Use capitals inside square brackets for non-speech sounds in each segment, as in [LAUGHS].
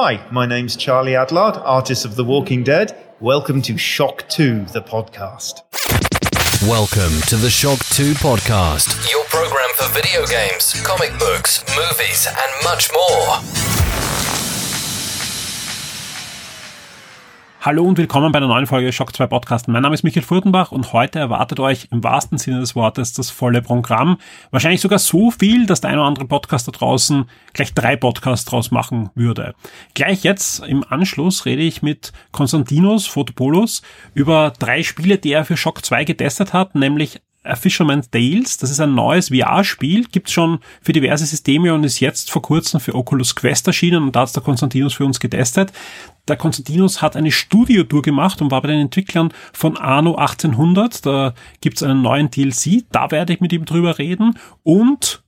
Hi, my name's Charlie Adlard, artist of The Walking Dead. Welcome to Shock 2, the podcast. Welcome to the Shock 2 podcast, your program for video games, comic books, movies, and much more. Hallo und willkommen bei einer neuen Folge Shock 2 Podcast. Mein Name ist Michael Furtenbach und heute erwartet euch im wahrsten Sinne des Wortes das volle Programm. Wahrscheinlich sogar so viel, dass der ein oder andere Podcast da draußen gleich drei Podcasts draus machen würde. Gleich jetzt im Anschluss rede ich mit Konstantinos Fotopoulos über drei Spiele, die er für Shock 2 getestet hat, nämlich A Fisherman's Tales. Das ist ein neues VR-Spiel, gibt's schon für diverse Systeme und ist jetzt vor kurzem für Oculus Quest erschienen und da hat der Konstantinos für uns getestet. Der Konstantinos hat eine Studiotour gemacht und war bei den Entwicklern von Anno 1800. Da gibt's einen neuen DLC, da werde ich mit ihm drüber reden. Und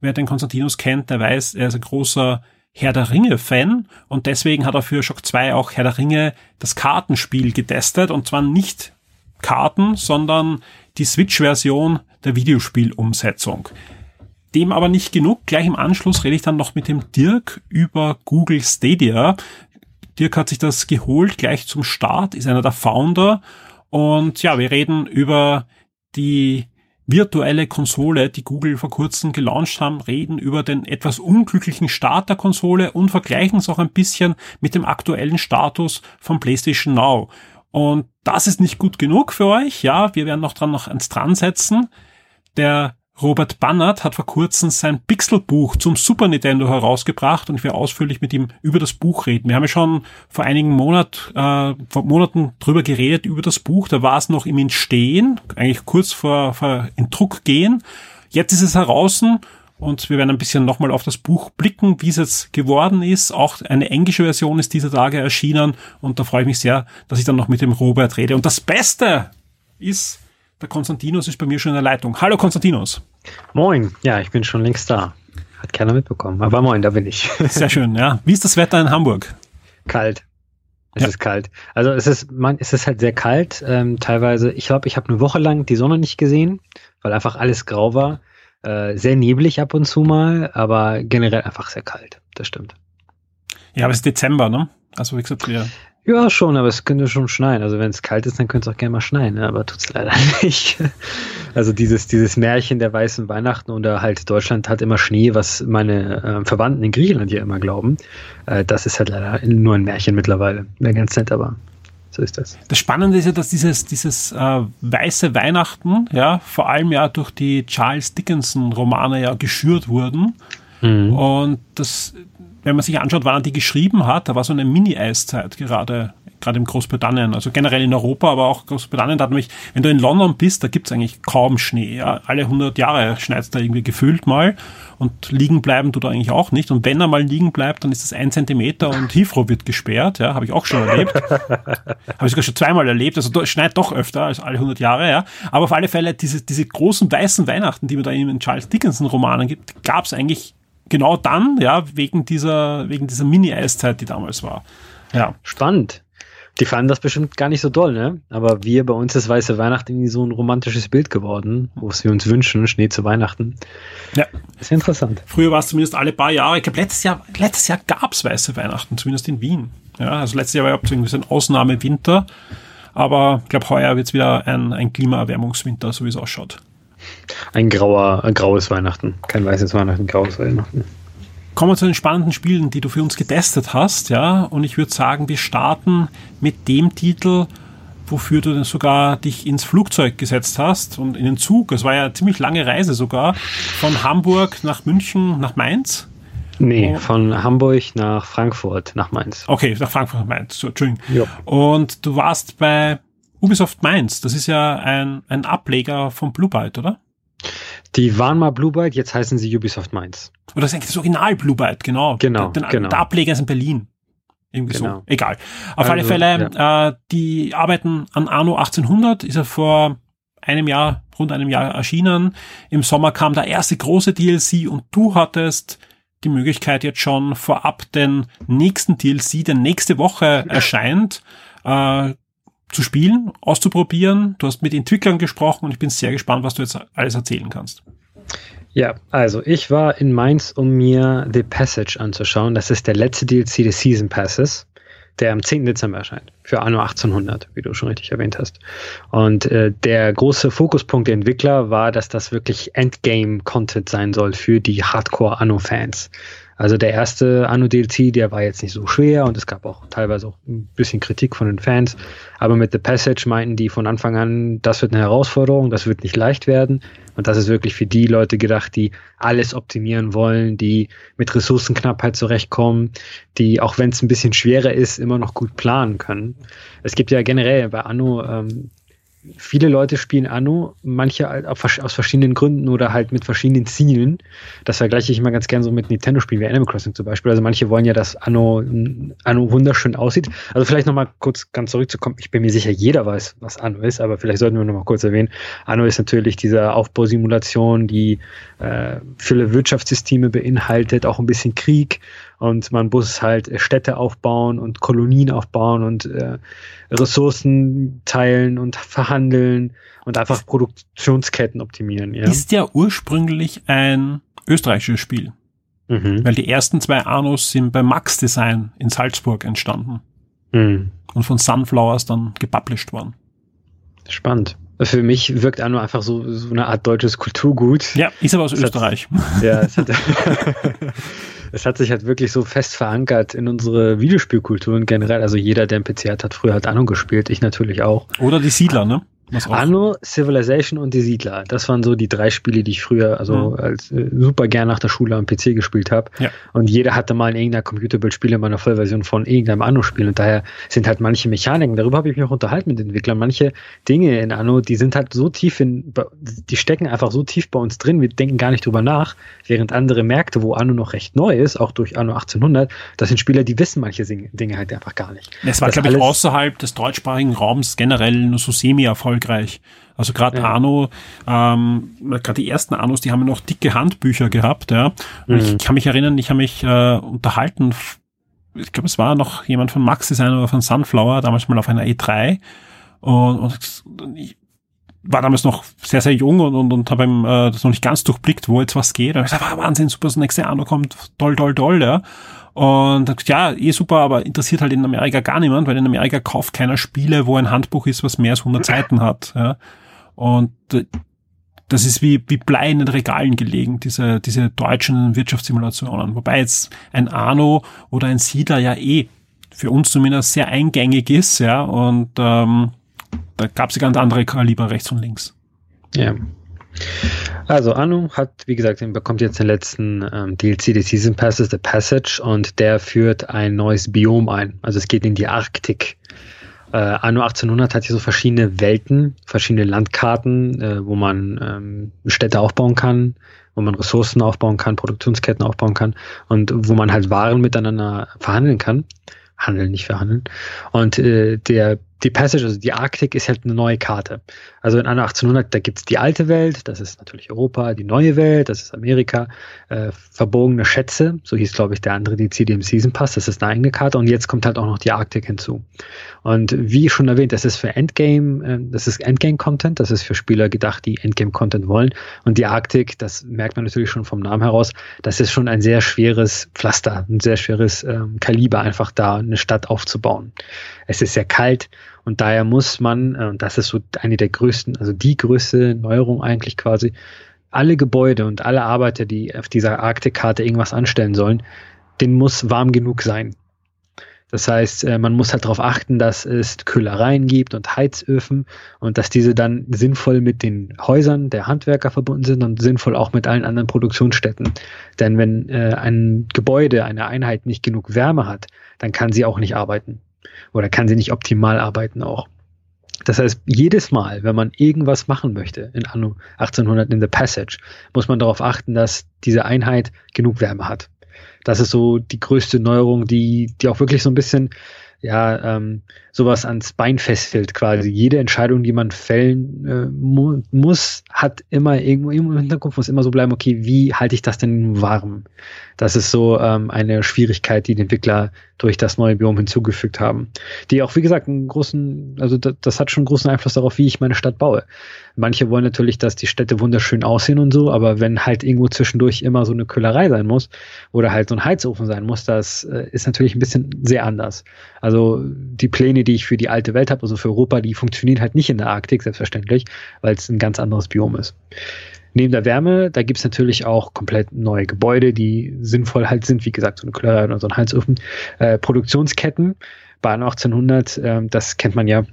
wer den Konstantinos kennt, der weiß, er ist ein großer Herr der Ringe-Fan und deswegen hat er für Shock 2 auch Herr der Ringe das Kartenspiel getestet und zwar nicht Karten, sondern die Switch-Version der Videospielumsetzung. Dem aber nicht genug. Gleich im Anschluss rede ich dann noch mit dem Dirk über Google Stadia. Dirk hat sich das geholt gleich zum Start, ist einer der Founder. Und ja, wir reden über die virtuelle Konsole, die Google vor kurzem gelauncht haben, reden über den etwas unglücklichen Start der Konsole und vergleichen es auch ein bisschen mit dem aktuellen Status von PlayStation Now. Und das ist nicht gut genug für euch. Ja, wir werden noch dran noch eins dran setzen. Der Robert Bannert hat vor kurzem sein Pixel-Buch zum Super Nintendo herausgebracht und ich werde ausführlich mit ihm über das Buch reden. Wir haben ja schon vor einigen Monat, äh, vor Monaten drüber geredet, über das Buch. Da war es noch im Entstehen, eigentlich kurz vor, vor in Druck gehen. Jetzt ist es heraus und wir werden ein bisschen nochmal auf das Buch blicken, wie es jetzt geworden ist. Auch eine englische Version ist dieser Tage erschienen und da freue ich mich sehr, dass ich dann noch mit dem Robert rede. Und das Beste ist, der Konstantinos ist bei mir schon in der Leitung. Hallo Konstantinos. Moin, ja, ich bin schon längst da. Hat keiner mitbekommen, aber moin, da bin ich. [LAUGHS] Sehr schön, ja. Wie ist das Wetter in Hamburg? Kalt. Es ja. ist kalt. Also es ist, man, es ist halt sehr kalt. Ähm, teilweise, ich glaube, ich habe eine Woche lang die Sonne nicht gesehen, weil einfach alles grau war. Äh, sehr neblig ab und zu mal, aber generell einfach sehr kalt. Das stimmt. Ja, aber es ist Dezember, ne? Also wie gesagt, wir. Ja, schon, aber es könnte schon schneien. Also wenn es kalt ist, dann könnte es auch gerne mal schneien, ne? aber tut's leider [LAUGHS] nicht. Also dieses, dieses Märchen der weißen Weihnachten oder halt Deutschland hat immer Schnee, was meine äh, Verwandten in Griechenland ja immer glauben. Äh, das ist halt leider nur ein Märchen mittlerweile. Wäre ganz nett, aber so ist das. Das Spannende ist ja, dass dieses, dieses äh, weiße Weihnachten ja vor allem ja durch die Charles Dickinson-Romane ja geschürt wurden. Mhm. Und das, wenn man sich anschaut, wann er die geschrieben hat, da war so eine Mini-Eiszeit gerade gerade in Großbritannien, also generell in Europa, aber auch Großbritannien, da hat nämlich, wenn du in London bist, da gibt's eigentlich kaum Schnee. Ja. Alle 100 Jahre schneit's da irgendwie gefühlt mal und liegen bleiben tut er eigentlich auch nicht. Und wenn er mal liegen bleibt, dann ist das ein Zentimeter und Heathrow wird gesperrt. Ja, habe ich auch schon erlebt. [LAUGHS] habe ich sogar schon zweimal erlebt. Also es schneit doch öfter als alle 100 Jahre. Ja, aber auf alle Fälle diese diese großen weißen Weihnachten, die man da in den Charles Dickinson Romanen gibt, gab's eigentlich genau dann, ja, wegen dieser wegen dieser Mini-Eiszeit, die damals war. Ja. Spannend. Die fanden das bestimmt gar nicht so doll, ne? Aber wir, bei uns ist Weiße Weihnachten irgendwie so ein romantisches Bild geworden, wo wir uns wünschen, Schnee zu Weihnachten. Ja. Ist interessant. Früher war es zumindest alle paar Jahre. Ich glaube, letztes Jahr, letztes Jahr gab es Weiße Weihnachten, zumindest in Wien. Ja, also letztes Jahr war ja irgendwie so ein Ausnahmewinter. Aber ich glaube, heuer wird es wieder ein, ein Klimaerwärmungswinter, so wie es ausschaut. Ein grauer, ein graues Weihnachten. Kein weißes Weihnachten, graues Weihnachten. Kommen wir zu den spannenden Spielen, die du für uns getestet hast, ja. Und ich würde sagen, wir starten mit dem Titel, wofür du sogar dich ins Flugzeug gesetzt hast und in den Zug. Es war ja eine ziemlich lange Reise sogar. Von Hamburg nach München nach Mainz. Nee, von Hamburg nach Frankfurt nach Mainz. Okay, nach Frankfurt nach Mainz. So, Entschuldigung. Ja. Und du warst bei Ubisoft Mainz. Das ist ja ein, ein Ableger von Blue Byte, oder? Die waren mal Blue Byte, jetzt heißen sie Ubisoft Mainz. Oder das ist eigentlich das Original Blue Byte, genau. Genau, der, der, genau. Der Ableger ist in Berlin. Irgendwie genau. so. Egal. Auf also, alle Fälle, ja. äh, die arbeiten an Anno 1800, ist er vor einem Jahr, rund einem Jahr erschienen. Im Sommer kam der erste große DLC und du hattest die Möglichkeit jetzt schon vorab den nächsten DLC, der nächste Woche [LAUGHS] erscheint, äh, zu spielen, auszuprobieren. Du hast mit Entwicklern gesprochen und ich bin sehr gespannt, was du jetzt alles erzählen kannst. Ja, also ich war in Mainz, um mir The Passage anzuschauen. Das ist der letzte DLC des Season Passes, der am 10. Dezember erscheint. Für Anno 1800, wie du schon richtig erwähnt hast. Und äh, der große Fokuspunkt der Entwickler war, dass das wirklich Endgame-Content sein soll für die Hardcore-Anno-Fans. Also der erste Anno DLC, der war jetzt nicht so schwer und es gab auch teilweise auch ein bisschen Kritik von den Fans. Aber mit The Passage meinten die von Anfang an, das wird eine Herausforderung, das wird nicht leicht werden. Und das ist wirklich für die Leute gedacht, die alles optimieren wollen, die mit Ressourcenknappheit zurechtkommen, die, auch wenn es ein bisschen schwerer ist, immer noch gut planen können. Es gibt ja generell bei Anno ähm, viele Leute spielen Anno, manche aus verschiedenen Gründen oder halt mit verschiedenen Zielen. Das vergleiche ich immer ganz gern so mit Nintendo-Spielen wie Animal Crossing zum Beispiel. Also manche wollen ja, dass Anno, Anno wunderschön aussieht. Also vielleicht nochmal kurz ganz zurückzukommen. Ich bin mir sicher, jeder weiß, was Anno ist, aber vielleicht sollten wir nochmal kurz erwähnen. Anno ist natürlich diese Aufbausimulation, die äh, viele Wirtschaftssysteme beinhaltet, auch ein bisschen Krieg und man muss halt Städte aufbauen und Kolonien aufbauen und äh, Ressourcen teilen und verhandeln und einfach Produktionsketten optimieren. Ja. Ist ja ursprünglich ein österreichisches Spiel. Mhm. Weil die ersten zwei Anus sind bei Max Design in Salzburg entstanden. Mhm. Und von Sunflowers dann gepublished worden. Spannend. Für mich wirkt Anno einfach so, so eine Art deutsches Kulturgut. Ja, ist aber aus es Österreich. Hat, ja, es hat, [LAUGHS] [LAUGHS] es hat sich halt wirklich so fest verankert in unsere Videospielkultur und generell. Also jeder, der ein PC hat, hat früher halt Anno gespielt. Ich natürlich auch. Oder die Siedler, ne? Anno, Civilization und die Siedler. Das waren so die drei Spiele, die ich früher also mhm. als äh, super gern nach der Schule am PC gespielt habe. Ja. Und jeder hatte mal in irgendeiner Computerbildspiele mal eine Vollversion von irgendeinem Anno-Spiel. Und daher sind halt manche Mechaniken, darüber habe ich mich auch unterhalten mit Entwicklern, manche Dinge in Anno, die sind halt so tief in, die stecken einfach so tief bei uns drin, wir denken gar nicht drüber nach, während andere Märkte, wo Anno noch recht neu ist, auch durch Anno 1800, das sind Spieler, die wissen manche Dinge halt einfach gar nicht. Es war, glaube ich, außerhalb des deutschsprachigen Raums generell nur so semi-erfolgreich erfolgreich. Also gerade ja. Arno, ähm, gerade die ersten Anos, die haben noch dicke Handbücher gehabt, ja. Mhm. ich kann mich erinnern, ich habe mich äh, unterhalten, ich glaube, es war noch jemand von Max Design oder von Sunflower, damals mal auf einer E3. Und, und ich war damals noch sehr, sehr jung und, und, und habe äh, das noch nicht ganz durchblickt, wo jetzt was geht. Und ich dachte, Wahnsinn, super, das nächste Anno kommt, toll, toll, toll, ja. Und ja, eh super, aber interessiert halt in Amerika gar niemand, weil in Amerika kauft keiner Spiele, wo ein Handbuch ist, was mehr als 100 Seiten hat. Ja. Und äh, das ist wie, wie Blei in den Regalen gelegen, diese, diese deutschen Wirtschaftssimulationen. Wobei jetzt ein Arno oder ein Siedler ja eh für uns zumindest sehr eingängig ist, ja, und ähm, da gab es ganz andere Kaliber rechts und links. Ja. Also Anu hat, wie gesagt, bekommt jetzt den letzten ähm, DLC des Season Passes, The Passage, und der führt ein neues Biom ein. Also es geht in die Arktik. Äh, Anno 1800 hat hier so verschiedene Welten, verschiedene Landkarten, äh, wo man ähm, Städte aufbauen kann, wo man Ressourcen aufbauen kann, Produktionsketten aufbauen kann und wo man halt Waren miteinander verhandeln kann. Handeln, nicht verhandeln. Und äh, der die Passage, also die Arktik, ist halt eine neue Karte. Also in Anno 1800, da gibt's die alte Welt, das ist natürlich Europa, die neue Welt, das ist Amerika, äh, verborgene Schätze, so hieß, glaube ich, der andere die im Season Pass, das ist eine eigene Karte und jetzt kommt halt auch noch die Arktik hinzu. Und wie schon erwähnt, das ist für Endgame, äh, das ist Endgame-Content, das ist für Spieler gedacht, die Endgame-Content wollen. Und die Arktik, das merkt man natürlich schon vom Namen heraus, das ist schon ein sehr schweres Pflaster, ein sehr schweres ähm, Kaliber, einfach da eine Stadt aufzubauen. Es ist sehr kalt und daher muss man, äh, und das ist so eine der größten, also die größte Neuerung eigentlich quasi, alle Gebäude und alle Arbeiter, die auf dieser Arktikkarte irgendwas anstellen sollen, den muss warm genug sein. Das heißt, äh, man muss halt darauf achten, dass es Kühlereien gibt und Heizöfen und dass diese dann sinnvoll mit den Häusern der Handwerker verbunden sind und sinnvoll auch mit allen anderen Produktionsstätten. Denn wenn äh, ein Gebäude, eine Einheit nicht genug Wärme hat, dann kann sie auch nicht arbeiten oder kann sie nicht optimal arbeiten auch. Das heißt, jedes Mal, wenn man irgendwas machen möchte in Anno 1800 in The Passage, muss man darauf achten, dass diese Einheit genug Wärme hat. Das ist so die größte Neuerung, die, die auch wirklich so ein bisschen ja, ähm, sowas ans Bein festhält quasi. Jede Entscheidung, die man fällen äh, mu muss, hat immer irgendwo, im Hinterkopf muss immer so bleiben, okay, wie halte ich das denn warm? Das ist so ähm, eine Schwierigkeit, die die Entwickler durch das neue Biom hinzugefügt haben. Die auch, wie gesagt, einen großen, also das, das hat schon einen großen Einfluss darauf, wie ich meine Stadt baue. Manche wollen natürlich, dass die Städte wunderschön aussehen und so, aber wenn halt irgendwo zwischendurch immer so eine Köhlerei sein muss oder halt so ein Heizofen sein muss, das äh, ist natürlich ein bisschen sehr anders. Also die Pläne, die ich für die alte Welt habe, also für Europa, die funktionieren halt nicht in der Arktik, selbstverständlich, weil es ein ganz anderes Biom ist. Neben der Wärme, da gibt's natürlich auch komplett neue Gebäude, die sinnvoll halt sind, wie gesagt, so eine Köhlerei oder so ein Heizofen. Äh, Produktionsketten bei 1800, äh, das kennt man ja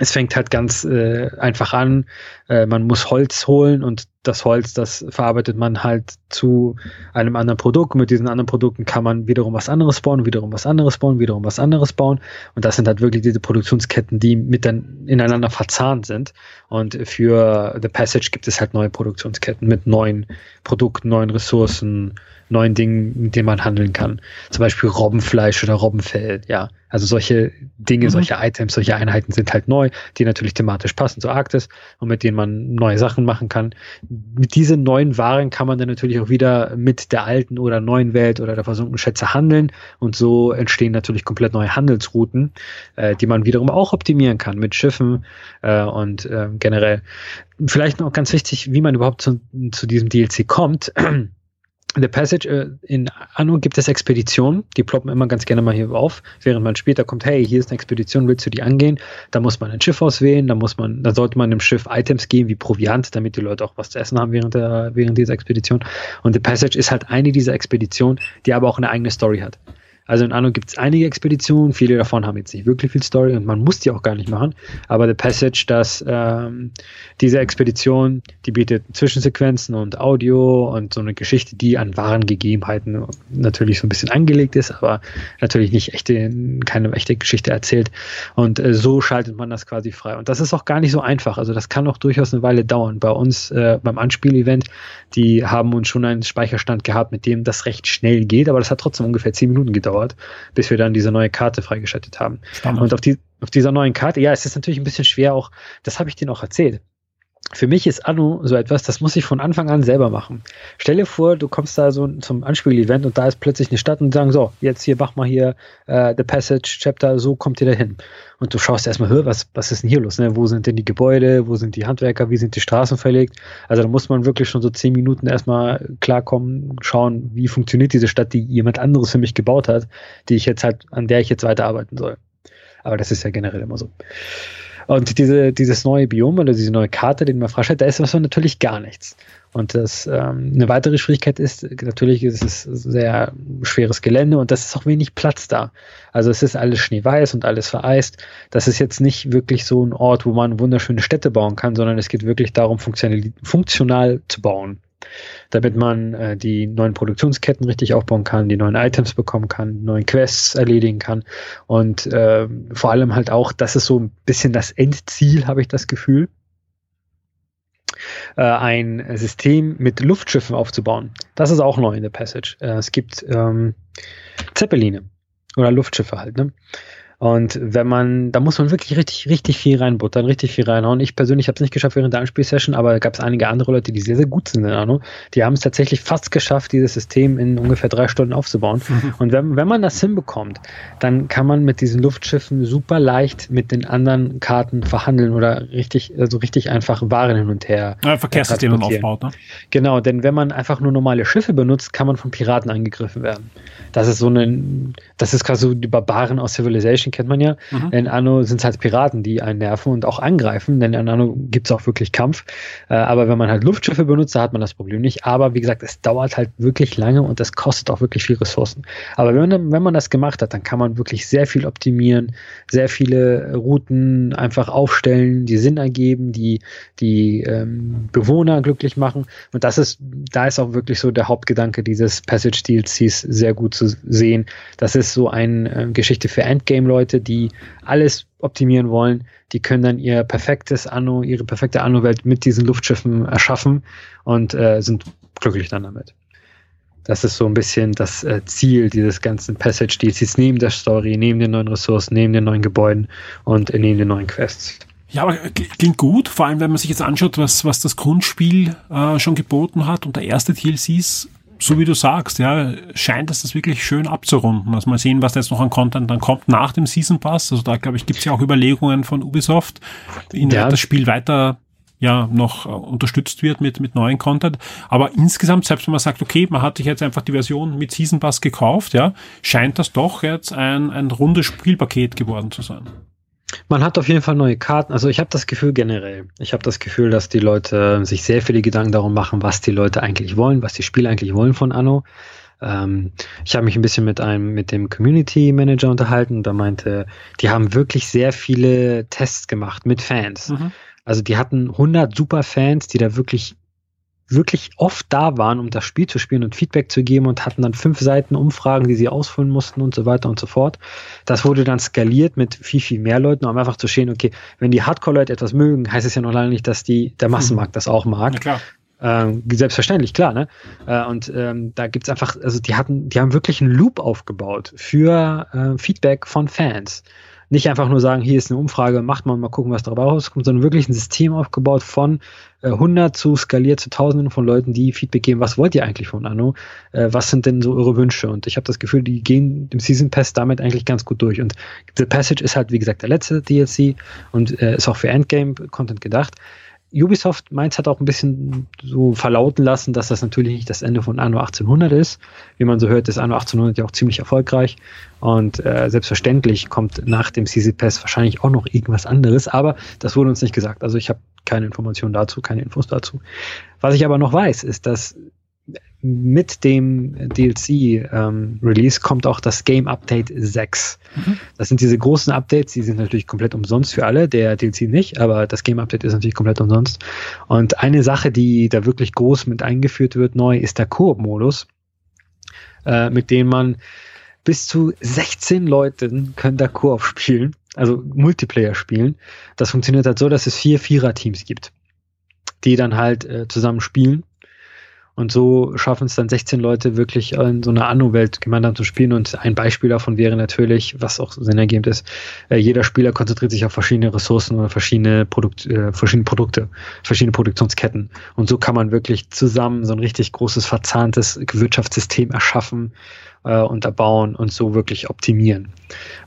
es fängt halt ganz äh, einfach an. Äh, man muss Holz holen und das Holz, das verarbeitet man halt zu einem anderen Produkt. Mit diesen anderen Produkten kann man wiederum was anderes bauen, wiederum was anderes bauen, wiederum was anderes bauen. Und das sind halt wirklich diese Produktionsketten, die mit dann ineinander verzahnt sind. Und für The Passage gibt es halt neue Produktionsketten mit neuen Produkten, neuen Ressourcen, neuen Dingen, mit denen man handeln kann. Zum Beispiel Robbenfleisch oder Robbenfell, ja. Also solche Dinge, mhm. solche Items, solche Einheiten sind halt neu, die natürlich thematisch passen zur Arktis und mit denen man neue Sachen machen kann. Mit diesen neuen Waren kann man dann natürlich auch wieder mit der alten oder neuen Welt oder der versunkenen Schätze handeln und so entstehen natürlich komplett neue Handelsrouten, äh, die man wiederum auch optimieren kann mit Schiffen äh, und äh, generell. Vielleicht noch ganz wichtig, wie man überhaupt zu, zu diesem DLC kommt. [CLEARS THROAT] The Passage äh, in Anno gibt es Expeditionen, die ploppen immer ganz gerne mal hier auf, während man später kommt, hey, hier ist eine Expedition, willst du die angehen? Da muss man ein Schiff auswählen, da muss man, da sollte man dem Schiff Items geben wie Proviant, damit die Leute auch was zu essen haben während der, während dieser Expedition. Und The Passage ist halt eine dieser Expeditionen, die aber auch eine eigene Story hat. Also in Anno gibt es einige Expeditionen, viele davon haben jetzt nicht wirklich viel Story und man muss die auch gar nicht machen. Aber The Passage, dass ähm, diese Expedition, die bietet Zwischensequenzen und Audio und so eine Geschichte, die an wahren Gegebenheiten natürlich so ein bisschen angelegt ist, aber natürlich nicht echte, keine echte Geschichte erzählt. Und äh, so schaltet man das quasi frei. Und das ist auch gar nicht so einfach. Also das kann auch durchaus eine Weile dauern. Bei uns äh, beim Anspielevent, die haben uns schon einen Speicherstand gehabt, mit dem das recht schnell geht, aber das hat trotzdem ungefähr zehn Minuten gedauert gedauert, bis wir dann diese neue Karte freigeschaltet haben. Spannend. Und auf, die, auf dieser neuen Karte, ja, es ist natürlich ein bisschen schwer auch, das habe ich dir auch erzählt. Für mich ist Anno so etwas, das muss ich von Anfang an selber machen. Stell dir vor, du kommst da so zum Anspiel-Event und da ist plötzlich eine Stadt und sagen so, jetzt hier mach mal hier äh, The Passage Chapter, so kommt ihr da hin. Und du schaust erstmal, was, was ist denn hier los? Ne? Wo sind denn die Gebäude? Wo sind die Handwerker? Wie sind die Straßen verlegt? Also da muss man wirklich schon so zehn Minuten erstmal klarkommen, schauen, wie funktioniert diese Stadt, die jemand anderes für mich gebaut hat, die ich jetzt halt, an der ich jetzt weiterarbeiten soll. Aber das ist ja generell immer so. Und diese, dieses neue Biom oder diese neue Karte, die man freischaltet, da ist was natürlich gar nichts. Und das ähm, eine weitere Schwierigkeit ist, natürlich ist es sehr schweres Gelände und das ist auch wenig Platz da. Also es ist alles schneeweiß und alles vereist. Das ist jetzt nicht wirklich so ein Ort, wo man wunderschöne Städte bauen kann, sondern es geht wirklich darum, funktional, funktional zu bauen damit man äh, die neuen Produktionsketten richtig aufbauen kann, die neuen Items bekommen kann, neuen Quests erledigen kann und äh, vor allem halt auch, das ist so ein bisschen das Endziel, habe ich das Gefühl, äh, ein System mit Luftschiffen aufzubauen. Das ist auch neu in der Passage. Äh, es gibt ähm, Zeppeline oder Luftschiffe halt. Ne? Und wenn man, da muss man wirklich richtig, richtig viel reinbuttern, richtig viel reinhauen. Ich persönlich habe es nicht geschafft während der Anspielsession, aber gab es einige andere Leute, die sehr, sehr gut sind in Anno. Die haben es tatsächlich fast geschafft, dieses System in ungefähr drei Stunden aufzubauen. Mhm. [LAUGHS] Und wenn, wenn man das hinbekommt, dann kann man mit diesen Luftschiffen super leicht mit den anderen Karten verhandeln oder richtig, also richtig einfach Waren hin und her. Ja, Verkehrssystem aufbaut, ne? Genau, denn wenn man einfach nur normale Schiffe benutzt, kann man von Piraten angegriffen werden. Das ist so ein, das ist quasi so die Barbaren aus Civilization, kennt man ja. Mhm. In Anno sind es halt Piraten, die einen nerven und auch angreifen, denn in Anno gibt es auch wirklich Kampf. Äh, aber wenn man halt Luftschiffe benutzt, da hat man das Problem nicht. Aber wie gesagt, es dauert halt wirklich lange und das kostet auch wirklich viel Ressourcen. Aber wenn man, wenn man das gemacht hat, dann kann man wirklich sehr viel optimieren, sehr viele Routen einfach aufstellen, die Sinn ergeben, die die ähm, Bewohner glücklich machen. Und das ist, da ist auch wirklich so der Hauptgedanke dieses Passage DLCs sehr gut zu sehen. Das ist so eine äh, Geschichte für Endgame-Leute, die alles optimieren wollen. Die können dann ihr perfektes Anno, ihre perfekte Anno-Welt mit diesen Luftschiffen erschaffen und äh, sind glücklich dann damit. Das ist so ein bisschen das äh, Ziel dieses ganzen Passage-DLCs, neben der Story, neben den neuen Ressourcen, neben den neuen Gebäuden und neben den neuen Quests. Ja, aber klingt gut, vor allem wenn man sich jetzt anschaut, was, was das Grundspiel äh, schon geboten hat und der erste DLC ist, so wie du sagst, ja, scheint es das wirklich schön abzurunden. Also mal sehen, was da jetzt noch an Content dann kommt nach dem Season Pass. Also da, glaube ich, gibt es ja auch Überlegungen von Ubisoft, in ja. das Spiel weiter ja noch äh, unterstützt wird mit, mit neuen Content. Aber insgesamt, selbst wenn man sagt, okay, man hat sich jetzt einfach die Version mit Season Pass gekauft, ja, scheint das doch jetzt ein, ein rundes Spielpaket geworden zu sein. Man hat auf jeden Fall neue Karten. Also ich habe das Gefühl generell, ich habe das Gefühl, dass die Leute sich sehr viele Gedanken darum machen, was die Leute eigentlich wollen, was die Spieler eigentlich wollen von Anno. Ähm, ich habe mich ein bisschen mit einem, mit dem Community Manager unterhalten und da meinte, die haben wirklich sehr viele Tests gemacht mit Fans. Mhm. Also die hatten 100 super Fans, die da wirklich wirklich oft da waren, um das Spiel zu spielen und Feedback zu geben und hatten dann fünf Seiten Umfragen, die sie ausfüllen mussten und so weiter und so fort. Das wurde dann skaliert mit viel, viel mehr Leuten, um einfach zu sehen, okay, wenn die Hardcore-Leute etwas mögen, heißt es ja noch lange nicht, dass die, der Massenmarkt das auch mag. Ja, klar. Ähm, selbstverständlich, klar, ne? Äh, und ähm, da gibt's einfach, also die hatten, die haben wirklich einen Loop aufgebaut für äh, Feedback von Fans nicht einfach nur sagen, hier ist eine Umfrage, macht mal, mal gucken, was dabei rauskommt, sondern wirklich ein System aufgebaut von äh, 100 zu skaliert zu Tausenden von Leuten, die Feedback geben, was wollt ihr eigentlich von Anno? Äh, was sind denn so eure Wünsche? Und ich habe das Gefühl, die gehen im Season Pass damit eigentlich ganz gut durch. Und The Passage ist halt, wie gesagt, der letzte DLC und äh, ist auch für Endgame-Content gedacht. Ubisoft Mainz hat auch ein bisschen so verlauten lassen, dass das natürlich nicht das Ende von Anno 1800 ist. Wie man so hört, ist Anno 1800 ja auch ziemlich erfolgreich. Und äh, selbstverständlich kommt nach dem CC Pass wahrscheinlich auch noch irgendwas anderes, aber das wurde uns nicht gesagt. Also ich habe keine Informationen dazu, keine Infos dazu. Was ich aber noch weiß, ist, dass mit dem DLC-Release ähm, kommt auch das Game Update 6. Mhm. Das sind diese großen Updates, die sind natürlich komplett umsonst für alle, der DLC nicht, aber das Game Update ist natürlich komplett umsonst. Und eine Sache, die da wirklich groß mit eingeführt wird, neu, ist der Koop-Modus, äh, mit dem man bis zu 16 Leuten können da Koop spielen, also Multiplayer spielen. Das funktioniert halt so, dass es vier Vierer-Teams gibt, die dann halt äh, zusammen spielen und so schaffen es dann 16 Leute wirklich in so einer Anno-Welt gemeinsam zu spielen. Und ein Beispiel davon wäre natürlich, was auch sinnergebend ist, äh, jeder Spieler konzentriert sich auf verschiedene Ressourcen oder verschiedene, Produkt, äh, verschiedene Produkte, verschiedene Produktionsketten. Und so kann man wirklich zusammen so ein richtig großes, verzahntes Wirtschaftssystem erschaffen äh, und erbauen und so wirklich optimieren.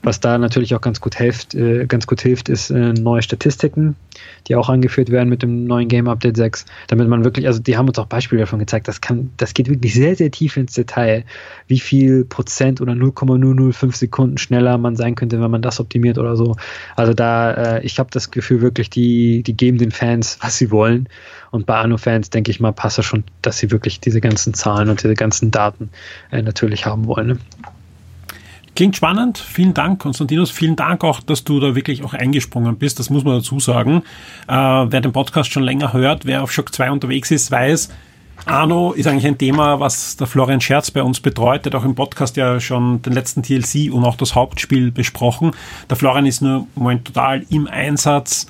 Was da natürlich auch ganz gut hilft, äh, ganz gut hilft, ist äh, neue Statistiken, die auch angeführt werden mit dem neuen Game Update 6, damit man wirklich, also die haben uns auch Beispiele davon gezeigt, das kann, das geht wirklich sehr, sehr tief ins Detail, wie viel Prozent oder 0,005 Sekunden schneller man sein könnte, wenn man das optimiert oder so. Also da, äh, ich habe das Gefühl wirklich, die, die geben den Fans, was sie wollen. Und bei Anno-Fans denke ich mal, passt das schon, dass sie wirklich diese ganzen Zahlen und diese ganzen Daten äh, natürlich haben wollen. Ne? Klingt spannend. Vielen Dank, Konstantinos. Vielen Dank auch, dass du da wirklich auch eingesprungen bist. Das muss man dazu sagen. Äh, wer den Podcast schon länger hört, wer auf Shock 2 unterwegs ist, weiß, Arno ist eigentlich ein Thema, was der Florian Scherz bei uns betreut. Der hat auch im Podcast ja schon den letzten TLC und auch das Hauptspiel besprochen. Der Florian ist nur im Moment total im Einsatz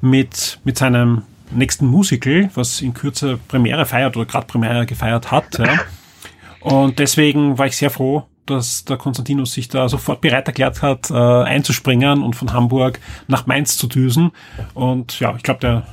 mit, mit seinem nächsten Musical, was in Kürze Premiere feiert oder gerade Premiere gefeiert hat. Ja. Und deswegen war ich sehr froh, dass der Konstantinus sich da sofort bereit erklärt hat, äh, einzuspringen und von Hamburg nach Mainz zu düsen. Und ja, ich glaube, der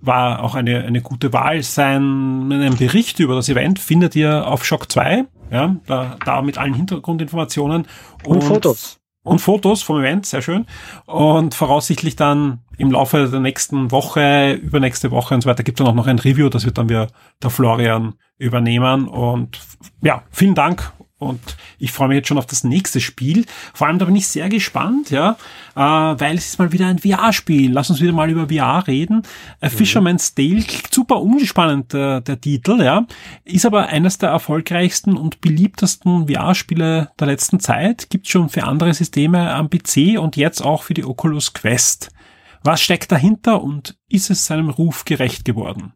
war auch eine, eine gute Wahl. Sein einen Bericht über das Event findet ihr auf Shock 2, ja, da, da mit allen Hintergrundinformationen. Und, und Fotos. Und Fotos vom Event, sehr schön. Und voraussichtlich dann im Laufe der nächsten Woche, übernächste Woche und so weiter gibt es dann auch noch ein Review, das wird dann wieder der Florian übernehmen. Und ja, vielen Dank und ich freue mich jetzt schon auf das nächste Spiel. Vor allem da bin ich sehr gespannt, ja, äh, weil es ist mal wieder ein VR-Spiel. Lass uns wieder mal über VR reden. Äh, mhm. Fisherman's Tale super unspannend, äh, der Titel, ja, ist aber eines der erfolgreichsten und beliebtesten VR-Spiele der letzten Zeit. Gibt schon für andere Systeme am PC und jetzt auch für die Oculus Quest. Was steckt dahinter und ist es seinem Ruf gerecht geworden?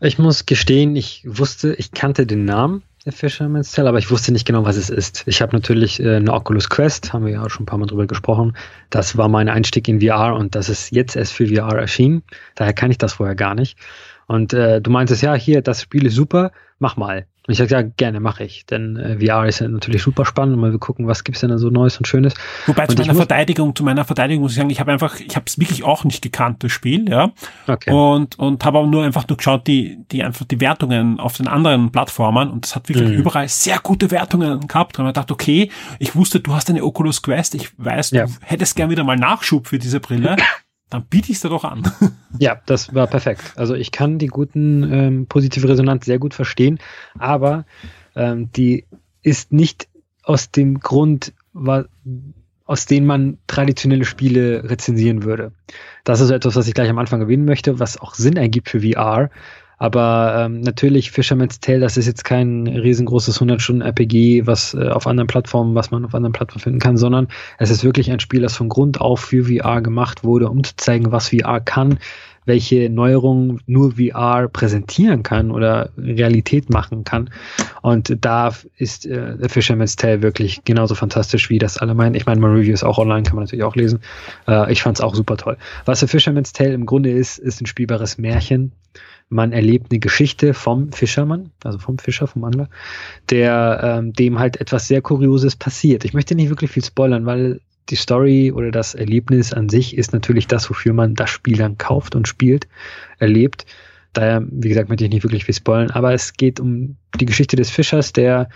Ich muss gestehen, ich wusste, ich kannte den Namen der Fisherman's Tale, aber ich wusste nicht genau, was es ist. Ich habe natürlich äh, eine Oculus Quest, haben wir ja auch schon ein paar Mal drüber gesprochen. Das war mein Einstieg in VR und das ist jetzt erst für VR erschienen. Daher kann ich das vorher gar nicht. Und äh, du meintest, ja, hier, das Spiel ist super, mach mal. Und ich sage, ja, gerne mache ich. Denn äh, VR ist ja natürlich super spannend. Mal gucken, was gibt's denn da so Neues und Schönes. Wobei und zu meiner Verteidigung, zu meiner Verteidigung muss ich sagen, ich habe einfach, ich habe es wirklich auch nicht gekannt, das Spiel, ja. Okay. Und, und habe aber nur einfach nur geschaut, die, die einfach die Wertungen auf den anderen Plattformen und das hat wirklich mhm. überall sehr gute Wertungen gehabt. Und man dachte, okay, ich wusste, du hast eine Oculus Quest, ich weiß, ja. du hättest gern wieder mal Nachschub für diese Brille. [LAUGHS] dann biete ich es dir doch an. [LAUGHS] Ja, das war perfekt. Also ich kann die guten ähm, positive Resonanz sehr gut verstehen, aber ähm, die ist nicht aus dem Grund, aus dem man traditionelle Spiele rezensieren würde. Das ist etwas, was ich gleich am Anfang erwähnen möchte, was auch Sinn ergibt für VR, aber ähm, natürlich Fisherman's Tale, das ist jetzt kein riesengroßes 100-Stunden-RPG, was äh, auf anderen Plattformen, was man auf anderen Plattformen finden kann, sondern es ist wirklich ein Spiel, das von Grund auf für VR gemacht wurde, um zu zeigen, was VR kann, welche Neuerungen nur VR präsentieren kann oder Realität machen kann. Und da ist äh, Fisherman's Tale wirklich genauso fantastisch, wie das alle meinen. Ich meine, mein Review ist auch online, kann man natürlich auch lesen. Äh, ich fand es auch super toll. Was The Fisherman's Tale im Grunde ist, ist ein spielbares Märchen man erlebt eine Geschichte vom Fischermann, also vom Fischer, vom Angler, der ähm, dem halt etwas sehr Kurioses passiert. Ich möchte nicht wirklich viel spoilern, weil die Story oder das Erlebnis an sich ist natürlich das, wofür man das Spiel dann kauft und spielt, erlebt. Daher, wie gesagt, möchte ich nicht wirklich viel spoilern, aber es geht um die Geschichte des Fischers, der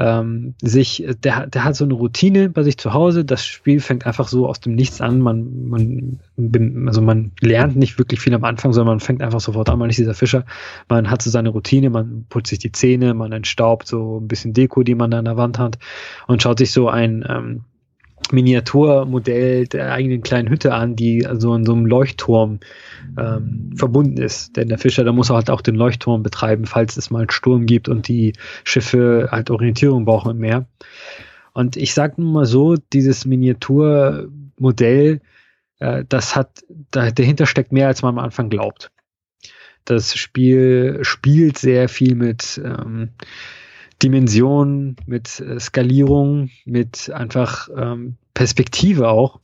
ähm, sich, der, der hat so eine Routine bei sich zu Hause. Das Spiel fängt einfach so aus dem Nichts an. Man, man, also man lernt nicht wirklich viel am Anfang, sondern man fängt einfach sofort an. Man ist dieser Fischer. Man hat so seine Routine, man putzt sich die Zähne, man entstaubt so ein bisschen Deko, die man da an der Wand hat und schaut sich so ein, ähm, Miniaturmodell der eigenen kleinen Hütte an, die also in so einem Leuchtturm ähm, verbunden ist. Denn der Fischer, der muss halt auch den Leuchtturm betreiben, falls es mal einen Sturm gibt und die Schiffe halt Orientierung brauchen im Meer. Und ich sage nur mal so, dieses Miniaturmodell, äh, das hat, da, dahinter steckt mehr, als man am Anfang glaubt. Das Spiel spielt sehr viel mit ähm, Dimension, mit äh, Skalierung, mit einfach ähm, Perspektive auch.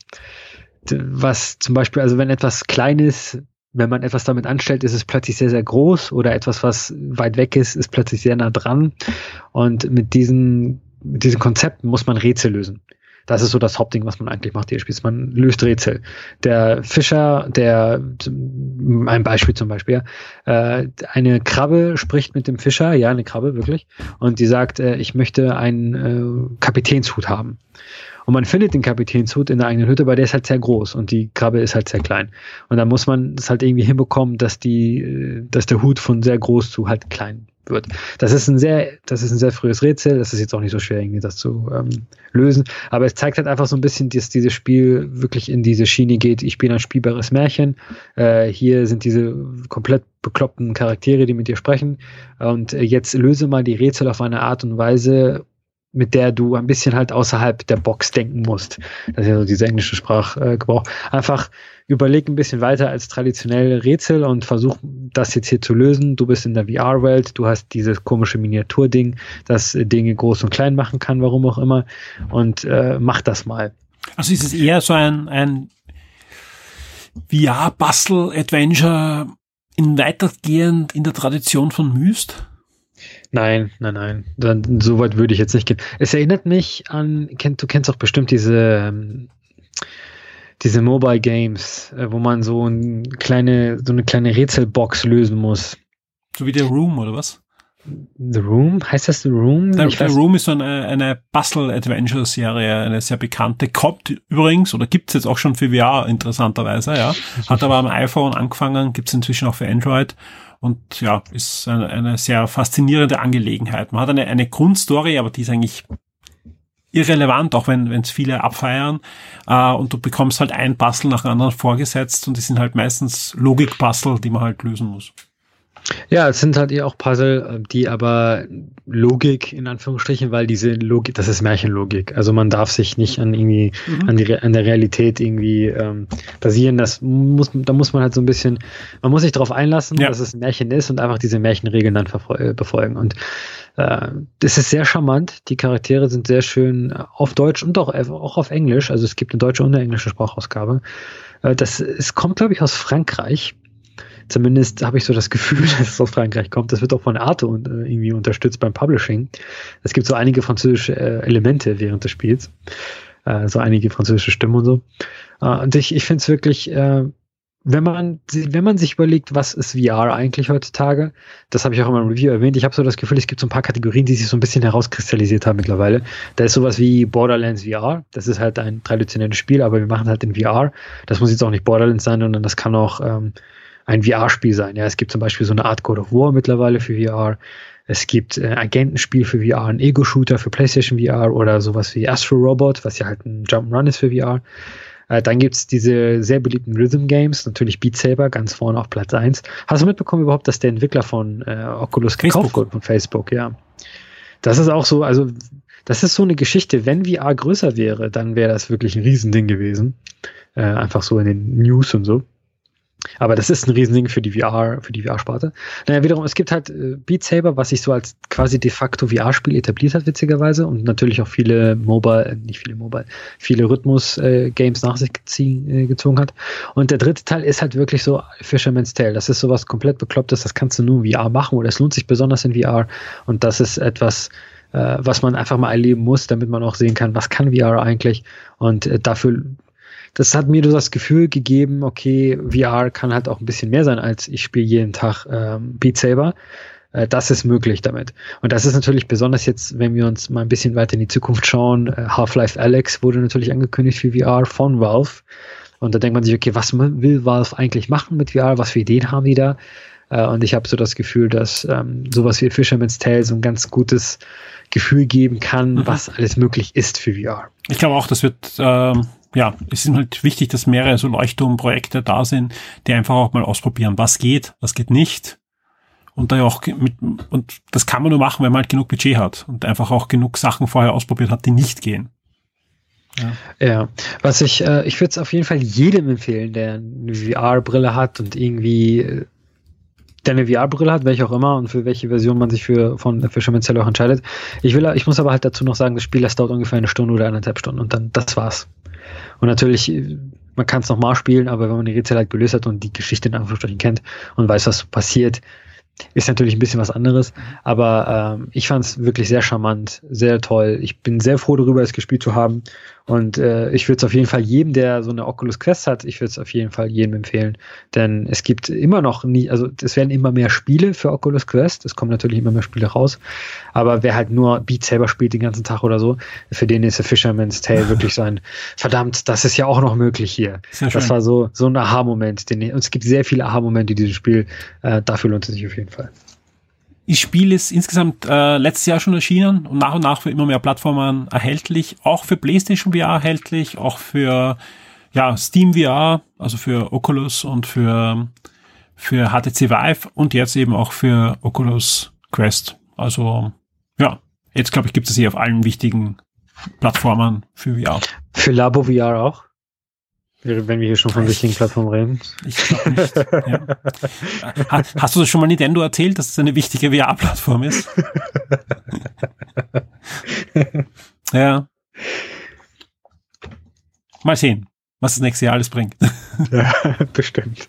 Was zum Beispiel, also wenn etwas klein ist, wenn man etwas damit anstellt, ist es plötzlich sehr, sehr groß oder etwas, was weit weg ist, ist plötzlich sehr nah dran. Und mit diesen, mit diesen Konzepten muss man Rätsel lösen. Das ist so das Hauptding, was man eigentlich macht hier spielt. Man löst Rätsel. Der Fischer, der, ein Beispiel zum Beispiel, äh, eine Krabbe spricht mit dem Fischer, ja, eine Krabbe, wirklich, und die sagt, äh, ich möchte einen äh, Kapitänshut haben. Und man findet den Kapitänshut in der eigenen Hütte, aber der ist halt sehr groß und die Krabbe ist halt sehr klein. Und da muss man es halt irgendwie hinbekommen, dass die, äh, dass der Hut von sehr groß zu halt klein wird. Das ist ein sehr, das ist ein sehr frühes Rätsel. Das ist jetzt auch nicht so schwer, irgendwie das zu ähm, lösen. Aber es zeigt halt einfach so ein bisschen, dass dieses Spiel wirklich in diese Schiene geht. Ich bin ein spielbares Märchen. Äh, hier sind diese komplett bekloppten Charaktere, die mit dir sprechen. Und äh, jetzt löse mal die Rätsel auf eine Art und Weise, mit der du ein bisschen halt außerhalb der Box denken musst. Das ist ja so dieser englische Sprachgebrauch. Einfach überleg ein bisschen weiter als traditionelle Rätsel und versuch das jetzt hier zu lösen. Du bist in der VR-Welt, du hast dieses komische Miniaturding, das Dinge groß und klein machen kann, warum auch immer. Und äh, mach das mal. Also ist es eher so ein, ein VR-Bustle-Adventure in weitergehend in der Tradition von Myst? Nein, nein, nein. Dann, so weit würde ich jetzt nicht gehen. Es erinnert mich an, kennt, du kennst auch bestimmt diese, ähm, diese Mobile Games, äh, wo man so, ein kleine, so eine kleine Rätselbox lösen muss. So wie der Room, oder was? The Room? Heißt das The Room? Der, The Room ist so eine, eine Bustle-Adventure-Serie, eine sehr bekannte. Kommt übrigens, oder gibt's jetzt auch schon für VR, interessanterweise, ja. Hat [LAUGHS] aber am iPhone angefangen, gibt's inzwischen auch für Android. Und ja, ist eine, eine sehr faszinierende Angelegenheit. Man hat eine, eine Grundstory, aber die ist eigentlich irrelevant, auch wenn es viele abfeiern. Äh, und du bekommst halt ein Puzzle nach dem anderen vorgesetzt und die sind halt meistens Logik-Puzzle, die man halt lösen muss. Ja, es sind halt eher auch Puzzle, äh, die aber Logik in Anführungsstrichen, weil diese Logik, das ist Märchenlogik. Also man darf sich nicht an irgendwie mhm. an, die, an der Realität irgendwie ähm, basieren. Das muss, da muss man halt so ein bisschen, man muss sich darauf einlassen, ja. dass es ein Märchen ist und einfach diese Märchenregeln dann äh, befolgen. Und äh, das ist sehr charmant. Die Charaktere sind sehr schön auf Deutsch und auch, auch auf Englisch. Also es gibt eine deutsche und eine englische Sprachausgabe. Äh, das es kommt, glaube ich, aus Frankreich Zumindest habe ich so das Gefühl, [LAUGHS] dass es aus Frankreich kommt. Das wird auch von Arte und, äh, irgendwie unterstützt beim Publishing. Es gibt so einige französische äh, Elemente während des Spiels. Äh, so einige französische Stimmen und so. Äh, und ich, ich finde es wirklich, äh, wenn man, wenn man sich überlegt, was ist VR eigentlich heutzutage, das habe ich auch in meinem Review erwähnt, ich habe so das Gefühl, es gibt so ein paar Kategorien, die sich so ein bisschen herauskristallisiert haben mittlerweile. Da ist sowas wie Borderlands VR, das ist halt ein traditionelles Spiel, aber wir machen halt in VR. Das muss jetzt auch nicht Borderlands sein, sondern das kann auch ähm, ein VR-Spiel sein. Ja, es gibt zum Beispiel so eine Art God of War mittlerweile für VR. Es gibt äh, Agentenspiel für VR, ein Ego-Shooter für PlayStation VR oder sowas wie Astro Robot, was ja halt ein Jump'n'Run ist für VR. Äh, dann gibt's diese sehr beliebten Rhythm Games, natürlich Beat Saber, ganz vorne auf Platz eins. Hast du mitbekommen überhaupt, dass der Entwickler von äh, Oculus gekauft wurde von Facebook? Ja. Das ist auch so, also das ist so eine Geschichte. Wenn VR größer wäre, dann wäre das wirklich ein Riesending gewesen. Äh, einfach so in den News und so. Aber das ist ein Riesending für die VR, für die VR-Sparte. Naja, wiederum, es gibt halt äh, Beat Saber, was sich so als quasi de facto VR-Spiel etabliert hat, witzigerweise, und natürlich auch viele Mobile, äh, nicht viele Mobile, viele Rhythmus-Games nach sich geziehen, äh, gezogen hat. Und der dritte Teil ist halt wirklich so Fisherman's Tale. Das ist sowas komplett Beklopptes, das kannst du nur in VR machen oder es lohnt sich besonders in VR. Und das ist etwas, was man einfach mal erleben muss, damit man auch sehen kann, was kann VR eigentlich. Und dafür das hat mir so das Gefühl gegeben, okay, VR kann halt auch ein bisschen mehr sein, als ich spiele jeden Tag ähm, Beat Saber. Äh, das ist möglich damit. Und das ist natürlich besonders jetzt, wenn wir uns mal ein bisschen weiter in die Zukunft schauen. Äh, Half-Life Alex wurde natürlich angekündigt für VR von Valve. Und da denkt man sich, okay, was will Valve eigentlich machen mit VR? Was für Ideen haben die da? Äh, und ich habe so das Gefühl, dass ähm, sowas wie Fisherman's Tale so ein ganz gutes Gefühl geben kann, mhm. was alles möglich ist für VR. Ich glaube auch, das wird ähm, ja, es ist halt wichtig, dass mehrere so Leuchtturmprojekte da sind, die einfach auch mal ausprobieren, was geht, was geht nicht. Und da ja auch mit, und das kann man nur machen, wenn man halt genug Budget hat und einfach auch genug Sachen vorher ausprobiert hat, die nicht gehen. Ja, ja. was ich, äh, ich würde es auf jeden Fall jedem empfehlen, der eine VR-Brille hat und irgendwie äh, der eine VR-Brille hat, welche auch immer und für welche Version man sich für von Fisherman's Tale auch entscheidet. Ich will, ich muss aber halt dazu noch sagen, das Spiel das dauert ungefähr eine Stunde oder eineinhalb Stunden und dann das war's. Und natürlich, man kann es nochmal spielen, aber wenn man die Rätsel halt gelöst hat und die Geschichte in Anführungsstrichen kennt und weiß, was passiert, ist natürlich ein bisschen was anderes, aber ähm, ich fand es wirklich sehr charmant, sehr toll. Ich bin sehr froh darüber, es gespielt zu haben. Und äh, ich würde es auf jeden Fall jedem, der so eine Oculus Quest hat, ich würde es auf jeden Fall jedem empfehlen. Denn es gibt immer noch nie, also es werden immer mehr Spiele für Oculus Quest. Es kommen natürlich immer mehr Spiele raus. Aber wer halt nur Beat Saber spielt den ganzen Tag oder so, für den ist der Fisherman's Tale [LAUGHS] wirklich so ein, verdammt, das ist ja auch noch möglich hier. Das war so, so ein Aha-Moment. Und es gibt sehr viele Aha-Momente in diesem Spiel. Äh, dafür lohnt es sich auf jeden Fall. Das Spiel ist insgesamt äh, letztes Jahr schon erschienen und nach und nach für immer mehr Plattformen erhältlich, auch für PlayStation VR erhältlich, auch für ja, Steam VR, also für Oculus und für, für HTC Vive und jetzt eben auch für Oculus Quest. Also ja, jetzt glaube ich gibt es hier auf allen wichtigen Plattformen für VR. Für Labo VR auch? Wenn wir hier schon von wichtigen Plattformen reden. Ich glaube nicht. Ja. [LAUGHS] Hast du das schon mal Nintendo erzählt, dass es eine wichtige VR-Plattform ist? [LAUGHS] ja. Mal sehen, was das nächste Jahr alles bringt. [LAUGHS] ja, bestimmt.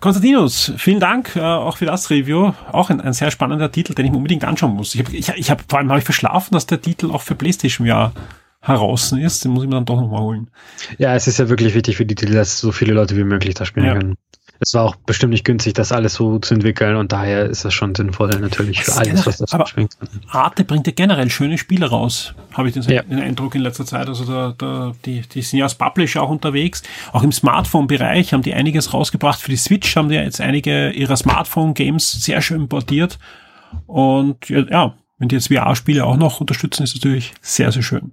Konstantinus, vielen Dank äh, auch für das Review. Auch ein, ein, sehr spannender Titel, den ich mir unbedingt anschauen muss. Ich habe ich, ich hab, vor allem habe ich verschlafen, dass der Titel auch für PlayStation VR heraus ist, den muss ich mir dann doch nochmal holen. Ja, es ist ja wirklich wichtig für die Titel, dass so viele Leute wie möglich da spielen ja. können. Es war auch bestimmt nicht günstig, das alles so zu entwickeln und daher ist das schon sinnvoll natürlich für alles, was das aber spielt. Arte bringt ja generell schöne Spiele raus, habe ich den, ja. den, Eindruck in letzter Zeit. Also da, da, die, die sind ja als Publisher auch unterwegs. Auch im Smartphone-Bereich haben die einiges rausgebracht. Für die Switch haben die jetzt einige ihrer Smartphone-Games sehr schön portiert. Und ja, wenn die jetzt VR-Spiele auch noch unterstützen, ist natürlich sehr, sehr schön.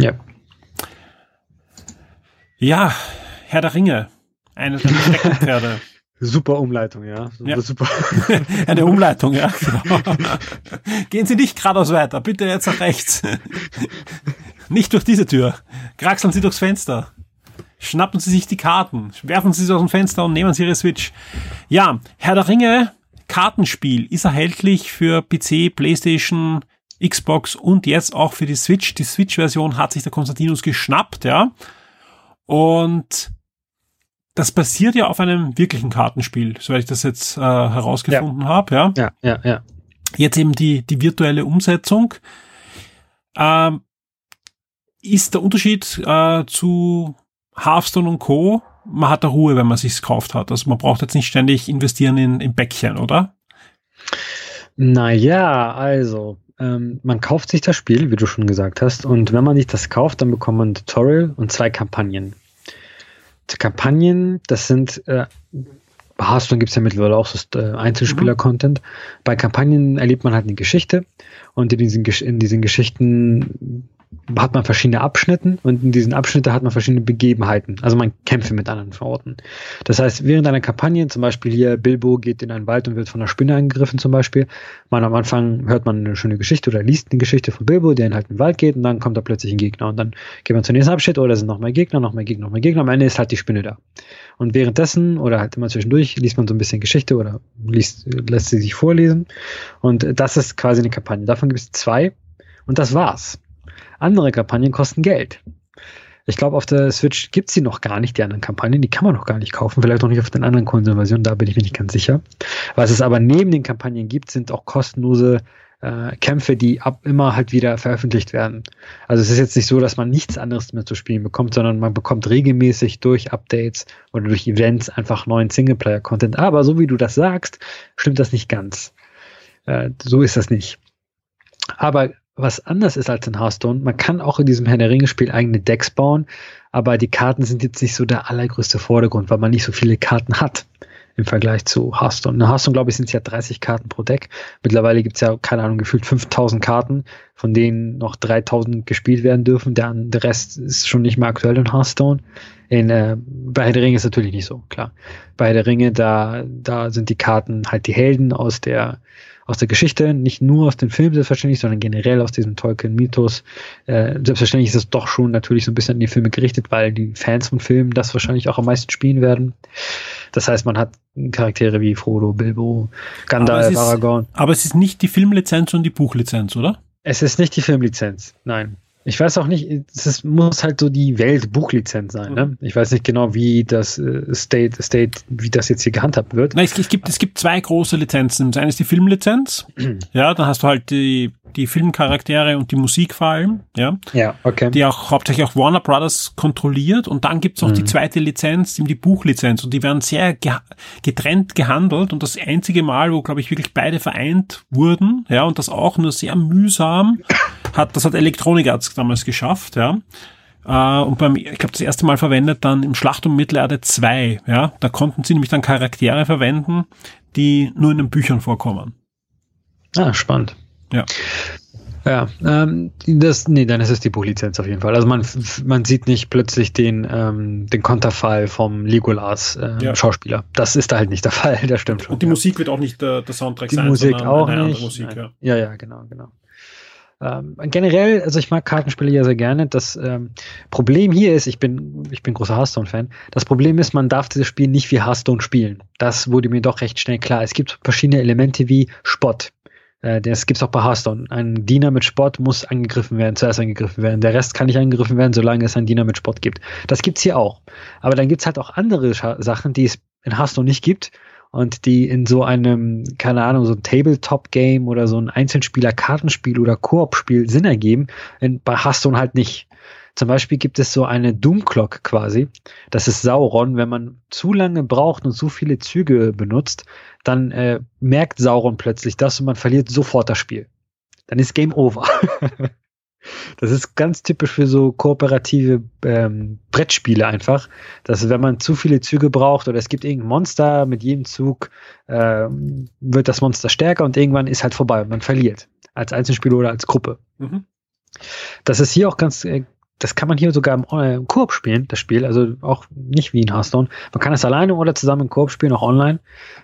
Ja. Ja, Herr der Ringe. Eine der Steckenpferde. [LAUGHS] Super Umleitung, ja. Ja. super. [LAUGHS] Eine Umleitung, ja. Genau. Gehen Sie nicht geradeaus weiter, bitte jetzt nach rechts. nicht durch diese Tür. Kraxeln Sie durchs Fenster. Schnappen Sie sich die Karten. Werfen Sie sie aus dem Fenster und nehmen Sie Ihre Switch. Ja, Herr der Ringe Kartenspiel ist erhältlich für PC, Playstation, Xbox und jetzt auch für die Switch. Die Switch-Version hat sich der Konstantinus geschnappt, ja. Und das basiert ja auf einem wirklichen Kartenspiel, soweit ich das jetzt äh, herausgefunden ja. habe. Ja? ja, ja, ja. Jetzt eben die, die virtuelle Umsetzung. Ähm, ist der Unterschied äh, zu Hearthstone und Co. Man hat da Ruhe, wenn man sich's gekauft hat. Also man braucht jetzt nicht ständig investieren in, in Bäckchen, oder? Naja, also ähm, man kauft sich das Spiel, wie du schon gesagt hast, und wenn man sich das kauft, dann bekommt man ein Tutorial und zwei Kampagnen. Die Kampagnen, das sind äh, bei Hearthstone gibt es ja mittlerweile auch so äh, Einzelspieler-Content. Mhm. Bei Kampagnen erlebt man halt eine Geschichte und in diesen, in diesen Geschichten hat man verschiedene Abschnitten und in diesen Abschnitten hat man verschiedene Begebenheiten. Also man kämpfe mit anderen Verorten. Das heißt, während einer Kampagne, zum Beispiel hier Bilbo geht in einen Wald und wird von einer Spinne angegriffen zum Beispiel, man am Anfang hört man eine schöne Geschichte oder liest eine Geschichte von Bilbo, der in halt den Wald geht und dann kommt da plötzlich ein Gegner und dann geht man zum nächsten Abschnitt oder sind noch mehr Gegner, noch mehr Gegner, noch mehr Gegner. Am Ende ist halt die Spinne da. Und währenddessen oder halt immer zwischendurch liest man so ein bisschen Geschichte oder liest, lässt sie sich vorlesen. Und das ist quasi eine Kampagne. Davon gibt es zwei und das war's. Andere Kampagnen kosten Geld. Ich glaube, auf der Switch gibt es sie noch gar nicht, die anderen Kampagnen. Die kann man noch gar nicht kaufen. Vielleicht auch nicht auf den anderen Konsolenversionen, da bin ich mir nicht ganz sicher. Was es aber neben den Kampagnen gibt, sind auch kostenlose äh, Kämpfe, die ab immer halt wieder veröffentlicht werden. Also es ist jetzt nicht so, dass man nichts anderes mehr zu spielen bekommt, sondern man bekommt regelmäßig durch Updates oder durch Events einfach neuen Singleplayer-Content. Aber so wie du das sagst, stimmt das nicht ganz. Äh, so ist das nicht. Aber was anders ist als in Hearthstone. Man kann auch in diesem Herr der Ringe-Spiel eigene Decks bauen, aber die Karten sind jetzt nicht so der allergrößte Vordergrund, weil man nicht so viele Karten hat im Vergleich zu Hearthstone. In Hearthstone, glaube ich, sind es ja 30 Karten pro Deck. Mittlerweile gibt es ja, keine Ahnung, gefühlt 5000 Karten, von denen noch 3000 gespielt werden dürfen. Der, der Rest ist schon nicht mehr aktuell in Hearthstone. In, äh, bei Herr der Ringe ist natürlich nicht so, klar. Bei Herr der Ringe, da, da sind die Karten halt die Helden aus der aus der Geschichte, nicht nur aus dem Film selbstverständlich, sondern generell aus diesem Tolkien-Mythos. Äh, selbstverständlich ist es doch schon natürlich so ein bisschen an die Filme gerichtet, weil die Fans von Filmen das wahrscheinlich auch am meisten spielen werden. Das heißt, man hat Charaktere wie Frodo, Bilbo, Gandalf, aber ist, Aragorn. Aber es ist nicht die Filmlizenz und die Buchlizenz, oder? Es ist nicht die Filmlizenz, nein. Ich weiß auch nicht, es muss halt so die Weltbuchlizenz sein. Ne? Ich weiß nicht genau, wie das äh, State, State, wie das jetzt hier gehandhabt wird. Na, es, es, gibt, es gibt zwei große Lizenzen. Das eine ist die Filmlizenz. ja, dann hast du halt die die Filmcharaktere und die Musik vor allem, ja. Ja, okay. Die auch hauptsächlich auch Warner Brothers kontrolliert und dann gibt's noch mhm. die zweite Lizenz, die Buchlizenz und die werden sehr ge getrennt gehandelt und das einzige Mal, wo glaube ich wirklich beide vereint wurden, ja, und das auch nur sehr mühsam hat, das hat Electronic Arts damals geschafft, ja. Uh, und beim, ich glaube, das erste Mal verwendet dann im Schlacht um Mittelerde 2, ja. Da konnten sie nämlich dann Charaktere verwenden, die nur in den Büchern vorkommen. Ah, spannend. Ja. Ja, ähm, das, nee, dann ist es die Buchlizenz auf jeden Fall. Also man, man sieht nicht plötzlich den, ähm, den Konterfall vom Legolas äh, ja. Schauspieler. Das ist da halt nicht der [LAUGHS] Fall, das stimmt schon. Und die ja. Musik wird auch nicht der, der Soundtrack die sein, Musik auch nicht. Musik, ja. ja, ja, genau, genau. Ähm, generell, also ich mag Kartenspiele ja sehr gerne. Das ähm, Problem hier ist, ich bin, ich bin großer Hearthstone-Fan. Das Problem ist, man darf dieses Spiel nicht wie Hearthstone spielen. Das wurde mir doch recht schnell klar. Es gibt verschiedene Elemente wie Spott. Äh, das gibt's auch bei Hearthstone. Ein Diener mit Sport muss angegriffen werden, zuerst angegriffen werden. Der Rest kann nicht angegriffen werden, solange es einen Diener mit Sport gibt. Das gibt's hier auch. Aber dann gibt's halt auch andere Sachen, die es in Hearthstone nicht gibt und die in so einem, keine Ahnung, so ein Tabletop-Game oder so ein Einzelspieler-Kartenspiel oder Koop-Spiel Sinn ergeben. In, bei Hearthstone halt nicht. Zum Beispiel gibt es so eine Doom-Clock quasi. Das ist Sauron. Wenn man zu lange braucht und zu viele Züge benutzt, dann äh, merkt Sauron plötzlich das und man verliert sofort das Spiel. Dann ist Game Over. [LAUGHS] das ist ganz typisch für so kooperative ähm, Brettspiele einfach, dass wenn man zu viele Züge braucht oder es gibt irgendein Monster, mit jedem Zug äh, wird das Monster stärker und irgendwann ist halt vorbei und man verliert. Als Einzelspieler oder als Gruppe. Mhm. Das ist hier auch ganz, äh, das kann man hier sogar im, äh, im Koop spielen, das Spiel, also auch nicht wie in Hearthstone. Man kann es alleine oder zusammen im Koop spielen, auch online.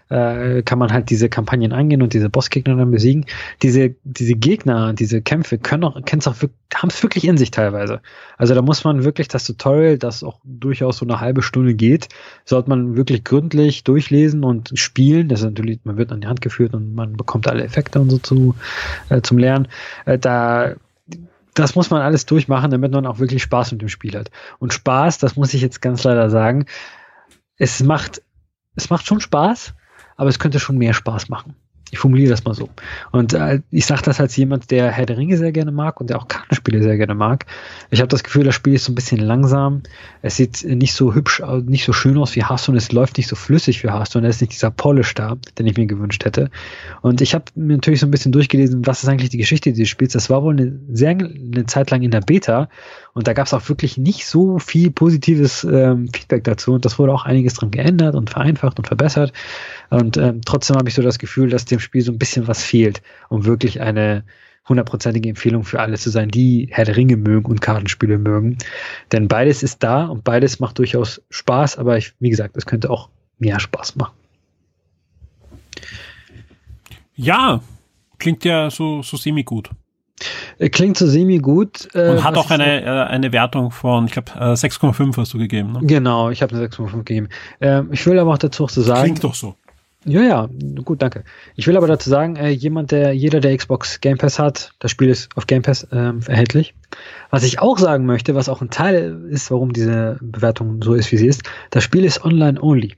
Äh, kann man halt diese Kampagnen eingehen und diese Bossgegner dann besiegen. Diese, diese Gegner, diese Kämpfe können auch, auch haben es wirklich in sich teilweise. Also da muss man wirklich das Tutorial, das auch durchaus so eine halbe Stunde geht, sollte man wirklich gründlich durchlesen und spielen. Das ist natürlich, man wird an die Hand geführt und man bekommt alle Effekte und so zu, äh, zum Lernen. Äh, da das muss man alles durchmachen, damit man auch wirklich Spaß mit dem Spiel hat. Und Spaß, das muss ich jetzt ganz leider sagen, es macht, es macht schon Spaß, aber es könnte schon mehr Spaß machen. Ich formuliere das mal so. Und äh, ich sage das als jemand, der Herr der Ringe sehr gerne mag und der auch Kartenspiele sehr gerne mag. Ich habe das Gefühl, das Spiel ist so ein bisschen langsam. Es sieht nicht so hübsch, nicht so schön aus wie Hearthstone. Es läuft nicht so flüssig wie Hearthstone. Es ist nicht dieser Polish da, den ich mir gewünscht hätte. Und ich habe mir natürlich so ein bisschen durchgelesen, was ist eigentlich die Geschichte dieses Spiels. Das war wohl eine sehr eine Zeit lang in der Beta und da gab es auch wirklich nicht so viel positives ähm, Feedback dazu. Und das wurde auch einiges dran geändert und vereinfacht und verbessert. Und ähm, trotzdem habe ich so das Gefühl, dass dem Spiel so ein bisschen was fehlt, um wirklich eine hundertprozentige Empfehlung für alle zu sein, die Herr der Ringe mögen und Kartenspiele mögen. Denn beides ist da und beides macht durchaus Spaß, aber ich, wie gesagt, es könnte auch mehr Spaß machen. Ja, klingt ja so, so semi-gut. Äh, klingt so semi gut. Äh, Und hat auch eine, äh, eine Wertung von, ich glaube, äh, 6,5 hast du gegeben. Ne? Genau, ich habe eine 6,5 gegeben. Ähm, ich will aber auch dazu auch zu sagen. Klingt doch so. Ja, ja, gut, danke. Ich will aber dazu sagen, äh, jemand, der, jeder, der Xbox Game Pass hat, das Spiel ist auf Game Pass ähm, erhältlich. Was ich auch sagen möchte, was auch ein Teil ist, warum diese Bewertung so ist, wie sie ist, das Spiel ist online only.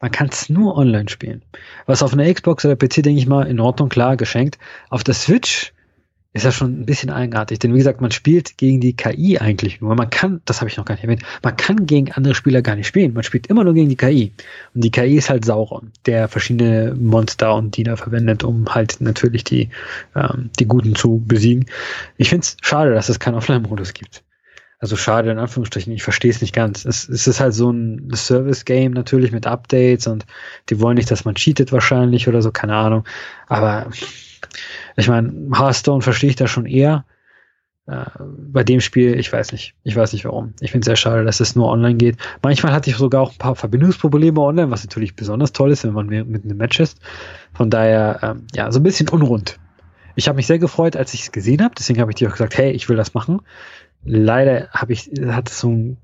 Man kann es nur online spielen. Was auf einer Xbox oder PC, denke ich mal, in Ordnung, klar, geschenkt. Auf der Switch ist ja schon ein bisschen eigenartig. Denn wie gesagt, man spielt gegen die KI eigentlich nur. Man kann, das habe ich noch gar nicht erwähnt, man kann gegen andere Spieler gar nicht spielen. Man spielt immer nur gegen die KI. Und die KI ist halt Sauron, der verschiedene Monster und Diener verwendet, um halt natürlich die, ähm, die Guten zu besiegen. Ich finde es schade, dass es keinen Offline-Modus gibt. Also schade in Anführungsstrichen, ich verstehe es nicht ganz. Es, es ist halt so ein Service-Game natürlich mit Updates und die wollen nicht, dass man cheatet wahrscheinlich oder so, keine Ahnung. Aber ich meine, Hearthstone verstehe ich da schon eher. Äh, bei dem Spiel, ich weiß nicht. Ich weiß nicht warum. Ich finde es sehr schade, dass es nur online geht. Manchmal hatte ich sogar auch ein paar Verbindungsprobleme online, was natürlich besonders toll ist, wenn man mit einem Match ist. Von daher, ähm, ja, so ein bisschen unrund. Ich habe mich sehr gefreut, als ich es gesehen habe. Deswegen habe ich dir auch gesagt, hey, ich will das machen. Leider habe ich, hat es so einen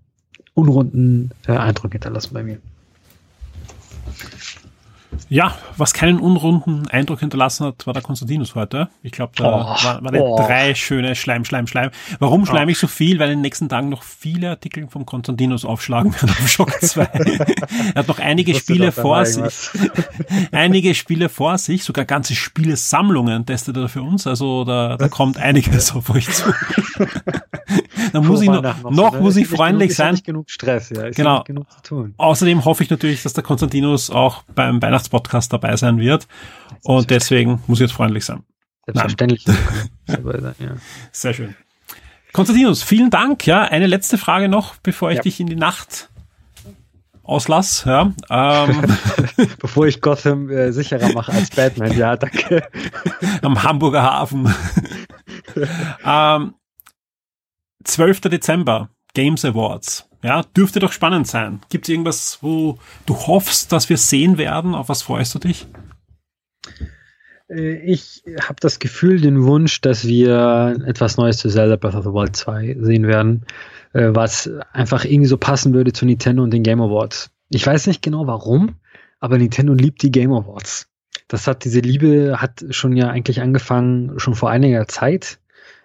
unrunden äh, Eindruck hinterlassen bei mir. Ja, was keinen unrunden Eindruck hinterlassen hat, war der Konstantinus heute. Ich glaube, da oh, war, war oh. drei schöne Schleim, Schleim, Schleim. Warum oh. schleim ich so viel? Weil in den nächsten Tagen noch viele Artikel vom Konstantinus aufschlagen werden auf Shock 2. [LAUGHS] er hat noch einige Spiele vor sich. [LAUGHS] [LAUGHS] einige Spiele vor sich, sogar ganze Spielesammlungen testet er für uns. Also da, da kommt einiges auf euch zu. [LAUGHS] da muss ich noch, noch, muss ich freundlich genug, sein. Ist nicht genug Stress, ja. Ist genau. genug zu tun. Außerdem hoffe ich natürlich, dass der Konstantinus auch beim Weihnachts Podcast dabei sein wird. Und deswegen muss ich jetzt freundlich sein. Selbstverständlich. [LAUGHS] [LAUGHS] Sehr schön. Konstantinus, vielen Dank. Ja, eine letzte Frage noch, bevor ich ja. dich in die Nacht auslass. Ja, ähm. Bevor ich Gotham äh, sicherer mache als Batman. Ja, danke. Am Hamburger Hafen. ähm, 12. Dezember, Games Awards. Ja, dürfte doch spannend sein. Gibt es irgendwas, wo du hoffst, dass wir sehen werden? Auf was freust du dich? Äh, ich habe das Gefühl, den Wunsch, dass wir etwas Neues zu Zelda Breath of the Wild 2 sehen werden, äh, was einfach irgendwie so passen würde zu Nintendo und den Game Awards. Ich weiß nicht genau warum, aber Nintendo liebt die Game Awards. Das hat diese Liebe hat schon ja eigentlich angefangen schon vor einiger Zeit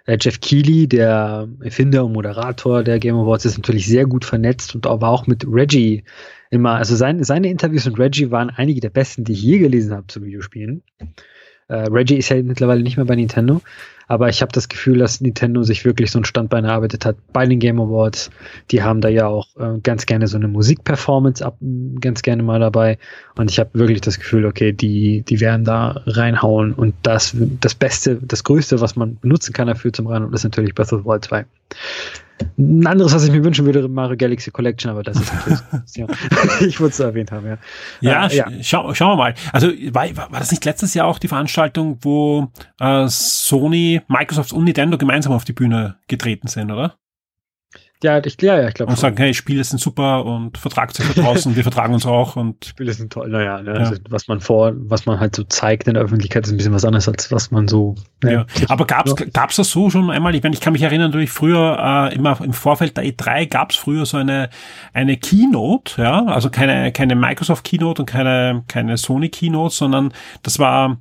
Jeff Keighley, der Erfinder und Moderator der Game Awards, ist natürlich sehr gut vernetzt und war auch mit Reggie immer, also sein, seine Interviews mit Reggie waren einige der besten, die ich je gelesen habe zu Videospielen. Äh, Reggie ist ja mittlerweile nicht mehr bei Nintendo, aber ich habe das Gefühl, dass Nintendo sich wirklich so ein Standbein erarbeitet hat bei den Game Awards. Die haben da ja auch äh, ganz gerne so eine Musikperformance ab, ganz gerne mal dabei. Und ich habe wirklich das Gefühl, okay, die, die werden da reinhauen. Und das, das Beste, das Größte, was man benutzen kann dafür zum Reinhauen, ist natürlich Breath of the Wild 2. Ein anderes, was ich mir wünschen würde, Mario Galaxy Collection, aber das ist natürlich, [LAUGHS] [LAUGHS] ich würde es erwähnt haben, ja. Ja, äh, ja. Schau, schauen wir mal. Also war, war das nicht letztes Jahr auch die Veranstaltung, wo äh, Sony, Microsoft und Nintendo gemeinsam auf die Bühne getreten sind, oder? Ja, ich, ja, ja, ich glaube. Und sagen, hey, Spiele sind super und vertragt sich da draußen, wir vertragen uns auch und. [LAUGHS] Spiele sind toll, naja, ne, ja. also, was man vor, was man halt so zeigt in der Öffentlichkeit, ist ein bisschen was anderes, als was man so. Ne, ja. Aber gab's, ja. gab's das so schon einmal? Ich meine, ich kann mich erinnern, natürlich früher, äh, immer im Vorfeld der E3 gab's früher so eine, eine Keynote, ja, also keine, keine Microsoft Keynote und keine, keine Sony Keynote, sondern das war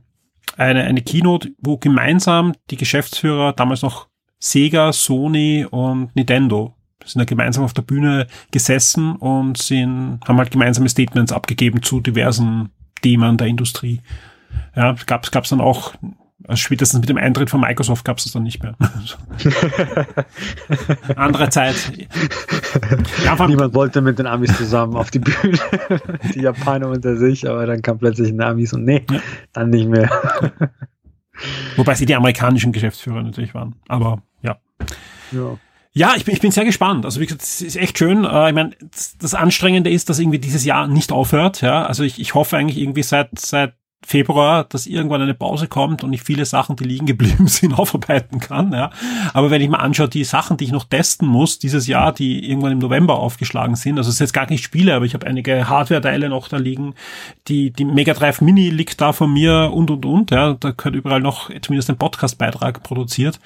eine, eine Keynote, wo gemeinsam die Geschäftsführer damals noch Sega, Sony und Nintendo sind ja gemeinsam auf der Bühne gesessen und sind, haben halt gemeinsame Statements abgegeben zu diversen Themen der Industrie. Ja, gab es dann auch also spätestens mit dem Eintritt von Microsoft gab es das dann nicht mehr. [LAUGHS] Andere Zeit. Ja, Niemand wollte mit den Amis zusammen auf die Bühne. [LAUGHS] die Japaner unter sich, aber dann kam plötzlich ein Amis und nee, ja. dann nicht mehr. Wobei sie die amerikanischen Geschäftsführer natürlich waren. Aber ja. Ja. Ja, ich bin, ich bin sehr gespannt. Also wie gesagt, es ist echt schön. Äh, ich meine, das Anstrengende ist, dass irgendwie dieses Jahr nicht aufhört. Ja, also ich, ich hoffe eigentlich irgendwie seit seit Februar, dass irgendwann eine Pause kommt und ich viele Sachen, die liegen geblieben [LAUGHS] sind, aufarbeiten kann. Ja. Aber wenn ich mir anschaue, die Sachen, die ich noch testen muss dieses Jahr, die irgendwann im November aufgeschlagen sind, also es ist jetzt gar nicht Spiele, aber ich habe einige Hardware-Teile noch da liegen. Die, die Mega Drive Mini liegt da von mir und und und. Ja. Da gehört überall noch zumindest ein Podcast-Beitrag produziert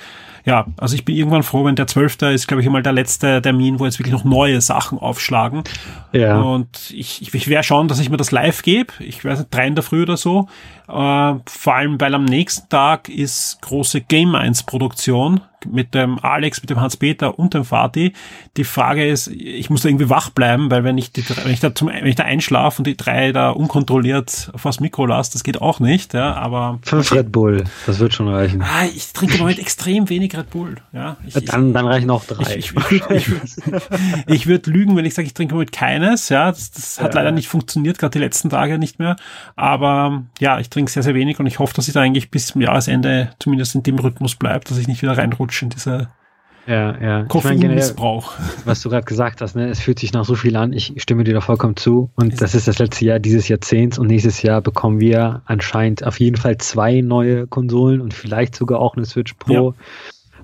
ja, also ich bin irgendwann froh, wenn der 12. ist, glaube ich, einmal der letzte Termin, wo jetzt wirklich noch neue Sachen aufschlagen. Ja. Und ich, ich, ich werde schauen, dass ich mir das live gebe. Ich weiß nicht, drei in der Früh oder so. Äh, vor allem, weil am nächsten Tag ist große Game 1 Produktion mit dem Alex, mit dem Hans-Peter und dem Vati. Die Frage ist, ich muss da irgendwie wach bleiben, weil wenn ich, die, wenn ich da zum, wenn ich da einschlafe und die drei da unkontrolliert vors Mikro lasse, das geht auch nicht, ja, aber. Fünf Red Bull, das wird schon reichen. Ah, ich trinke Moment extrem wenig Red Bull, ja. Ich, dann, dann reichen auch drei. Ich, ich, ich, würde lügen, wenn ich sage, ich trinke Moment keines, ja. Das, das hat ja. leider nicht funktioniert, gerade die letzten Tage nicht mehr. Aber ja, ich trinke sehr, sehr wenig und ich hoffe, dass ich da eigentlich bis zum Jahresende zumindest in dem Rhythmus bleibe, dass ich nicht wieder reinrutsche in diese ja, ja. Koffeinmissbrauch. Was du gerade gesagt hast, ne, es fühlt sich nach so viel an. Ich stimme dir da vollkommen zu. Und das ist das letzte Jahr dieses Jahrzehnts und nächstes Jahr bekommen wir anscheinend auf jeden Fall zwei neue Konsolen und vielleicht sogar auch eine Switch Pro. Ja.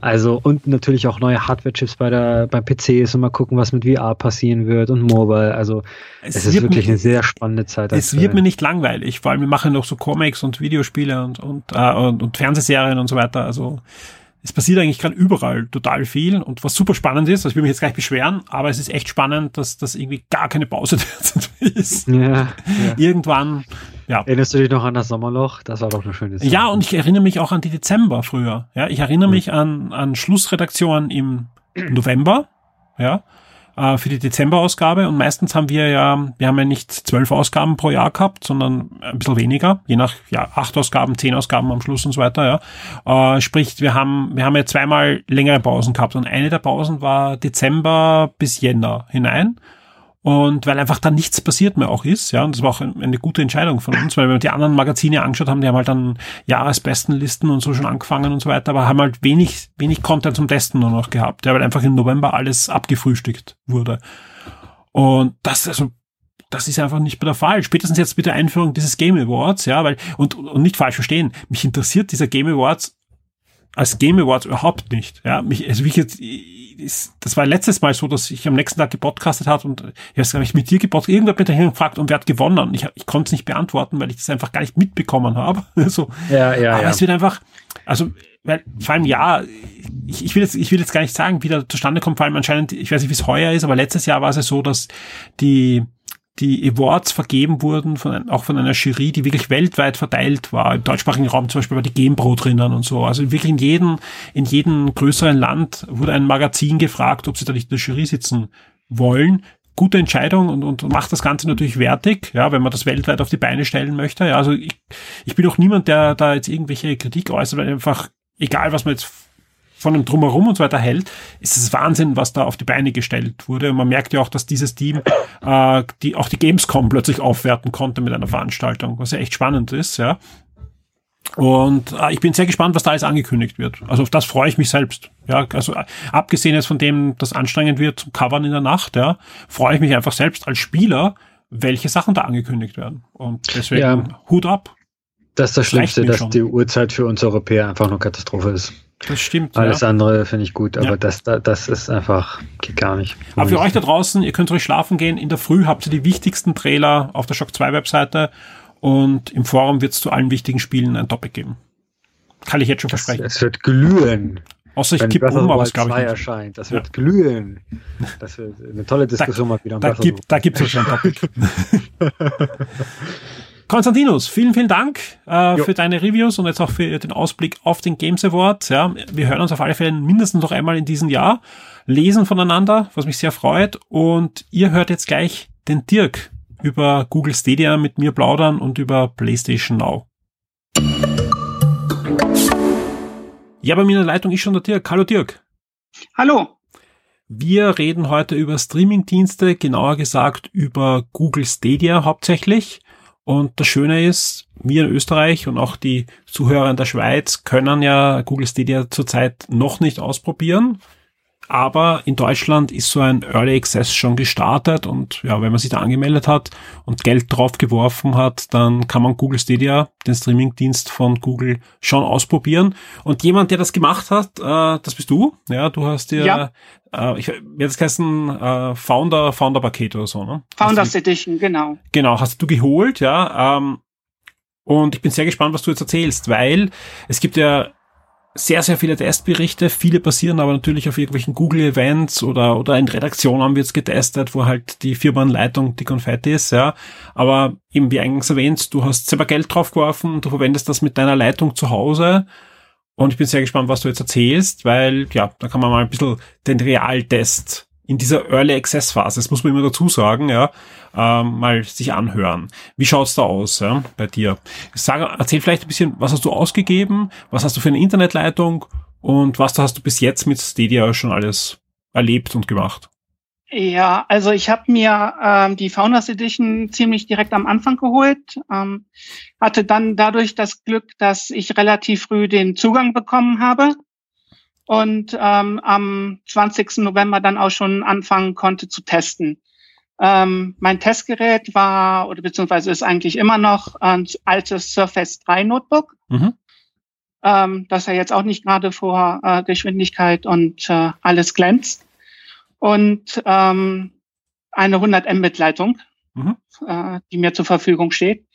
Also und natürlich auch neue Hardware-Chips bei der beim PC und mal gucken, was mit VR passieren wird und Mobile. Also es, es ist wirklich mir, eine sehr spannende Zeit. Es wird mir nicht langweilig, vor allem wir machen noch so Comics und Videospiele und und, äh, und, und Fernsehserien und so weiter. Also es passiert eigentlich gerade überall total viel und was super spannend ist, also ich will mich jetzt gleich beschweren, aber es ist echt spannend, dass das irgendwie gar keine Pause [LAUGHS] ist. Ja, ja. Irgendwann, ja. Erinnerst du dich noch an das Sommerloch? Das war doch eine schöne Zeit. Ja, und ich erinnere mich auch an die Dezember früher. Ja, ich erinnere mhm. mich an, an Schlussredaktionen im November, ja, äh, für die Dezemberausgabe und meistens haben wir ja, wir haben ja nicht zwölf Ausgaben pro Jahr gehabt, sondern ein bisschen weniger, je nach ja acht Ausgaben, zehn Ausgaben am Schluss und so weiter. Ja, äh, sprich, wir haben wir haben ja zweimal längere Pausen gehabt und eine der Pausen war Dezember bis Jänner hinein. Und weil einfach da nichts passiert mehr auch ist, ja, und das war auch eine gute Entscheidung von uns, weil wir die anderen Magazine angeschaut haben, die haben halt dann Jahresbestenlisten und so schon angefangen und so weiter, aber haben halt wenig, wenig Content zum Testen nur noch gehabt, ja, weil einfach im November alles abgefrühstückt wurde. Und das, also, das ist einfach nicht mehr der Fall. Spätestens jetzt mit der Einführung dieses Game Awards, ja, weil, und, und nicht falsch verstehen, mich interessiert dieser Game Awards als Game Awards überhaupt nicht. Ja, mich, also wie ich jetzt, das war letztes Mal so, dass ich am nächsten Tag gepodcastet hat und ich weiß gar nicht, mit dir gepodcastet, irgendwer hat mich dahin gefragt und wer hat gewonnen? Ich, ich konnte es nicht beantworten, weil ich das einfach gar nicht mitbekommen habe. [LAUGHS] so. Ja, ja, Aber ja. es wird einfach, also, weil, vor allem ja, ich, ich will jetzt, ich will jetzt gar nicht sagen, wie der zustande kommt, vor allem anscheinend, ich weiß nicht, wie es heuer ist, aber letztes Jahr war es ja so, dass die, die Awards vergeben wurden, von, auch von einer Jury, die wirklich weltweit verteilt war. Im deutschsprachigen Raum zum Beispiel war die GamePro drinnen und so. Also wirklich in jedem, in jedem größeren Land wurde ein Magazin gefragt, ob sie da nicht in der Jury sitzen wollen. Gute Entscheidung und, und macht das Ganze natürlich wertig, ja, wenn man das weltweit auf die Beine stellen möchte. Ja, also ich, ich bin auch niemand, der da jetzt irgendwelche Kritik äußert, weil einfach, egal was man jetzt von dem Drumherum und so weiter hält, ist es Wahnsinn, was da auf die Beine gestellt wurde. Und man merkt ja auch, dass dieses Team äh, die auch die Gamescom plötzlich aufwerten konnte mit einer Veranstaltung, was ja echt spannend ist, ja. Und äh, ich bin sehr gespannt, was da alles angekündigt wird. Also auf das freue ich mich selbst. Ja, also äh, abgesehen jetzt von dem, das anstrengend wird zum Covern in der Nacht, ja, freue ich mich einfach selbst als Spieler, welche Sachen da angekündigt werden. Und deswegen ja, Hut ab. Das ist das Schlimmste, dass schon. die Uhrzeit für uns Europäer einfach nur Katastrophe ist. Das stimmt. Alles ja. andere finde ich gut, aber ja. das, das ist einfach, geht gar nicht. Aber für euch da draußen, ihr könnt ruhig schlafen gehen. In der Früh habt ihr die wichtigsten Trailer auf der Shock 2 Webseite und im Forum wird es zu allen wichtigen Spielen ein Topic geben. Kann ich jetzt schon versprechen. Es wird glühen. Außer ich kippe um, aber es glaube ich nicht. erscheint. Das wird ja. glühen. Das wird eine tolle Diskussion da, mal wieder. Da gibt, da gibt es schon ein Topic. [LAUGHS] [LAUGHS] Konstantinus, vielen, vielen Dank äh, für deine Reviews und jetzt auch für den Ausblick auf den Games Award. Ja, wir hören uns auf alle Fälle mindestens noch einmal in diesem Jahr, lesen voneinander, was mich sehr freut. Und ihr hört jetzt gleich den Dirk über Google Stadia mit mir plaudern und über PlayStation Now. Ja, bei mir in der Leitung ist schon der Dirk. Hallo Dirk. Hallo. Wir reden heute über Streamingdienste, genauer gesagt über Google Stadia hauptsächlich. Und das Schöne ist, wir in Österreich und auch die Zuhörer in der Schweiz können ja Google Stadia zurzeit noch nicht ausprobieren. Aber in Deutschland ist so ein Early Access schon gestartet und ja, wenn man sich da angemeldet hat und Geld drauf geworfen hat, dann kann man Google Stadia, den Streamingdienst von Google, schon ausprobieren. Und jemand, der das gemacht hat, äh, das bist du. Ja, du hast dir, ja. Äh, ich werde es heißen, äh, Founder, Founder-Paket oder so, ne? Founders Edition, genau. Genau, hast du geholt, ja. Ähm, und ich bin sehr gespannt, was du jetzt erzählst, weil es gibt ja sehr, sehr viele Testberichte. Viele basieren aber natürlich auf irgendwelchen Google-Events oder, oder in Redaktionen wird es getestet, wo halt die Firmenleitung die Konfetti ist, ja. Aber eben wie eingangs erwähnt, du hast selber Geld draufgeworfen, du verwendest das mit deiner Leitung zu Hause. Und ich bin sehr gespannt, was du jetzt erzählst, weil, ja, da kann man mal ein bisschen den Realtest in dieser Early Access Phase, das muss man immer dazu sagen, ja, ähm, mal sich anhören. Wie schaut's da aus ja, bei dir? Sag, erzähl vielleicht ein bisschen, was hast du ausgegeben, was hast du für eine Internetleitung und was hast du bis jetzt mit Stadia schon alles erlebt und gemacht? Ja, also ich habe mir ähm, die Founders Edition ziemlich direkt am Anfang geholt, ähm, hatte dann dadurch das Glück, dass ich relativ früh den Zugang bekommen habe und ähm, am 20. November dann auch schon anfangen konnte zu testen. Ähm, mein Testgerät war oder beziehungsweise ist eigentlich immer noch ein altes Surface 3 Notebook, mhm. ähm, das ja jetzt auch nicht gerade vor äh, Geschwindigkeit und äh, alles glänzt. Und ähm, eine 100 Mbit Leitung, mhm. äh, die mir zur Verfügung steht.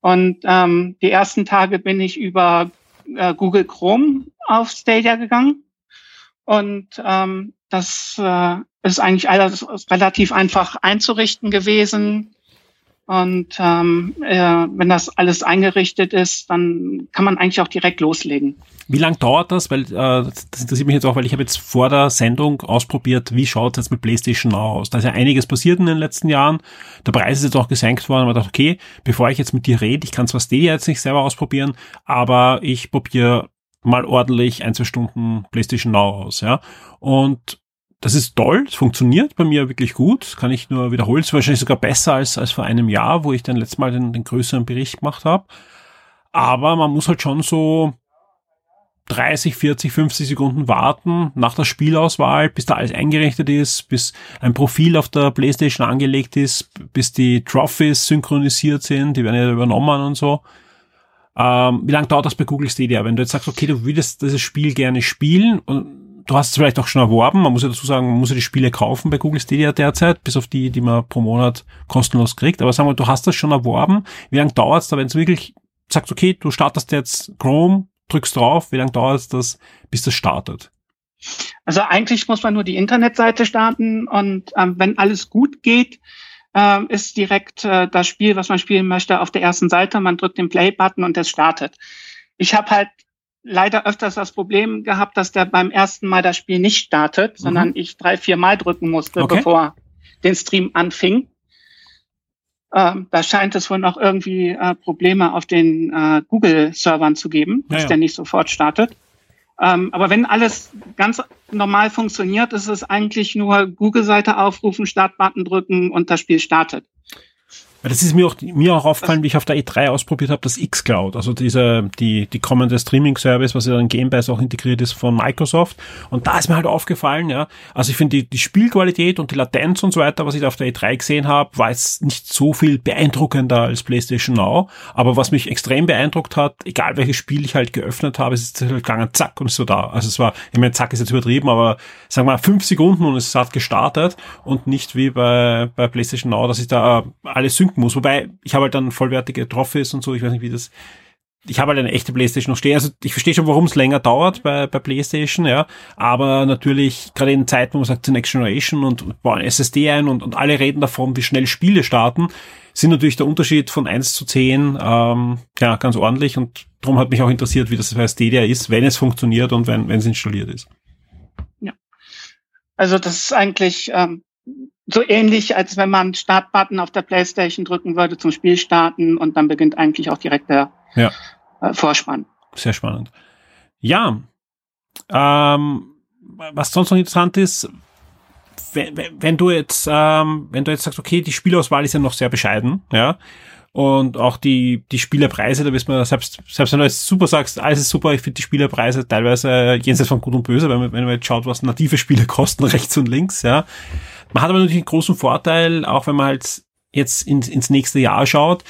Und ähm, die ersten Tage bin ich über äh, Google Chrome auf Stadia gegangen und ähm, das äh, ist eigentlich alles relativ einfach einzurichten gewesen. Und ähm, äh, wenn das alles eingerichtet ist, dann kann man eigentlich auch direkt loslegen. Wie lang dauert das? Weil äh, das interessiert mich jetzt auch, weil ich habe jetzt vor der Sendung ausprobiert, wie schaut es jetzt mit PlayStation Now aus? Da ist ja einiges passiert in den letzten Jahren. Der Preis ist jetzt auch gesenkt worden. Und man dachte, okay, bevor ich jetzt mit dir rede, ich kann zwar Stadia jetzt nicht selber ausprobieren, aber ich probiere mal ordentlich ein, zwei Stunden PlayStation Now aus, ja. Und das ist toll, es funktioniert bei mir wirklich gut, kann ich nur wiederholen. Es ist wahrscheinlich sogar besser als, als vor einem Jahr, wo ich dann letztes Mal den, den größeren Bericht gemacht habe. Aber man muss halt schon so 30, 40, 50 Sekunden warten nach der Spielauswahl, bis da alles eingerichtet ist, bis ein Profil auf der Playstation angelegt ist, bis die Trophies synchronisiert sind, die werden ja übernommen und so. Ähm, wie lange dauert das bei Google Stadia? Wenn du jetzt sagst, okay, du würdest dieses Spiel gerne spielen und du hast es vielleicht auch schon erworben, man muss ja dazu sagen, man muss ja die Spiele kaufen bei Google Stadia derzeit, bis auf die, die man pro Monat kostenlos kriegt. Aber sagen wir, du hast das schon erworben. Wie lange dauert es da, wenn du wirklich sagst, okay, du startest jetzt Chrome, drückst drauf, wie lange dauert es das, bis das startet? Also eigentlich muss man nur die Internetseite starten und ähm, wenn alles gut geht, äh, ist direkt äh, das Spiel, was man spielen möchte, auf der ersten Seite. Man drückt den Play-Button und es startet. Ich habe halt leider öfters das Problem gehabt, dass der beim ersten Mal das Spiel nicht startet, mhm. sondern ich drei, vier Mal drücken musste, okay. bevor den Stream anfing. Ähm, da scheint es wohl noch irgendwie äh, Probleme auf den äh, Google-Servern zu geben, dass ja. der nicht sofort startet. Ähm, aber wenn alles ganz normal funktioniert, ist es eigentlich nur Google-Seite aufrufen, Startbutton drücken und das Spiel startet. Das ist mir auch, mir auch aufgefallen, wie ich auf der E3 ausprobiert habe, das xCloud, also diese, die, die kommende Streaming-Service, was ja in Game Pass auch integriert ist von Microsoft. Und da ist mir halt aufgefallen, ja, also ich finde die, die Spielqualität und die Latenz und so weiter, was ich da auf der E3 gesehen habe, war jetzt nicht so viel beeindruckender als PlayStation Now. Aber was mich extrem beeindruckt hat, egal welches Spiel ich halt geöffnet habe, es ist halt gegangen, zack, und so da. Also es war, ich meine, zack ist jetzt übertrieben, aber sagen wir mal fünf Sekunden und es hat gestartet und nicht wie bei, bei PlayStation Now, dass ich da alles synken muss. Wobei, ich habe halt dann vollwertige Trophys und so, ich weiß nicht, wie das ich habe halt eine echte Playstation noch stehen. Also ich verstehe schon, warum es länger dauert bei, bei Playstation, ja. Aber natürlich, gerade in Zeiten, wo man sagt, the Next Generation und bauen SSD ein und, und alle reden davon, wie schnell Spiele starten, sind natürlich der Unterschied von 1 zu 10 ähm, ja, ganz ordentlich und darum hat mich auch interessiert, wie das bei Stadia ist, wenn es funktioniert und wenn, wenn es installiert ist. Ja. Also das ist eigentlich ähm, so ähnlich, als wenn man Startbutton auf der Playstation drücken würde zum Spiel starten und dann beginnt eigentlich auch direkt der ja. äh, Vorspann. Sehr spannend. Ja, ähm, was sonst noch interessant ist, wenn, wenn du jetzt, ähm, wenn du jetzt sagst, okay, die Spielauswahl ist ja noch sehr bescheiden, ja, und auch die, die Spielerpreise, da wissen wir, selbst, selbst wenn du jetzt super sagst, alles ist super, ich finde die Spielerpreise teilweise jenseits von gut und böse, wenn man, wenn man jetzt schaut, was native Spiele [LAUGHS] kosten, rechts und links, ja. Man hat aber natürlich einen großen Vorteil, auch wenn man halt jetzt ins, ins nächste Jahr schaut,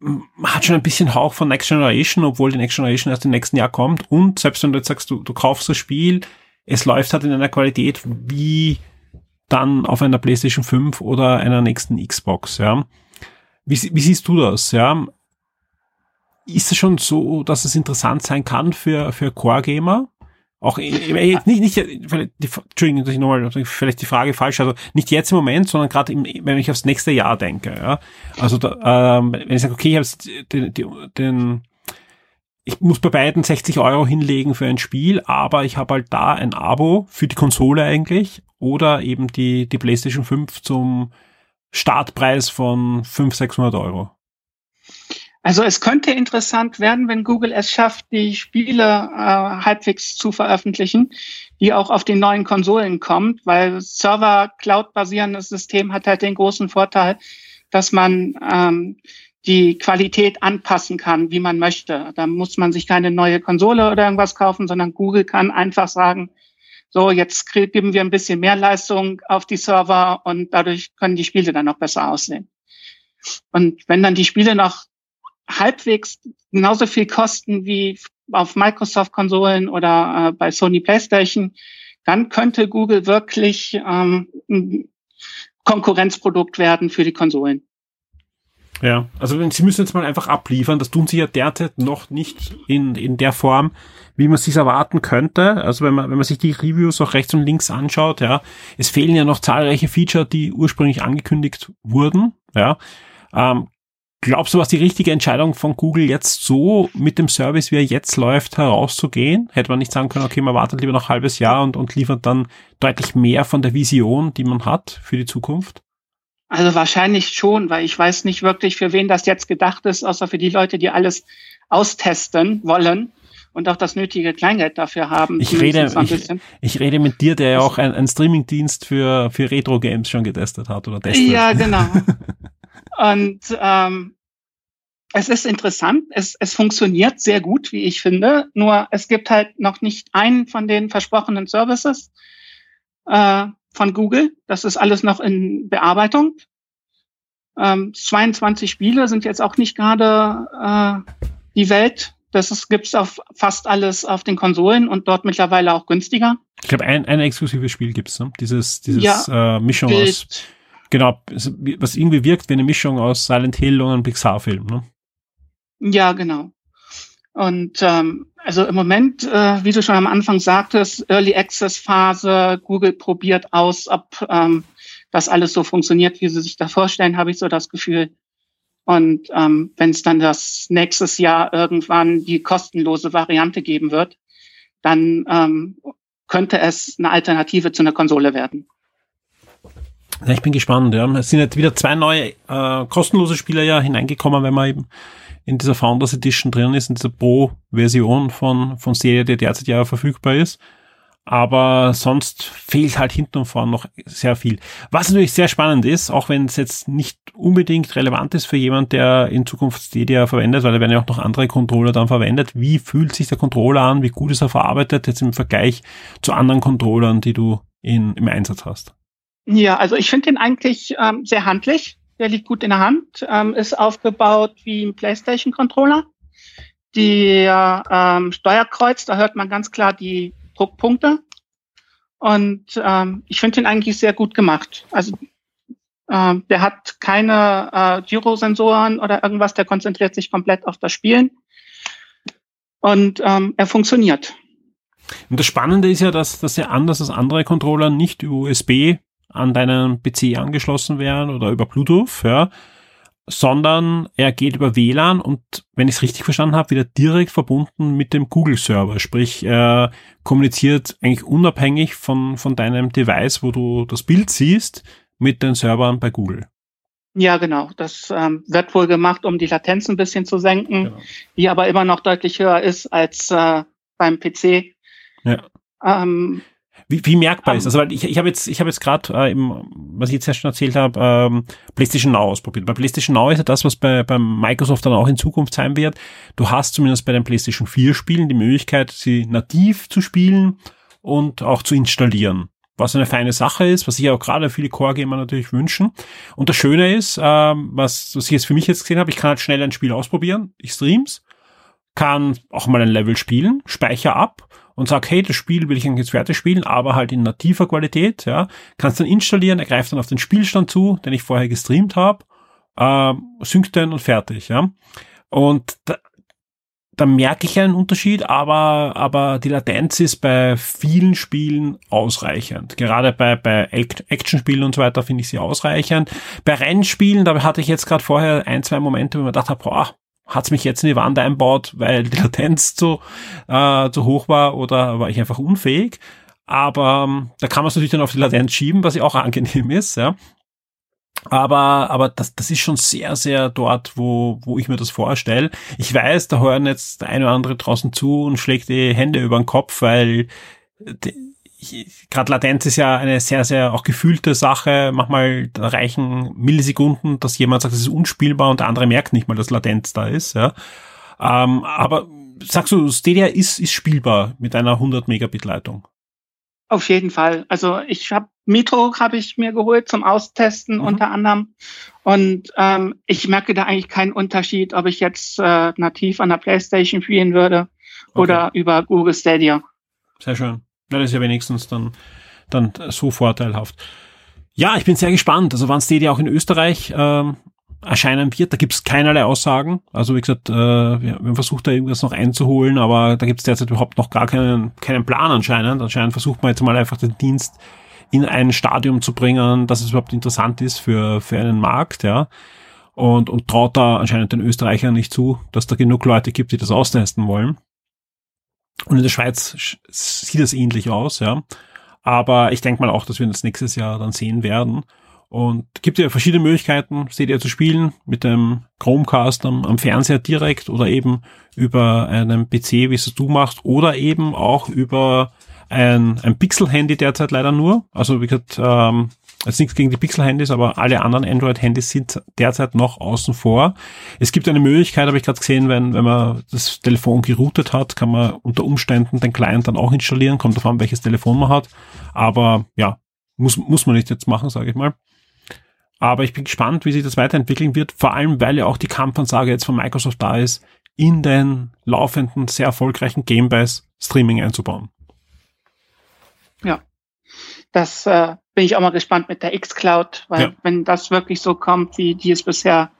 man hat schon ein bisschen Hauch von Next Generation, obwohl die Next Generation erst im nächsten Jahr kommt. Und selbst wenn du jetzt sagst, du, du kaufst das Spiel, es läuft halt in einer Qualität wie dann auf einer PlayStation 5 oder einer nächsten Xbox, ja. Wie, wie siehst du das, ja? Ist es schon so, dass es interessant sein kann für, für Core-Gamer? Auch nicht, nicht, vielleicht, die, Entschuldigung, dass ich nochmal, vielleicht die Frage falsch, also nicht jetzt im Moment, sondern gerade wenn ich aufs nächste Jahr denke, ja. Also da, ähm, wenn ich sage, okay, ich habe den, den, ich muss bei beiden 60 Euro hinlegen für ein Spiel, aber ich habe halt da ein Abo für die Konsole eigentlich oder eben die, die PlayStation 5 zum Startpreis von 500, 600 Euro. Also es könnte interessant werden, wenn Google es schafft, die Spiele äh, halbwegs zu veröffentlichen, die auch auf den neuen Konsolen kommt, weil Server-Cloud-basierendes System hat halt den großen Vorteil, dass man ähm, die Qualität anpassen kann, wie man möchte. Da muss man sich keine neue Konsole oder irgendwas kaufen, sondern Google kann einfach sagen, so, jetzt geben wir ein bisschen mehr Leistung auf die Server und dadurch können die Spiele dann noch besser aussehen. Und wenn dann die Spiele noch halbwegs genauso viel kosten wie auf Microsoft-Konsolen oder äh, bei Sony PlayStation, dann könnte Google wirklich ähm, ein Konkurrenzprodukt werden für die Konsolen. Ja, also sie müssen jetzt mal einfach abliefern. Das tun sie ja derzeit noch nicht in, in der Form, wie man sich erwarten könnte. Also wenn man, wenn man sich die Reviews auch rechts und links anschaut, ja, es fehlen ja noch zahlreiche Feature, die ursprünglich angekündigt wurden. Ja, ähm, Glaubst du, was die richtige Entscheidung von Google jetzt so mit dem Service, wie er jetzt läuft, herauszugehen? Hätte man nicht sagen können, okay, man wartet lieber noch ein halbes Jahr und, und liefert dann deutlich mehr von der Vision, die man hat für die Zukunft? Also wahrscheinlich schon, weil ich weiß nicht wirklich, für wen das jetzt gedacht ist, außer für die Leute, die alles austesten wollen und auch das nötige Kleingeld dafür haben. Ich rede, ich, ich, rede mit dir, der ja auch einen Streamingdienst für, für Retro-Games schon getestet hat oder testet. Ja, genau. [LAUGHS] Und ähm, es ist interessant, es, es funktioniert sehr gut, wie ich finde, nur es gibt halt noch nicht einen von den versprochenen Services äh, von Google. Das ist alles noch in Bearbeitung. Ähm, 22 Spiele sind jetzt auch nicht gerade äh, die Welt. Das gibt es auf fast alles auf den Konsolen und dort mittlerweile auch günstiger. Ich glaube, ein, ein exklusives Spiel gibt's, ne? Dieses, dieses ja, äh, Mischung Bild, aus Genau, was irgendwie wirkt wie eine Mischung aus Silent Hill und einem Pixar-Film, ne? Ja, genau. Und ähm, also im Moment, äh, wie du schon am Anfang sagtest, Early Access Phase, Google probiert aus, ob ähm, das alles so funktioniert, wie sie sich da vorstellen, habe ich so das Gefühl. Und ähm, wenn es dann das nächstes Jahr irgendwann die kostenlose Variante geben wird, dann ähm, könnte es eine Alternative zu einer Konsole werden. Ja, ich bin gespannt. Ja. Es sind jetzt wieder zwei neue äh, kostenlose Spieler ja hineingekommen, wenn man eben in dieser Founders Edition drin ist, in dieser Pro-Version von, von Serie, die derzeit ja verfügbar ist. Aber sonst fehlt halt hinten und vorn noch sehr viel. Was natürlich sehr spannend ist, auch wenn es jetzt nicht unbedingt relevant ist für jemand, der in Zukunft Stadia verwendet, weil da werden ja auch noch andere Controller dann verwendet. Wie fühlt sich der Controller an? Wie gut ist er verarbeitet jetzt im Vergleich zu anderen Controllern, die du in, im Einsatz hast? Ja, also ich finde den eigentlich ähm, sehr handlich. Der liegt gut in der Hand, ähm, ist aufgebaut wie ein PlayStation-Controller. Der ähm, Steuerkreuz, da hört man ganz klar die Druckpunkte. Und ähm, ich finde den eigentlich sehr gut gemacht. Also Äh, der hat keine äh, Gyrosensoren oder irgendwas, der konzentriert sich komplett auf das Spielen. Und ähm, er funktioniert. Und das Spannende ist ja, dass, dass er anders als andere Controller nicht über USB an deinen PC angeschlossen werden oder über Bluetooth, ja, sondern er geht über WLAN und wenn ich es richtig verstanden habe, wieder direkt verbunden mit dem Google-Server. Sprich, er kommuniziert eigentlich unabhängig von, von deinem Device, wo du das Bild siehst, mit den Servern bei Google. Ja, genau. Das ähm, wird wohl gemacht, um die Latenz ein bisschen zu senken, genau. die aber immer noch deutlich höher ist als äh, beim PC. Ja. Ähm, wie, wie merkbar um, ist das? Also, weil ich, ich habe jetzt, ich habe jetzt gerade, äh, was ich jetzt ja schon erzählt habe, ähm, PlayStation Now ausprobiert. Bei PlayStation Now ist ja das, was bei, bei Microsoft dann auch in Zukunft sein wird. Du hast zumindest bei den PlayStation 4 Spielen die Möglichkeit, sie nativ zu spielen und auch zu installieren was eine feine Sache ist, was sich auch gerade viele Core-Gamer natürlich wünschen. Und das Schöne ist, ähm, was, was ich jetzt für mich jetzt gesehen habe, ich kann halt schnell ein Spiel ausprobieren, ich streams, kann auch mal ein Level spielen, speicher ab und sag, hey, das Spiel will ich jetzt fertig spielen, aber halt in nativer Qualität, ja, kannst dann installieren, er greift dann auf den Spielstand zu, den ich vorher gestreamt habe, äh, synkt den und fertig, ja. Und da, da merke ich einen Unterschied, aber, aber die Latenz ist bei vielen Spielen ausreichend. Gerade bei, bei Actionspielen und so weiter finde ich sie ausreichend. Bei Rennspielen, da hatte ich jetzt gerade vorher ein, zwei Momente, wo man dachte, boah, hat's mich jetzt in die Wand einbaut, weil die Latenz zu, äh, zu hoch war oder war ich einfach unfähig. Aber ähm, da kann man es natürlich dann auf die Latenz schieben, was ja auch [LAUGHS] angenehm ist, ja. Aber, aber das, das ist schon sehr, sehr dort, wo, wo ich mir das vorstelle. Ich weiß, da hören jetzt der eine oder andere draußen zu und schlägt die Hände über den Kopf, weil gerade Latenz ist ja eine sehr, sehr auch gefühlte Sache. Manchmal reichen Millisekunden, dass jemand sagt, es ist unspielbar und der andere merkt nicht mal, dass Latenz da ist. Ja. Ähm, aber sagst du, Stadia ist, ist spielbar mit einer 100 Megabit Leitung? Auf jeden Fall. Also ich habe Metro habe ich mir geholt zum Austesten mhm. unter anderem und ähm, ich merke da eigentlich keinen Unterschied, ob ich jetzt äh, nativ an der PlayStation spielen würde okay. oder über Google Stadia. Sehr schön. Ja, das ist ja wenigstens dann dann so vorteilhaft. Ja, ich bin sehr gespannt. Also wann Stadia auch in Österreich ähm, erscheinen wird. Da gibt es keinerlei Aussagen. Also wie gesagt, äh, wir, haben versucht da irgendwas noch einzuholen, aber da gibt es derzeit überhaupt noch gar keinen, keinen Plan anscheinend. Anscheinend versucht man jetzt mal einfach den Dienst in ein Stadium zu bringen, dass es überhaupt interessant ist für, für einen Markt, ja. Und, und traut da anscheinend den Österreichern nicht zu, dass da genug Leute gibt, die das austesten wollen. Und in der Schweiz sieht es ähnlich aus, ja. Aber ich denke mal auch, dass wir das nächstes Jahr dann sehen werden. Und gibt ja verschiedene Möglichkeiten, seht ihr zu spielen, mit dem Chromecast am, am, Fernseher direkt oder eben über einen PC, wie es du machst, oder eben auch über ein, ein Pixel-Handy derzeit leider nur. Also wie gesagt, ähm, jetzt nichts gegen die Pixel-Handys, aber alle anderen Android-Handys sind derzeit noch außen vor. Es gibt eine Möglichkeit, habe ich gerade gesehen, wenn, wenn man das Telefon geroutet hat, kann man unter Umständen den Client dann auch installieren, kommt davon, welches Telefon man hat. Aber ja, muss, muss man nicht jetzt machen, sage ich mal. Aber ich bin gespannt, wie sich das weiterentwickeln wird, vor allem weil ja auch die Kampfansage jetzt von Microsoft da ist, in den laufenden, sehr erfolgreichen Gamebase Streaming einzubauen. Ja, das äh, bin ich auch mal gespannt mit der X-Cloud, weil ja. wenn das wirklich so kommt, wie die es bisher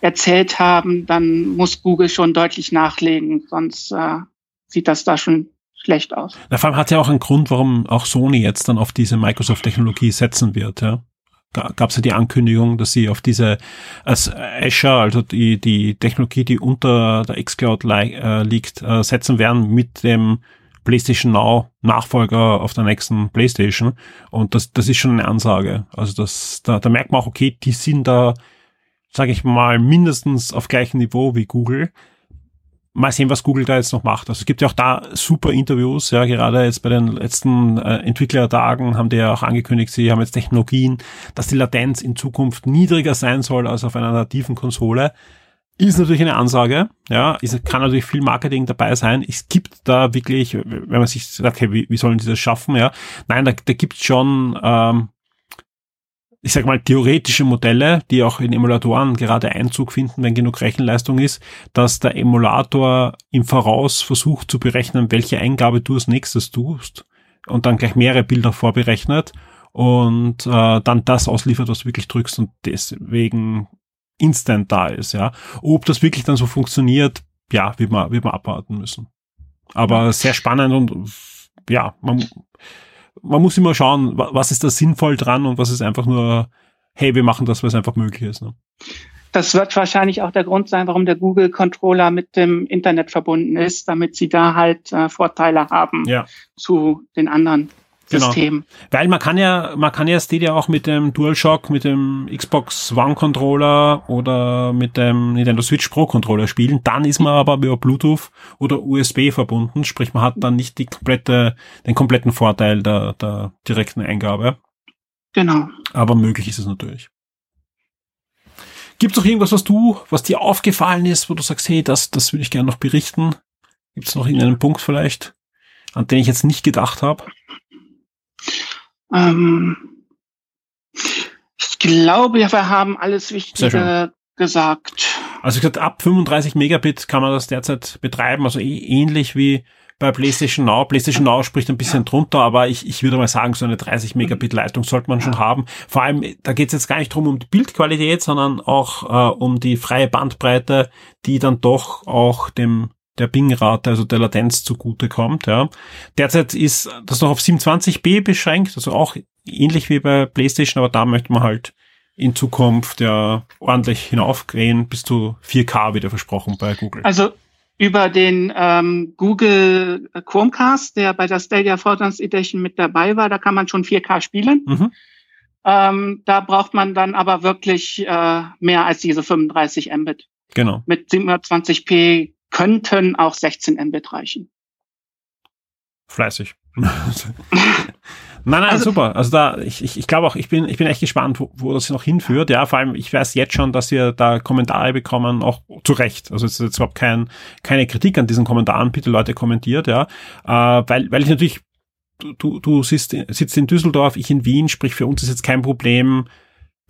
erzählt haben, dann muss Google schon deutlich nachlegen, sonst äh, sieht das da schon schlecht aus. Na, vor allem hat ja auch einen Grund, warum auch Sony jetzt dann auf diese Microsoft-Technologie setzen wird, ja gab es ja die Ankündigung, dass sie auf diese als Azure, also die, die Technologie, die unter der xCloud äh, liegt, äh, setzen werden mit dem PlayStation Now Nachfolger auf der nächsten PlayStation. Und das, das ist schon eine Ansage. Also das, da, da merkt man auch, okay, die sind da, sage ich mal, mindestens auf gleichem Niveau wie Google mal sehen, was Google da jetzt noch macht. Also es gibt ja auch da super Interviews, ja, gerade jetzt bei den letzten äh, Entwicklertagen haben die ja auch angekündigt, sie haben jetzt Technologien, dass die Latenz in Zukunft niedriger sein soll als auf einer nativen Konsole. Ist natürlich eine Ansage, ja, es kann natürlich viel Marketing dabei sein. Es gibt da wirklich, wenn man sich sagt, okay, wie, wie sollen sie das schaffen, ja, nein, da, da gibt es schon ähm, ich sag mal, theoretische Modelle, die auch in Emulatoren gerade Einzug finden, wenn genug Rechenleistung ist, dass der Emulator im Voraus versucht zu berechnen, welche Eingabe du als nächstes tust und dann gleich mehrere Bilder vorberechnet und äh, dann das ausliefert, was du wirklich drückst und deswegen instant da ist, ja. Ob das wirklich dann so funktioniert, ja, wird man, wird man abwarten müssen. Aber sehr spannend und ja, man, man muss immer schauen, was ist da sinnvoll dran und was ist einfach nur, hey, wir machen das, was einfach möglich ist. Ne? Das wird wahrscheinlich auch der Grund sein, warum der Google Controller mit dem Internet verbunden ist, damit sie da halt äh, Vorteile haben ja. zu den anderen genau. System. Weil man kann ja, man kann ja Stadia auch mit dem DualShock, mit dem Xbox One Controller oder mit dem Nintendo Switch Pro Controller spielen. Dann ist man aber über Bluetooth oder USB verbunden, sprich man hat dann nicht die komplette, den kompletten Vorteil der, der direkten Eingabe. Genau. Aber möglich ist es natürlich. Gibt es noch irgendwas, was du, was dir aufgefallen ist, wo du sagst, hey, das, das würde ich gerne noch berichten? Gibt es noch irgendeinen Punkt vielleicht, an den ich jetzt nicht gedacht habe? Ähm, ich glaube, wir haben alles Wichtige gesagt. Also ich gesagt, ab 35 Megabit kann man das derzeit betreiben, also eh ähnlich wie bei PlayStation Now. PlayStation Now spricht ein bisschen drunter, aber ich, ich würde mal sagen, so eine 30 Megabit Leitung sollte man schon haben. Vor allem, da geht es jetzt gar nicht drum um die Bildqualität, sondern auch äh, um die freie Bandbreite, die dann doch auch dem der Bing-Rate, also der Latenz zugute kommt. Ja. Derzeit ist das noch auf 27b beschränkt, also auch ähnlich wie bei PlayStation, aber da möchte man halt in Zukunft ja ordentlich hinaufgehen, bis zu 4K wieder versprochen bei Google. Also über den ähm, Google Chromecast, der bei der Stadia Fortnite Edition mit dabei war, da kann man schon 4K spielen. Mhm. Ähm, da braucht man dann aber wirklich äh, mehr als diese 35 Mbit. Genau. Mit 720p könnten auch 16 Mbit reichen. Fleißig. [LAUGHS] nein, nein, also, super. Also da, ich, ich, ich glaube auch, ich bin, ich bin echt gespannt, wo, wo das noch hinführt. Ja, vor allem, ich weiß jetzt schon, dass wir da Kommentare bekommen, auch zu Recht. Also es ist jetzt überhaupt kein, keine Kritik an diesen Kommentaren. Bitte Leute kommentiert, ja. Äh, weil, weil ich natürlich, du, du sitzt, sitzt in Düsseldorf, ich in Wien, sprich für uns ist jetzt kein Problem,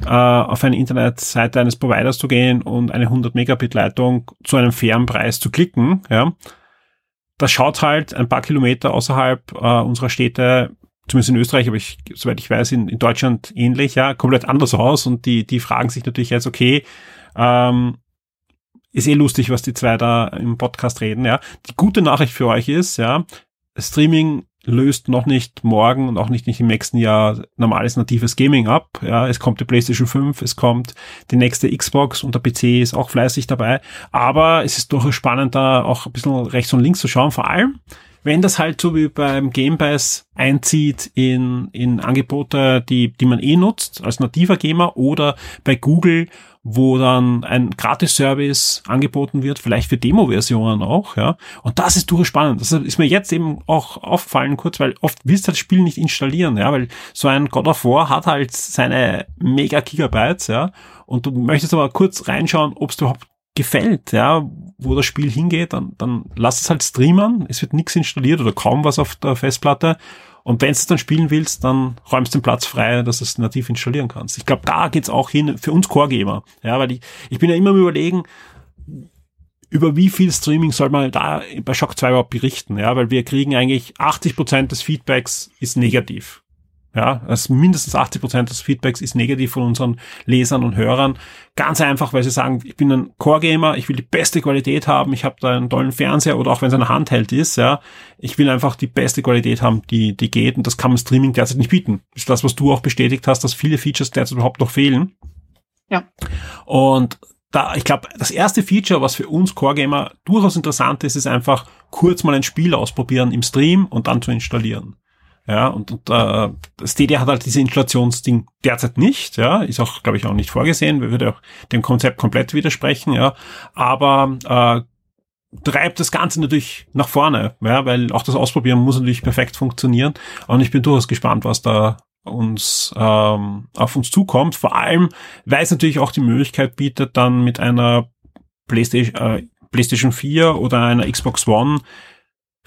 äh, auf eine Internetseite eines Providers zu gehen und eine 100 Megabit Leitung zu einem fairen Preis zu klicken, ja, das schaut halt ein paar Kilometer außerhalb äh, unserer Städte, zumindest in Österreich, aber ich, soweit ich weiß, in, in Deutschland ähnlich, ja, komplett anders aus und die, die fragen sich natürlich jetzt, okay, ähm, ist eh lustig, was die zwei da im Podcast reden, ja. Die gute Nachricht für euch ist, ja, Streaming löst noch nicht morgen und auch nicht, nicht im nächsten Jahr normales natives Gaming ab. Ja, es kommt die PlayStation 5, es kommt die nächste Xbox und der PC ist auch fleißig dabei. Aber es ist durchaus spannend, da auch ein bisschen rechts und links zu schauen. Vor allem, wenn das halt so wie beim Game Pass einzieht in, in Angebote, die, die man eh nutzt als nativer Gamer oder bei Google wo dann ein Gratis-Service angeboten wird, vielleicht für Demo-Versionen auch, ja. Und das ist durchaus spannend. Das ist mir jetzt eben auch aufgefallen kurz, weil oft willst du das Spiel nicht installieren, ja, weil so ein God of War hat halt seine mega Gigabytes, ja. Und du möchtest aber kurz reinschauen, ob es überhaupt gefällt, ja, wo das Spiel hingeht, dann, dann lass es halt streamen. Es wird nichts installiert oder kaum was auf der Festplatte. Und wenn du es dann spielen willst, dann räumst du den Platz frei, dass du es nativ installieren kannst. Ich glaube, da geht's auch hin für uns Core-Gamer. Ja, weil ich, ich bin ja immer am überlegen, über wie viel Streaming soll man da bei Shock 2 überhaupt berichten, ja, weil wir kriegen eigentlich 80 Prozent des Feedbacks ist negativ. Ja, also mindestens 80 Prozent des Feedbacks ist negativ von unseren Lesern und Hörern. Ganz einfach, weil sie sagen, ich bin ein Core-Gamer, ich will die beste Qualität haben, ich habe da einen tollen Fernseher oder auch wenn es ein Handheld ist, ja, ich will einfach die beste Qualität haben, die, die geht und das kann man Streaming derzeit nicht bieten. Das ist das, was du auch bestätigt hast, dass viele Features derzeit überhaupt noch fehlen. Ja. Und da, ich glaube, das erste Feature, was für uns Core-Gamer durchaus interessant ist, ist einfach kurz mal ein Spiel ausprobieren im Stream und dann zu installieren. Ja, und, und äh, Stadia hat halt diese Inflationsding derzeit nicht, ja, ist auch, glaube ich, auch nicht vorgesehen, würde auch dem Konzept komplett widersprechen, ja, aber äh, treibt das Ganze natürlich nach vorne, ja, weil auch das Ausprobieren muss natürlich perfekt funktionieren. Und ich bin durchaus gespannt, was da uns ähm, auf uns zukommt. Vor allem, weil es natürlich auch die Möglichkeit bietet, dann mit einer PlayStation, äh, PlayStation 4 oder einer Xbox One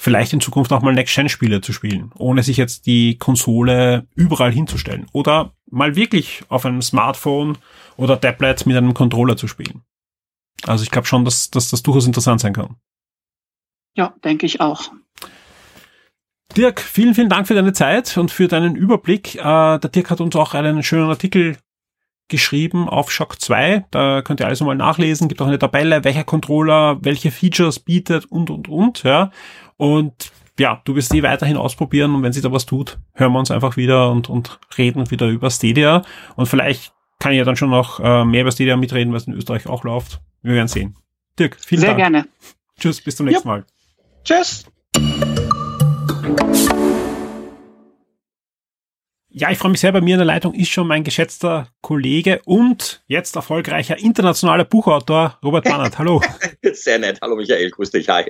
vielleicht in Zukunft auch mal Next-Gen-Spiele zu spielen, ohne sich jetzt die Konsole überall hinzustellen. Oder mal wirklich auf einem Smartphone oder Tablet mit einem Controller zu spielen. Also ich glaube schon, dass, dass das durchaus interessant sein kann. Ja, denke ich auch. Dirk, vielen, vielen Dank für deine Zeit und für deinen Überblick. Äh, der Dirk hat uns auch einen schönen Artikel geschrieben auf Shock 2. Da könnt ihr alles mal nachlesen. Gibt auch eine Tabelle, welcher Controller welche Features bietet und, und, und. Ja. Und ja, du wirst die weiterhin ausprobieren und wenn sich da was tut, hören wir uns einfach wieder und, und reden wieder über Stadia. Und vielleicht kann ich ja dann schon noch äh, mehr über Stadia mitreden, was in Österreich auch läuft. Wir werden sehen. Dirk, vielen Sehr Dank. Sehr gerne. Tschüss, bis zum nächsten ja. Mal. Tschüss. Ja, ich freue mich sehr. Bei mir in der Leitung ist schon mein geschätzter Kollege und jetzt erfolgreicher internationaler Buchautor Robert Bannert. Hallo. [LAUGHS] sehr nett. Hallo Michael, grüß dich. Hi.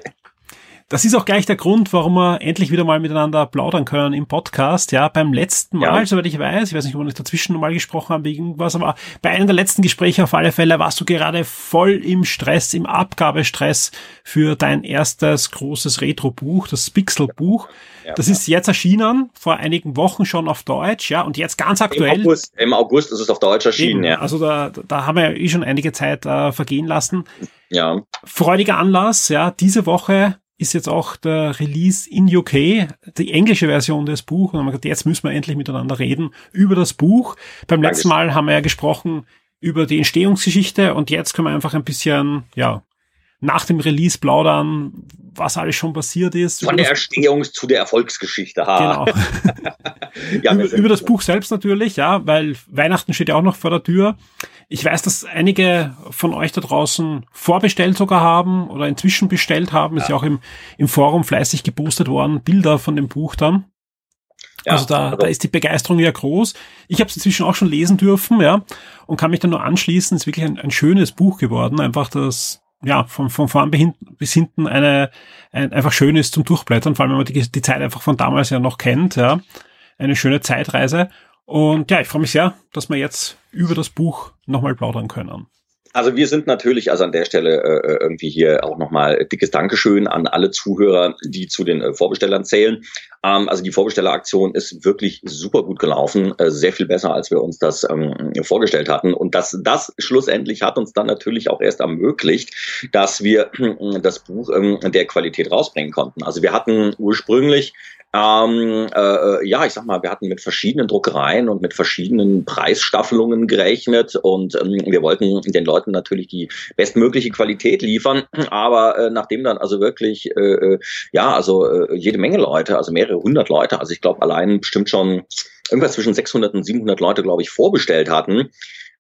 Das ist auch gleich der Grund, warum wir endlich wieder mal miteinander plaudern können im Podcast. Ja, beim letzten Mal, ja. soweit ich weiß, ich weiß nicht, ob wir nicht dazwischen mal gesprochen haben, irgendwas, aber bei einem der letzten Gespräche auf alle Fälle warst du gerade voll im Stress, im Abgabestress für dein erstes großes Retro-Buch, das Pixel-Buch. Ja, das ja. ist jetzt erschienen, vor einigen Wochen schon auf Deutsch, ja, und jetzt ganz aktuell. Im August, im August ist es auf Deutsch erschienen, eben, ja. Also da, da haben wir ja eh schon einige Zeit äh, vergehen lassen. Ja. Freudiger Anlass, ja, diese Woche ist jetzt auch der Release in UK, die englische Version des Buches. Und haben gesagt, jetzt müssen wir endlich miteinander reden über das Buch. Beim letzten Mal haben wir ja gesprochen über die Entstehungsgeschichte und jetzt können wir einfach ein bisschen, ja, nach dem Release plaudern, was alles schon passiert ist. Von der Erstehungs- zu der Erfolgsgeschichte. Ha. Genau. [LAUGHS] ja, über, über das Buch selbst natürlich, ja, weil Weihnachten steht ja auch noch vor der Tür. Ich weiß, dass einige von euch da draußen vorbestellt sogar haben oder inzwischen bestellt haben. Ja. Ist ja auch im, im Forum fleißig gepostet worden, Bilder von dem Buch dann. Ja, also da, also da ist die Begeisterung ja groß. Ich habe es inzwischen auch schon lesen dürfen, ja, und kann mich dann nur anschließen. Es ist wirklich ein, ein schönes Buch geworden. Einfach das ja, von, von vorn bis hinten eine, ein, einfach schön ist zum Durchblättern, vor allem wenn man die, die Zeit einfach von damals ja noch kennt, ja. Eine schöne Zeitreise. Und ja, ich freue mich sehr, dass wir jetzt über das Buch nochmal plaudern können. Also wir sind natürlich also an der Stelle äh, irgendwie hier auch nochmal dickes Dankeschön an alle Zuhörer, die zu den äh, Vorbestellern zählen. Ähm, also die Vorbestelleraktion ist wirklich super gut gelaufen, äh, sehr viel besser, als wir uns das ähm, vorgestellt hatten. Und das, das schlussendlich hat uns dann natürlich auch erst ermöglicht, dass wir äh, das Buch ähm, der Qualität rausbringen konnten. Also wir hatten ursprünglich ähm, äh, ja, ich sag mal, wir hatten mit verschiedenen Druckereien und mit verschiedenen Preisstaffelungen gerechnet und ähm, wir wollten den Leuten natürlich die bestmögliche Qualität liefern. Aber äh, nachdem dann also wirklich, äh, äh ja, also äh, jede Menge Leute, also mehrere hundert Leute, also ich glaube allein bestimmt schon irgendwas zwischen 600 und 700 Leute, glaube ich, vorbestellt hatten,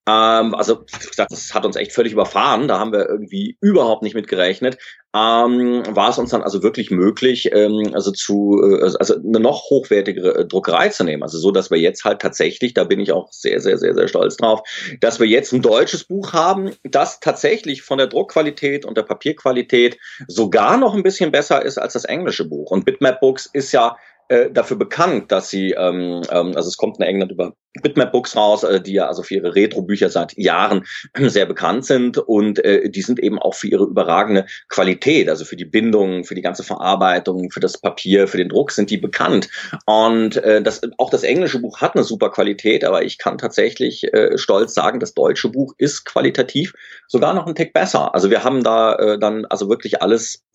ähm, also, wie gesagt, das hat uns echt völlig überfahren. Da haben wir irgendwie überhaupt nicht mit gerechnet. Ähm, war es uns dann also wirklich möglich, ähm, also zu, äh, also eine noch hochwertigere äh, Druckerei zu nehmen. Also so, dass wir jetzt halt tatsächlich, da bin ich auch sehr, sehr, sehr, sehr stolz drauf, dass wir jetzt ein deutsches Buch haben, das tatsächlich von der Druckqualität und der Papierqualität sogar noch ein bisschen besser ist als das englische Buch. Und Bitmap Books ist ja äh, dafür bekannt, dass sie, ähm, ähm, also es kommt in England über Bitmap Books raus, äh, die ja also für ihre Retro-Bücher seit Jahren [CLEARS THROAT] sehr bekannt sind und äh, die sind eben auch für ihre überragende Qualität, also für die Bindung, für die ganze Verarbeitung, für das Papier, für den Druck sind die bekannt. Und äh, das, auch das englische Buch hat eine super Qualität, aber ich kann tatsächlich äh, stolz sagen, das deutsche Buch ist qualitativ sogar noch ein Tick besser. Also wir haben da äh, dann also wirklich alles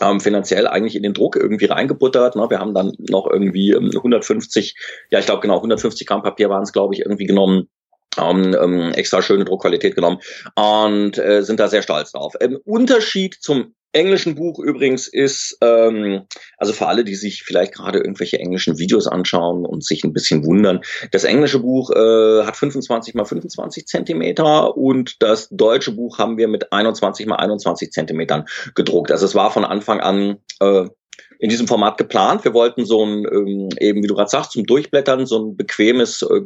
ähm, finanziell eigentlich in den Druck irgendwie reingebuttert. Ne? Wir haben dann noch irgendwie 150, ähm, ja ich glaube genau 150 Gramm Papier waren es glaube ich irgendwie genommen. Ähm, ähm, extra schöne Druckqualität genommen und äh, sind da sehr stolz drauf. Im Unterschied zum englischen Buch übrigens ist, ähm, also für alle, die sich vielleicht gerade irgendwelche englischen Videos anschauen und sich ein bisschen wundern, das englische Buch äh, hat 25 mal 25 Zentimeter und das deutsche Buch haben wir mit 21 mal 21 Zentimetern gedruckt. Also es war von Anfang an äh, in diesem Format geplant. Wir wollten so ein, ähm, eben wie du gerade sagst, zum Durchblättern, so ein bequemes äh,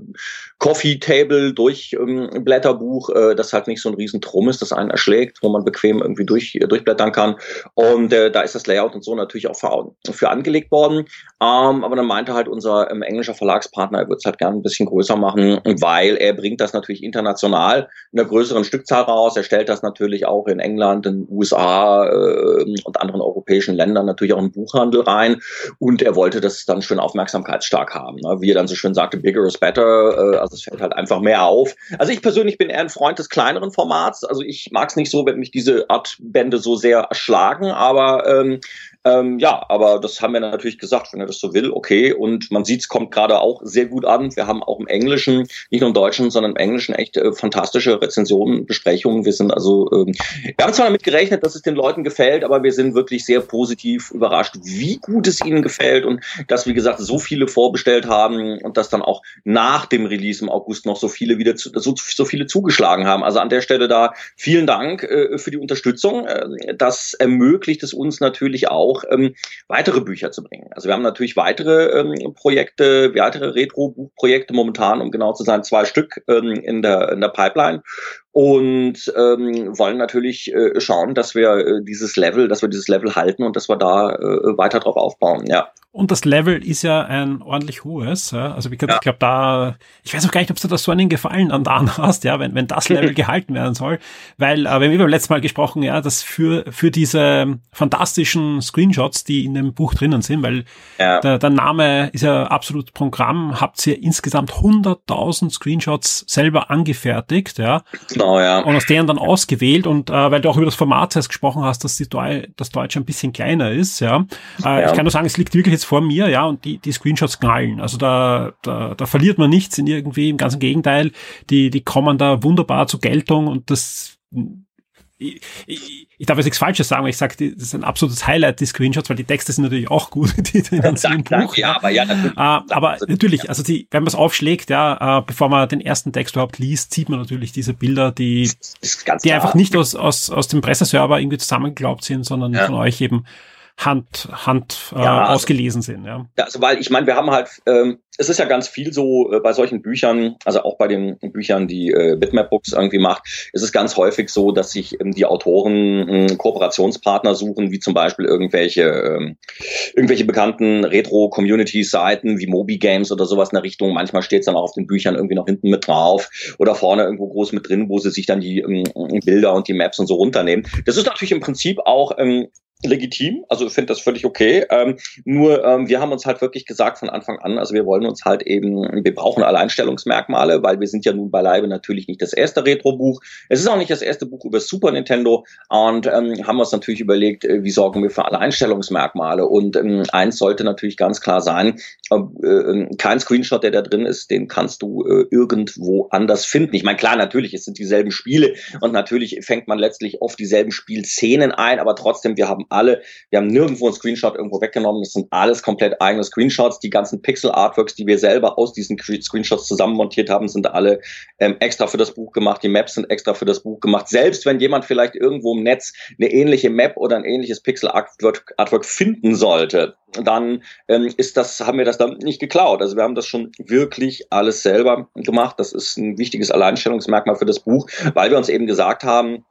Coffee-Table Durchblätterbuch, ähm, äh, das halt nicht so ein riesen Trumm ist, das einen erschlägt, wo man bequem irgendwie durch, äh, durchblättern kann. Und äh, da ist das Layout und so natürlich auch für, für angelegt worden. Ähm, aber dann meinte halt unser ähm, englischer Verlagspartner, er würde es halt gerne ein bisschen größer machen, weil er bringt das natürlich international in einer größeren Stückzahl raus. Er stellt das natürlich auch in England, in den USA äh, und anderen europäischen Ländern natürlich auch ein Buch Buchhandel rein und er wollte das dann schön aufmerksamkeitsstark haben. Ne? Wie er dann so schön sagte, bigger is better, äh, also es fällt halt einfach mehr auf. Also ich persönlich bin eher ein Freund des kleineren Formats, also ich mag es nicht so, wenn mich diese Art Bände so sehr erschlagen, aber ähm, Ähm, ja, aber das haben wir natürlich gesagt, wenn er das so will, okay. Und man sieht, es kommt gerade auch sehr gut an. Wir haben auch im Englischen, nicht nur im Deutschen, sondern im Englischen echt äh, fantastische Rezensionen, Besprechungen. Wir sind also, ähm, wir haben zwar damit gerechnet, dass es den Leuten gefällt, aber wir sind wirklich sehr positiv überrascht, wie gut es ihnen gefällt und dass, wie gesagt, so viele vorbestellt haben und dass dann auch nach dem Release im August noch so viele wieder zu, so, so viele zugeschlagen haben. Also an der Stelle da vielen Dank äh, für die Unterstützung. Äh, das ermöglicht es uns natürlich auch, ähm, weitere Bücher zu bringen. Also wir haben natürlich weitere ähm, Projekte, weitere Retro-Buchprojekte momentan, um genau zu sein, zwei Stück ähm, in, der, in der Pipeline und ähm, wollen natürlich äh, schauen, dass wir äh, dieses Level, dass wir dieses Level halten und dass wir da äh, weiter drauf aufbauen. Ja. Und das Level ist ja ein ordentlich hohes. Ja? Also ich, ja. ich glaube da, ich weiß auch gar nicht, ob du da so einen Gefallen an da hast, ja, wenn, wenn das Level [LAUGHS] gehalten werden soll. Weil, äh, wir haben beim letzten Mal gesprochen, ja, dass für, für diese fantastischen Screenshots, die in dem Buch drinnen sind, weil ja. der, der Name ist ja absolut Programm, habt ihr insgesamt 100.000 Screenshots selber angefertigt, ja. Genau, ja. Und aus denen dann ausgewählt und äh, weil du auch über das Format heißt gesprochen hast, dass die Deu das Deutsche ein bisschen kleiner ist, ja. Äh, ja. Ich kann nur sagen, es liegt wirklich jetzt vor mir, ja, und die, die Screenshots knallen. Also da, da, da verliert man nichts in irgendwie, im ganzen Gegenteil, die, die kommen da wunderbar zur Geltung und das ich, ich, ich darf jetzt nichts Falsches sagen, weil ich sage, das ist ein absolutes Highlight, die Screenshots, weil die Texte sind natürlich auch gut, [LAUGHS] die drin sind im Buch. Ja, aber ja, natürlich. Äh, aber natürlich, also die, wenn man es aufschlägt, ja, äh, bevor man den ersten Text überhaupt liest, sieht man natürlich diese Bilder, die, die einfach nicht aus, aus, aus dem Presseserver irgendwie zusammengeglaubt sind, sondern ja. von euch eben Hand, Hand äh, ja, also, ausgelesen sind. Ja. ja, also weil ich meine, wir haben halt, ähm, es ist ja ganz viel so äh, bei solchen Büchern, also auch bei den Büchern, die äh, Bitmap Books irgendwie macht, ist es ganz häufig so, dass sich ähm, die Autoren äh, Kooperationspartner suchen, wie zum Beispiel irgendwelche ähm, irgendwelche bekannten Retro-Community-Seiten wie Moby Games oder sowas in der Richtung. Manchmal steht es dann auch auf den Büchern irgendwie noch hinten mit drauf oder vorne irgendwo groß mit drin, wo sie sich dann die ähm, Bilder und die Maps und so runternehmen. Das ist natürlich im Prinzip auch ähm, legitim, also ich finde das völlig okay. Ähm, nur ähm, wir haben uns halt wirklich gesagt von Anfang an, also wir wollen uns halt eben, wir brauchen Alleinstellungsmerkmale, weil wir sind ja nun beileibe natürlich nicht das erste Retro-Buch. Es ist auch nicht das erste Buch über Super Nintendo und ähm, haben uns natürlich überlegt, äh, wie sorgen wir für Alleinstellungsmerkmale. Und ähm, eins sollte natürlich ganz klar sein, äh, äh, kein Screenshot, der da drin ist, den kannst du äh, irgendwo anders finden. Ich meine, klar, natürlich, es sind dieselben Spiele und natürlich fängt man letztlich oft dieselben Spielszenen ein, aber trotzdem, wir haben alle, wir haben nirgendwo einen Screenshot irgendwo weggenommen. Das sind alles komplett eigene Screenshots. Die ganzen Pixel-Artworks, die wir selber aus diesen Screenshots zusammenmontiert haben, sind alle ähm, extra für das Buch gemacht. Die Maps sind extra für das Buch gemacht. Selbst wenn jemand vielleicht irgendwo im Netz eine ähnliche Map oder ein ähnliches Pixel-Artwork Artwork finden sollte, dann ähm, ist das, haben wir das dann nicht geklaut. Also wir haben das schon wirklich alles selber gemacht. Das ist ein wichtiges Alleinstellungsmerkmal für das Buch, weil wir uns eben gesagt haben,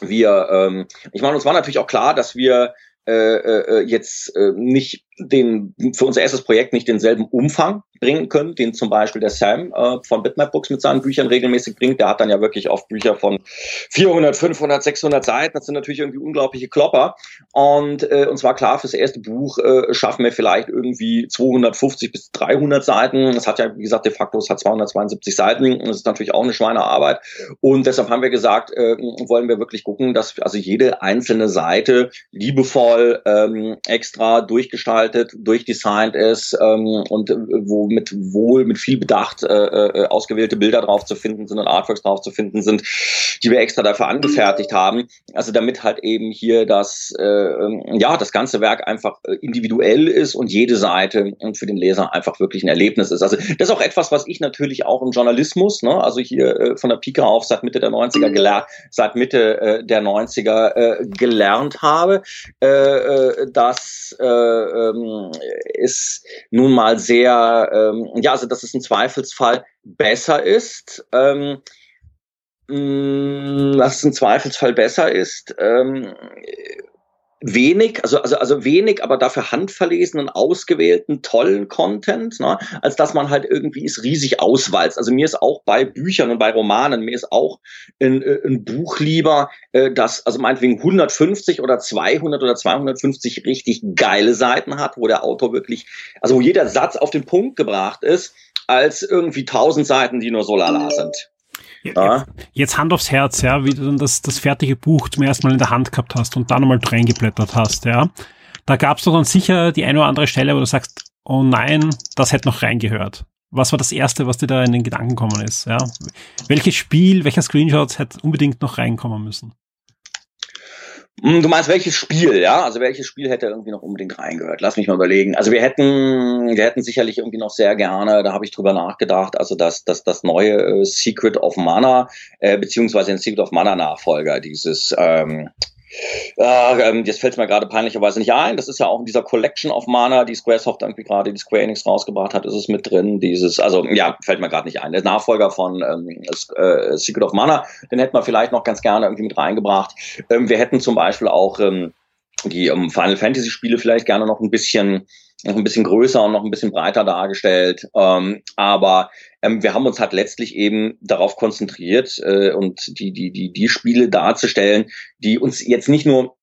wir, ähm, ich meine, uns war natürlich auch klar, dass wir äh, äh, jetzt äh, nicht den für unser erstes Projekt nicht denselben Umfang bringen können, den zum Beispiel der Sam äh, von Bitmap Books mit seinen Büchern regelmäßig bringt. Der hat dann ja wirklich oft Bücher von 400, 500, 600 Seiten. Das sind natürlich irgendwie unglaubliche Klopper. Und äh, uns war klar, fürs erste Buch äh, schaffen wir vielleicht irgendwie 250 bis 300 Seiten. Das hat ja, wie gesagt, de facto, es hat 272 Seiten. Das ist natürlich auch eine Schweinearbeit. Und deshalb haben wir gesagt, äh, wollen wir wirklich gucken, dass also jede einzelne Seite liebevoll ähm, extra durchgestaltet gestaltet, durchdesignt ist ähm, und äh, wo mit wohl, mit viel Bedacht äh, äh, ausgewählte Bilder drauf zu finden sind und Artworks drauf zu finden sind, die wir extra dafür angefertigt haben. Also damit halt eben hier das, äh, ähm, ja, das ganze Werk einfach äh, individuell ist und jede Seite und für den Leser einfach wirklich ein Erlebnis ist. Also das ist auch etwas, was ich natürlich auch im Journalismus, ne, also hier äh, von der Pika auf seit Mitte der 90er gelernt, seit Mitte äh, der 90er äh, gelernt habe, äh, äh, dass äh, ähm, ist nun mal sehr, ähm, ja, also dass es im Zweifelsfall besser ist. Ähm, mm, dass es im Zweifelsfall besser ist, ähm, wenig, also, also, also wenig, aber dafür handverlesenen, ausgewählten, tollen Content, ne, als dass man halt irgendwie es riesig auswalzt. Also mir ist auch bei Büchern und bei Romanen, mir ist auch ein, äh, ein Buch lieber, äh, das also meinetwegen 150 oder 200 oder 250 richtig geile Seiten hat, wo der Autor wirklich, also wo jeder Satz auf den Punkt gebracht ist, als irgendwie 1000 Seiten, die nur so lala sind. Ja. Jetzt Hand aufs Herz, ja, wie du dann das, das fertige Buch zum ersten Mal in der Hand gehabt hast und dann nochmal reingeblättert hast, ja. Da gab es doch dann sicher die eine oder andere Stelle, wo du sagst, oh nein, das hätte noch reingehört. Was war das erste, was dir da in den Gedanken gekommen ist? Ja? Welches Spiel, welcher Screenshot hätte unbedingt noch reinkommen müssen? Hm, du meinst welches Spiel, ja? Also welches Spiel hätte irgendwie noch unbedingt reingehört? Lass mich mal überlegen. Also wir hätten, wir hätten sicherlich irgendwie noch sehr gerne, da habe ich drüber nachgedacht, also das, das, das neue äh, Secret of Mana, äh, beziehungsweise den Secret of Mana Nachfolger, dieses ähm, äh, jetzt fällt es mir gerade peinlicherweise nicht ein. Das ist ja auch in dieser Collection of Mana, die Squaresoft irgendwie gerade, die Square Enix rausgebracht hat, ist es mit drin. Dieses, also ja, fällt mir gerade nicht ein. Der Nachfolger von ähm, äh, Secret of Mana, den hätten wir vielleicht noch ganz gerne irgendwie mit reingebracht. Ähm, wir hätten zum Beispiel auch ähm, die ähm, Final Fantasy Spiele vielleicht gerne noch ein bisschen noch ein bisschen größer und noch ein bisschen breiter dargestellt. Ähm, aber ähm, wir haben uns halt letztlich eben darauf konzentriert äh, und die, die, die, die Spiele darzustellen, die uns jetzt nicht nur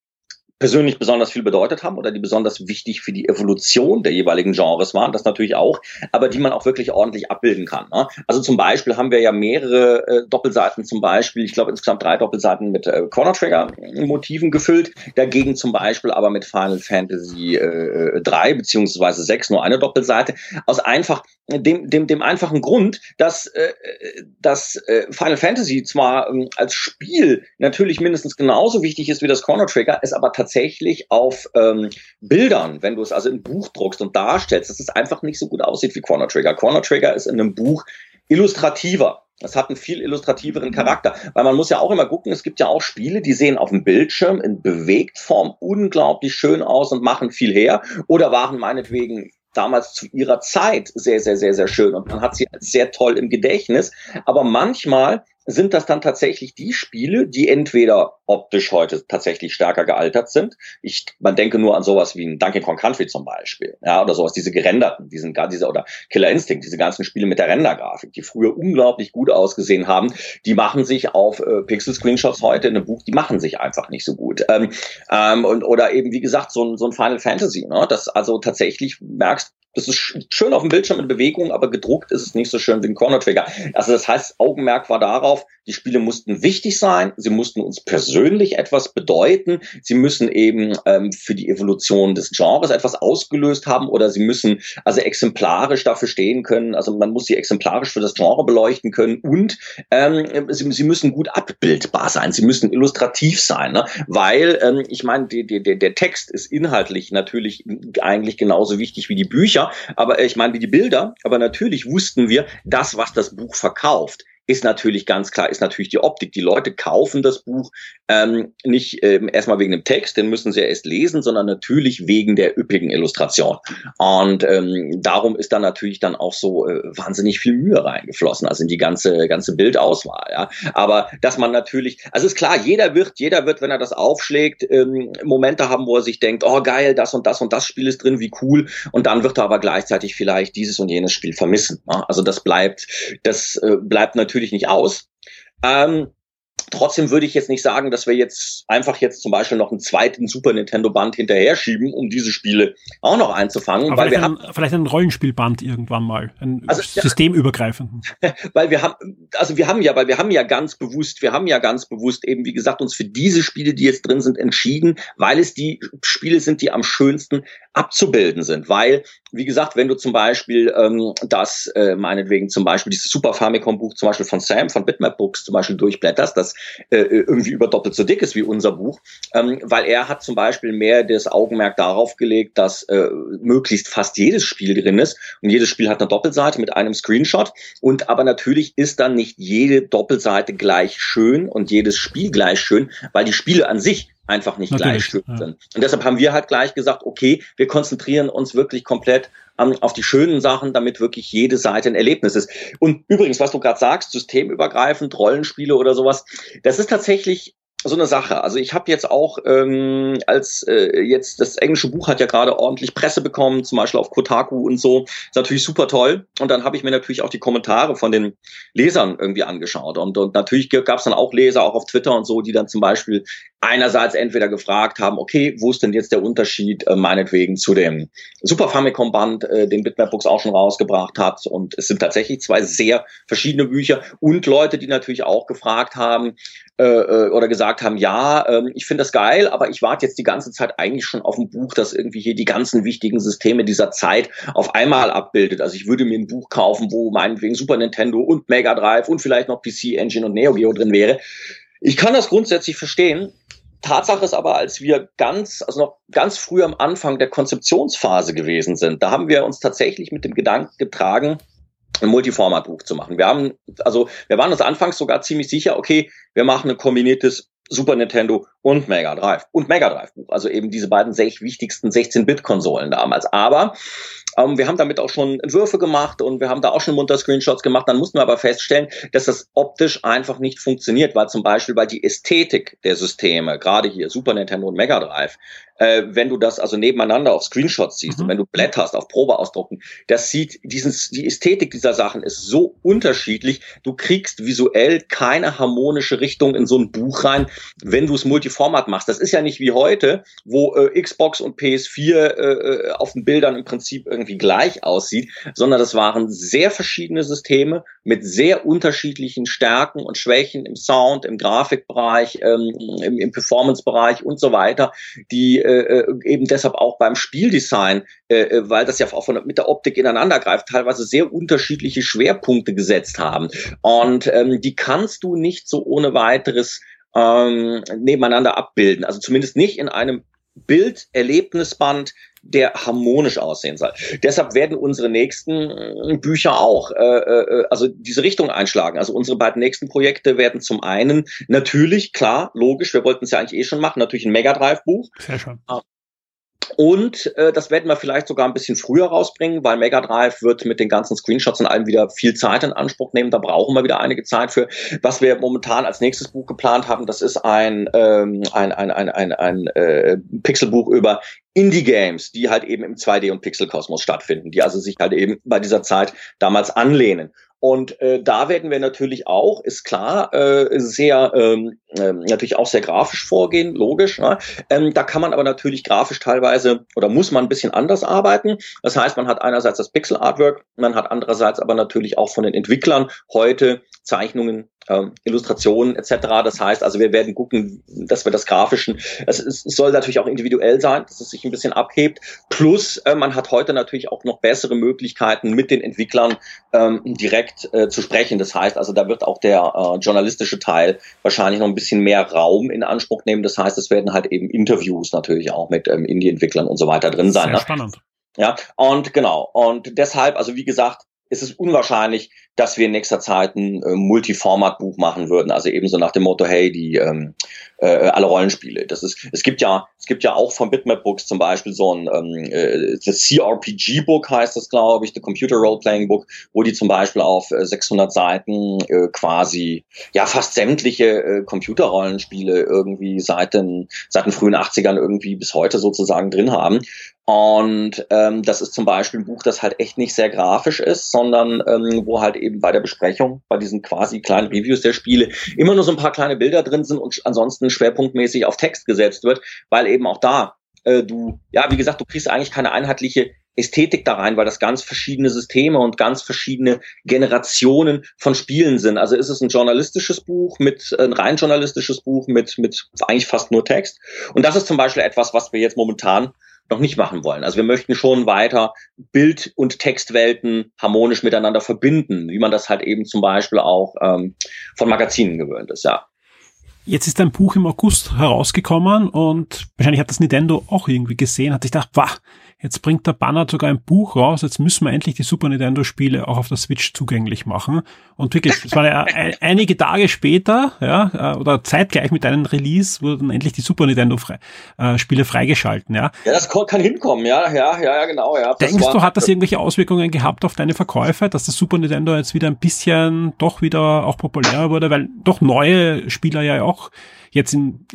persönlich besonders viel bedeutet haben oder die besonders wichtig für die Evolution der jeweiligen Genres waren, das natürlich auch, aber die man auch wirklich ordentlich abbilden kann. Ne? Also zum Beispiel haben wir ja mehrere äh, Doppelseiten, zum Beispiel, ich glaube insgesamt drei Doppelseiten mit äh, Chrono Trigger Motiven gefüllt, dagegen zum Beispiel aber mit Final Fantasy äh, 3 beziehungsweise 6 nur eine Doppelseite, aus einfach dem, dem, dem einfachen Grund, dass, äh, dass äh, Final Fantasy zwar äh, als Spiel natürlich mindestens genauso wichtig ist wie das Chrono Trigger, es aber tatsächlich tatsächlich auf ähm, Bildern, wenn du es also im Buch druckst und darstellst, dass es einfach nicht so gut aussieht wie Chrono Trigger. Chrono Trigger ist in einem Buch illustrativer. Es hat einen viel illustrativeren Charakter, weil man muss ja auch immer gucken, es gibt ja auch Spiele, die sehen auf dem Bildschirm in Bewegtform unglaublich schön aus und machen viel her oder waren meinetwegen damals zu ihrer Zeit sehr, sehr, sehr, sehr schön und man hat sie sehr toll im Gedächtnis. Aber manchmal sind das dann tatsächlich die Spiele, die entweder optisch heute tatsächlich stärker gealtert sind. Ich, man denke nur an sowas wie ein Donkey Kong Country zum Beispiel, ja, oder sowas, diese gerenderten, diesen, diese, oder Killer Instinct, diese ganzen Spiele mit der Rendergrafik, die früher unglaublich gut ausgesehen haben, die machen sich auf äh, Pixel-Screenshots heute in einem Buch, die machen sich einfach nicht so gut. Ähm, ähm, und, oder eben, wie gesagt, so ein, so ein Final Fantasy, ne, das also tatsächlich merkst, das ist schön auf dem Bildschirm in Bewegung, aber gedruckt ist es nicht so schön wie ein Corner Trigger. Also das heißt, Augenmerk war darauf, die Spiele mussten wichtig sein, sie mussten uns persönlich etwas bedeuten, sie müssen eben ähm, für die Evolution des Genres etwas ausgelöst haben oder sie müssen also exemplarisch dafür stehen können, also man muss sie exemplarisch für das Genre beleuchten können und ähm, sie, sie müssen gut abbildbar sein, sie müssen illustrativ sein, ne? weil ähm, ich meine, die, die, der Text ist inhaltlich natürlich eigentlich genauso wichtig wie die Bücher, aber äh, ich meine wie die Bilder, aber natürlich wussten wir, das, was das Buch verkauft, ist natürlich ganz klar, ist natürlich die Optik. Die Leute kaufen das Buch ähm, nicht ähm, erstmal wegen dem Text, den müssen sie ja erst lesen, sondern natürlich wegen der üppigen Illustration. Und ähm, darum ist da natürlich dann auch so äh, wahnsinnig viel Mühe reingeflossen, also in die ganze ganze Bildauswahl. Ja, aber dass man natürlich, also ist klar, jeder wird, jeder wird, wenn er das aufschlägt, ähm, Momente haben, wo er sich denkt, oh geil, das und das und das Spiel ist drin, wie cool. Und dann wird er aber gleichzeitig vielleicht dieses und jenes Spiel vermissen. Ja? Also das bleibt, das äh, bleibt natürlich nicht aus. Ähm, Trotzdem würde ich jetzt nicht sagen, dass wir jetzt einfach jetzt zum Beispiel noch einen zweiten Super Nintendo Band hinterher schieben, um diese Spiele auch noch einzufangen. Aber weil wir haben vielleicht ein Rollenspielband irgendwann mal, ein also, systemübergreifenden. [LAUGHS] Weil wir haben, also wir haben ja, weil wir haben ja ganz bewusst, wir haben ja ganz bewusst eben, wie gesagt, uns für diese Spiele, die jetzt drin sind, entschieden, weil es die Spiele sind, die am schönsten abzubilden sind. Weil, wie gesagt, wenn du zum Beispiel ähm, das, äh, meinetwegen zum Beispiel dieses Super Famicom Buch zum Beispiel von Sam, von Bitmap Books zum Beispiel durchblätterst, das äh, irgendwie über doppelt so dick ist wie unser Buch, ähm, weil er hat zum Beispiel mehr das Augenmerk darauf gelegt, dass äh, möglichst fast jedes Spiel drin ist. Und jedes Spiel hat eine Doppelseite mit einem Screenshot. Und aber natürlich ist dann nicht jede Doppelseite gleich schön und jedes Spiel gleich schön, weil die Spiele an sich einfach nicht Natürlich, gleich ja. sind. Und deshalb haben wir halt gleich gesagt, okay, wir konzentrieren uns wirklich komplett um, auf die schönen Sachen, damit wirklich jede Seite ein Erlebnis ist. Und übrigens, was du gerade sagst, systemübergreifend, Rollenspiele oder sowas, das ist tatsächlich so eine Sache. Also ich habe jetzt auch ähm, als äh, jetzt das englische Buch hat ja gerade ordentlich Presse bekommen, zum Beispiel auf Kotaku und so. Ist natürlich super toll. Und dann habe ich mir natürlich auch die Kommentare von den Lesern irgendwie angeschaut. Und, und natürlich gab es dann auch Leser, auch auf Twitter und so, die dann zum Beispiel einerseits entweder gefragt haben, okay, wo ist denn jetzt der Unterschied äh, meinetwegen zu dem Super Famicom Band, äh, den Bitmap Books auch schon rausgebracht hat. Und es sind tatsächlich zwei sehr verschiedene Bücher und Leute, die natürlich auch gefragt haben, äh, äh, oder gesagt haben, ja, äh, ich finde das geil, aber ich warte jetzt die ganze Zeit eigentlich schon auf ein Buch, das irgendwie hier die ganzen wichtigen Systeme dieser Zeit auf einmal abbildet. Also ich würde mir ein Buch kaufen, wo meinetwegen Super Nintendo und Mega Drive und vielleicht noch PC Engine und Neo Geo drin wäre. Ich kann das grundsätzlich verstehen. Tatsache ist aber, als wir ganz, also noch ganz früh am Anfang der Konzeptionsphase gewesen sind, da haben wir uns tatsächlich mit dem Gedanken getragen, ein Multiformat-Buch zu machen. Wir haben, also wir waren uns anfangs sogar ziemlich sicher, okay, wir machen ein kombiniertes Super Nintendo und Mega Drive und Mega Drive Buch. Also eben diese beiden sech wichtigsten 16-Bit-Konsolen damals. Aber ähm, wir haben damit auch schon Entwürfe gemacht und wir haben da auch schon munter Screenshots gemacht. Dann mussten wir aber feststellen, dass das optisch einfach nicht funktioniert, weil zum Beispiel, weil die Ästhetik der Systeme, gerade hier Super Nintendo und Mega Drive, äh, wenn du das also nebeneinander auf Screenshots siehst mhm. und wenn du blätterst auf Probeausdrucken, das sieht, dieses, die Ästhetik dieser Sachen ist so unterschiedlich. Du kriegst visuell keine harmonische Richtung in so ein Buch rein, wenn du es Multiformat machst. Das ist ja nicht wie heute, wo äh, Xbox und PS4 äh, auf den Bildern im Prinzip irgendwie gleich aussieht, sondern das waren sehr verschiedene Systeme mit sehr unterschiedlichen Stärken und Schwächen im Sound, im Grafikbereich, ähm, im, im Performance-Bereich und so weiter, die äh, äh, eben deshalb auch beim Spieldesign, äh, äh, weil das ja auch von, mit der Optik ineinander greift, teilweise sehr unterschiedliche Schwerpunkte gesetzt haben. Und ähm, die kannst du nicht so ohne weiteres ähm, nebeneinander abbilden. Also zumindest nicht in einem Bilderlebnisband, der harmonisch aussehen soll. Deshalb werden unsere nächsten äh, Bücher auch äh, äh, also diese Richtung einschlagen. Also unsere beiden nächsten Projekte werden zum einen natürlich, klar, logisch, wir wollten es ja eigentlich eh schon machen, natürlich ein Mega Drive Buch. Sehr schön. Ah, und äh, das werden wir vielleicht sogar ein bisschen früher rausbringen, weil Mega Drive wird mit den ganzen Screenshots und allem wieder viel Zeit in Anspruch nehmen. Da brauchen wir wieder einige Zeit für. Was wir momentan als nächstes Buch geplant haben, das ist ein, ähm, ein, ein, ein, ein, ein äh, Pixelbuch über Indie-Games, die halt eben im 2D- und Pixel-Kosmos stattfinden, die also sich halt eben bei dieser Zeit damals anlehnen. Und äh, da werden wir natürlich auch, ist klar, äh, sehr ähm, äh, natürlich auch sehr grafisch vorgehen, logisch. Ne? Ähm, da kann man aber natürlich grafisch teilweise oder muss man ein bisschen anders arbeiten. Das heißt, man hat einerseits das Pixel Artwork, man hat andererseits aber natürlich auch von den Entwicklern heute Zeichnungen ähm, Illustrationen etc. Das heißt, also wir werden gucken, dass wir das Grafischen, es, es soll natürlich auch individuell sein, dass es sich ein bisschen abhebt. Plus, äh, man hat heute natürlich auch noch bessere Möglichkeiten, mit den Entwicklern ähm, direkt äh, zu sprechen. Das heißt, also da wird auch der äh, journalistische Teil wahrscheinlich noch ein bisschen mehr Raum in Anspruch nehmen. Das heißt, es werden halt eben Interviews natürlich auch mit ähm, Indie-Entwicklern und so weiter drin sein. Sehr ne? spannend. Ja, und genau. Und deshalb, also wie gesagt, ist es unwahrscheinlich, dass wir in nächster Zeit ein äh, Multiformat-Buch machen würden. Also ebenso nach dem Motto, hey, die ähm, äh, alle Rollenspiele. Das ist, es gibt ja, es gibt ja auch von Bitmap Books zum Beispiel so ein ähm, äh, das CRPG Book heißt das, glaube ich, the Computer Role Playing Book, wo die zum Beispiel auf äh, 600 Seiten äh, quasi ja fast sämtliche äh, Computerrollenspiele irgendwie seit den seit den frühen 80ern irgendwie bis heute sozusagen drin haben. Und ähm, das ist zum Beispiel ein Buch, das halt echt nicht sehr grafisch ist, sondern ähm, wo halt eben bei der Besprechung, bei diesen quasi kleinen Reviews der Spiele, immer nur so ein paar kleine Bilder drin sind und ansonsten schwerpunktmäßig auf Text gesetzt wird, weil eben auch da äh, du, ja, wie gesagt, du kriegst eigentlich keine einheitliche Ästhetik da rein, weil das ganz verschiedene Systeme und ganz verschiedene Generationen von Spielen sind. Also ist es ein journalistisches Buch mit ein rein journalistisches Buch mit mit eigentlich fast nur Text. Und das ist zum Beispiel etwas, was wir jetzt momentan noch nicht machen wollen. Also wir möchten schon weiter Bild- und Textwelten harmonisch miteinander verbinden, wie man das halt eben zum Beispiel auch ähm, von Magazinen gewöhnt ist, ja. Jetzt ist ein Buch im August herausgekommen und wahrscheinlich hat das Nintendo auch irgendwie gesehen, hat sich gedacht, wah, Jetzt bringt der Banner sogar ein Buch raus. Jetzt müssen wir endlich die Super Nintendo Spiele auch auf der Switch zugänglich machen. Und wirklich, es war ja [LAUGHS] einige Tage später, ja, äh, oder zeitgleich mit einem Release wurden endlich die Super Nintendo frei, äh, Spiele freigeschalten, ja. Ja, das kann hinkommen, ja, ja, ja, ja genau, ja. Denkst du, hat das irgendwelche Auswirkungen gehabt auf deine Verkäufe, dass das Super Nintendo jetzt wieder ein bisschen doch wieder auch populärer wurde, weil doch neue Spieler ja auch jetzt in,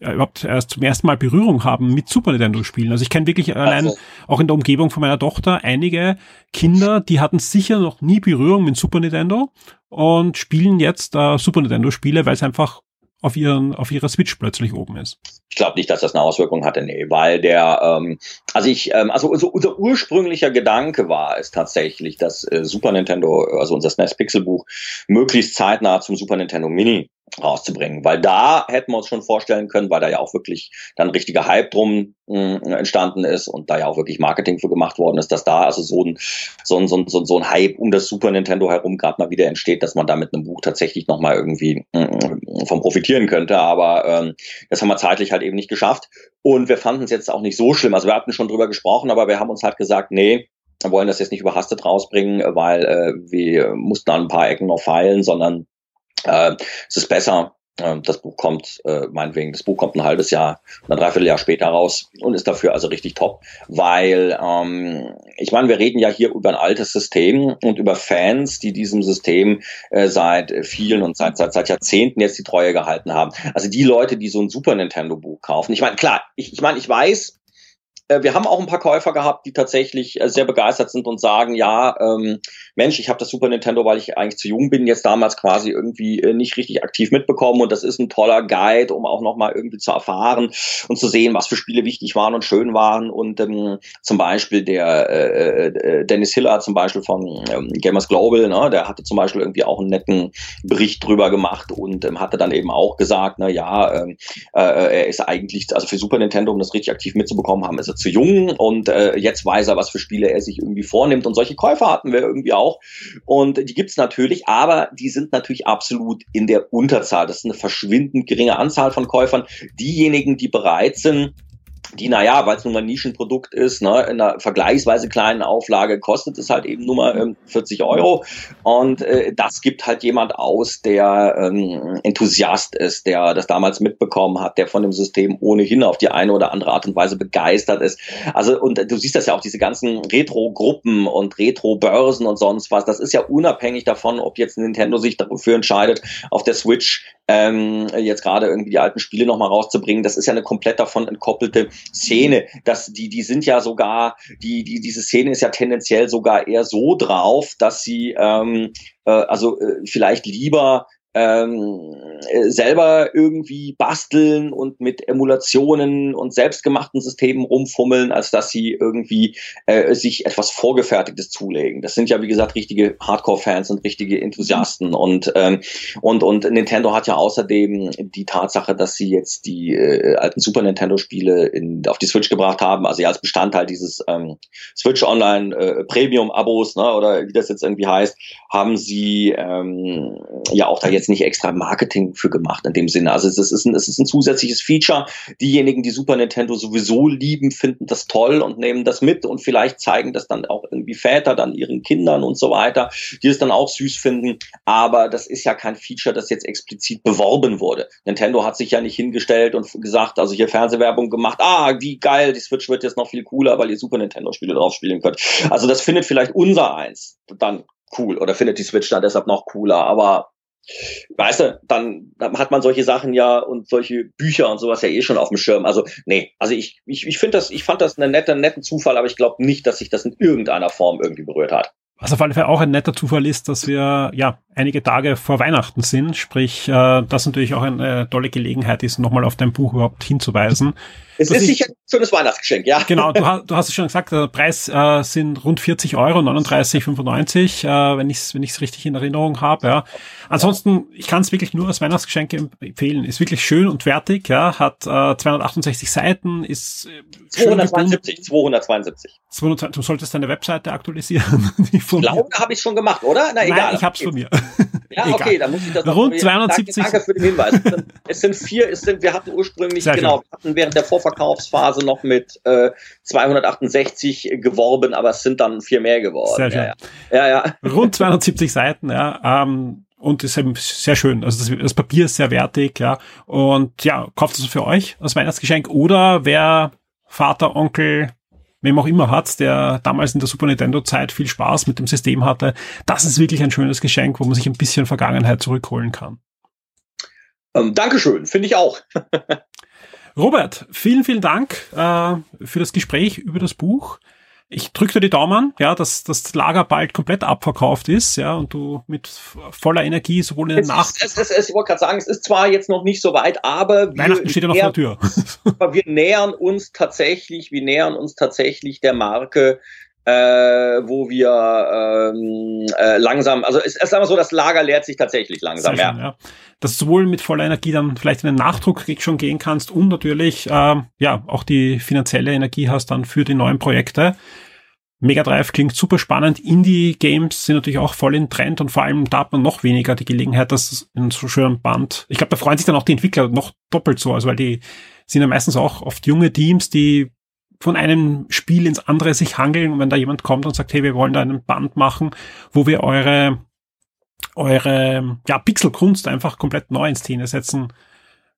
überhaupt erst zum ersten Mal Berührung haben mit Super Nintendo-Spielen. Also ich kenne wirklich allein also. auch in der Umgebung von meiner Tochter einige Kinder, die hatten sicher noch nie Berührung mit Super Nintendo und spielen jetzt äh, Super Nintendo-Spiele, weil es einfach auf, ihren, auf ihrer Switch plötzlich oben ist. Ich glaube nicht, dass das eine Auswirkung hatte, nee, weil der, ähm, also ich, ähm, also unser, unser ursprünglicher Gedanke war es tatsächlich, dass äh, Super Nintendo, also unser SNES Pixel Buch, möglichst zeitnah zum Super Nintendo Mini rauszubringen. Weil da hätten wir uns schon vorstellen können, weil da ja auch wirklich dann richtiger Hype drum entstanden ist und da ja auch wirklich Marketing für gemacht worden ist, dass da also so ein, so ein, so ein, so ein Hype um das Super Nintendo herum gerade mal wieder entsteht, dass man da mit einem Buch tatsächlich nochmal irgendwie vom profitieren könnte. Aber ähm, das haben wir zeitlich halt eben nicht geschafft. Und wir fanden es jetzt auch nicht so schlimm. Also wir hatten schon drüber gesprochen, aber wir haben uns halt gesagt, nee, wir wollen das jetzt nicht überhastet rausbringen, weil äh, wir mussten an ein paar Ecken noch feilen, sondern äh, es ist besser, das Buch kommt, äh, meinetwegen, das Buch kommt ein halbes Jahr, ein Dreivierteljahr später raus und ist dafür also richtig top, weil ähm, ich meine, wir reden ja hier über ein altes System und über Fans, die diesem System äh, seit vielen und seit, seit, seit Jahrzehnten jetzt die Treue gehalten haben. Also die Leute, die so ein Super Nintendo Buch kaufen. Ich meine, klar, ich, ich meine, ich weiß, wir haben auch ein paar Käufer gehabt, die tatsächlich äh, sehr begeistert sind und sagen, ja, ähm, Mensch, ich habe das Super Nintendo, weil ich eigentlich zu jung bin, jetzt damals quasi irgendwie äh, nicht richtig aktiv mitbekommen. Und das ist ein toller Guide, um auch nochmal irgendwie zu erfahren und zu sehen, was für Spiele wichtig waren und schön waren. Und ähm, zum Beispiel der äh, äh, Dennis Hiller zum Beispiel von ähm, Gamers Global, ne, der hatte zum Beispiel irgendwie auch einen netten Bericht drüber gemacht und ähm, hatte dann eben auch gesagt, na ja, ähm, äh, er ist eigentlich, also für Super Nintendo, um das richtig aktiv mitzubekommen haben, ist er zu jung und äh, jetzt weiß er, was für Spiele er sich irgendwie vornimmt und solche Käufer hatten wir irgendwie auch auch. Und die gibt's natürlich, aber die sind natürlich absolut in der Unterzahl. Das ist eine verschwindend geringe Anzahl von Käufern. Diejenigen, die bereit sind, die, naja, weil es nun mal ein Nischenprodukt ist, ne, in einer vergleichsweise kleinen Auflage kostet es halt eben nur mal ähm, 40 Euro. Und äh, das gibt halt jemand aus, der ähm, Enthusiast ist, der das damals mitbekommen hat, der von dem System ohnehin auf die eine oder andere Art und Weise begeistert ist. Also, und du siehst das ja auch, diese ganzen Retro-Gruppen und Retro-Börsen und sonst was, das ist ja unabhängig davon, ob jetzt Nintendo sich dafür entscheidet, auf der Switch ähm, jetzt gerade irgendwie die alten Spiele nochmal rauszubringen. Das ist ja eine komplett davon entkoppelte Szene. Das, die, die sind ja sogar, die, die, diese Szene ist ja tendenziell sogar eher so drauf, dass sie ähm, äh, also äh, vielleicht lieber ähm, äh, selber irgendwie basteln und mit Emulationen und selbstgemachten Systemen rumfummeln, als dass sie irgendwie äh, sich etwas Vorgefertigtes zulegen. Das sind ja, wie gesagt, richtige Hardcore-Fans und richtige Enthusiasten. Und, ähm, und, und Nintendo hat ja außerdem die Tatsache, dass sie jetzt die äh, alten Super Nintendo-Spiele auf die Switch gebracht haben, also ja als Bestandteil dieses ähm, Switch Online äh, Premium-Abos, ne, oder wie das jetzt irgendwie heißt, haben sie ähm, ja auch da jetzt jetzt nicht extra Marketing für gemacht in dem Sinne. Also es ist ein, es ist ein zusätzliches Feature. Diejenigen, die Super Nintendo sowieso lieben, finden das toll und nehmen das mit und vielleicht zeigen das dann auch irgendwie Väter dann ihren Kindern und so weiter, die es dann auch süß finden. Aber das ist ja kein Feature, das jetzt explizit beworben wurde. Nintendo hat sich ja nicht hingestellt und gesagt, also hier Fernsehwerbung gemacht, ah, wie geil, die Switch wird jetzt noch viel cooler, weil ihr Super Nintendo Spiele drauf spielen könnt. Also das findet vielleicht unser eins dann cool oder findet die Switch dann deshalb noch cooler, aber weißt du, dann, dann hat man solche Sachen ja und solche Bücher und sowas ja eh schon auf dem Schirm. Also, nee, also ich, ich, ich finde das, ich fand das einen netten, netten Zufall, aber ich glaube nicht, dass sich das in irgendeiner Form irgendwie berührt hat. Was auf alle Fälle auch ein netter Zufall ist, dass wir ja einige Tage vor Weihnachten sind, sprich, äh, das natürlich auch eine tolle Gelegenheit ist, nochmal auf dein Buch überhaupt hinzuweisen. Es ist sicher ein schönes Weihnachtsgeschenk, ja. Genau, du, [LAUGHS] hast, du hast es schon gesagt, der Preis äh, sind rund 40 Euro, 39,95, äh, wenn ich es wenn ich's richtig in Erinnerung habe. Ja. Ansonsten, ich kann es wirklich nur als Weihnachtsgeschenk empfehlen. Ist wirklich schön und wertig, ja, hat äh, 268 Seiten, ist äh, 272, 272. 200, du solltest deine Webseite aktualisieren. [LAUGHS] ich glaube, da habe ich schon gemacht, oder? Na, egal. Nein, ich habe es von mir. Ja, [LAUGHS] Egal. okay, dann muss ich das Rund 270. Danke, danke für den Hinweis. Es sind, vier, es sind, wir hatten ursprünglich, Sehr genau, schön. wir hatten während der Vorverkaufsphase noch mit äh, 268 geworben, aber es sind dann vier mehr geworden. Sehr schön. Ja, ja. ja, ja. Rund 270 Seiten, ja. Ähm, und ist eben sehr schön. Also das, das, Papier ist sehr wertig, ja. Und ja, kauft es für euch als Weihnachtsgeschenk oder wer Vater, Onkel, wem auch immer hat, der damals in der Super Nintendo Zeit viel Spaß mit dem System hatte. Das ist wirklich ein schönes Geschenk, wo man sich ein bisschen Vergangenheit zurückholen kann. Ähm, Dankeschön, finde ich auch. [LAUGHS] Robert, vielen, vielen Dank äh, für das Gespräch über das Buch ich drücke dir die Daumen, ja, dass das Lager bald komplett abverkauft ist, ja, und du mit voller Energie sowohl in der Nacht. Es, es, es, ich wollte gerade sagen, es ist zwar jetzt noch nicht so weit, aber Weihnachten steht ja noch vor der Tür. [LAUGHS] aber wir nähern uns tatsächlich, wir nähern uns tatsächlich der Marke äh, wo wir ähm, äh, langsam, also es ist einfach so, das Lager leert sich tatsächlich langsam. Schön, ja. ja. Dass du sowohl mit voller Energie dann vielleicht in den Nachdruck schon gehen kannst und natürlich äh, ja auch die finanzielle Energie hast dann für die neuen Projekte. Mega Drive klingt super spannend. Indie-Games sind natürlich auch voll in Trend und vor allem da hat man noch weniger die Gelegenheit, dass in so schönem Band. Ich glaube, da freuen sich dann auch die Entwickler noch doppelt so, also weil die sind ja meistens auch oft junge Teams, die von einem Spiel ins andere sich hangeln und wenn da jemand kommt und sagt, hey, wir wollen da einen Band machen, wo wir eure eure ja, Pixelkunst einfach komplett neu in Szene setzen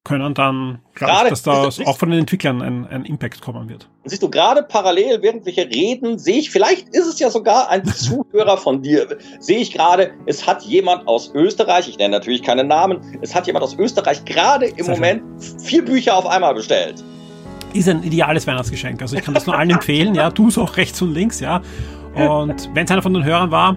können, dann glaube ich, dass da auch von den Entwicklern ein, ein Impact kommen wird. Siehst du, gerade parallel, während wir hier reden, sehe ich, vielleicht ist es ja sogar ein [LAUGHS] Zuhörer von dir, sehe ich gerade, es hat jemand aus Österreich, ich nenne natürlich keine Namen, es hat jemand aus Österreich gerade im Moment vier Bücher auf einmal bestellt ist ein ideales Weihnachtsgeschenk. Also ich kann das nur allen empfehlen, ja. Du es auch rechts und links, ja. Und wenn es einer von den Hörern war,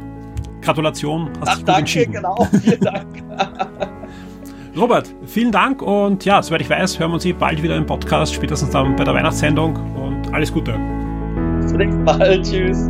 Gratulation, hast Ach, dich gut danke, entschieden. genau, vielen Dank. [LAUGHS] Robert, vielen Dank und ja, soweit ich weiß, hören wir uns hier bald wieder im Podcast, spätestens dann bei der Weihnachtssendung und alles Gute. Bis zum nächsten Mal, tschüss.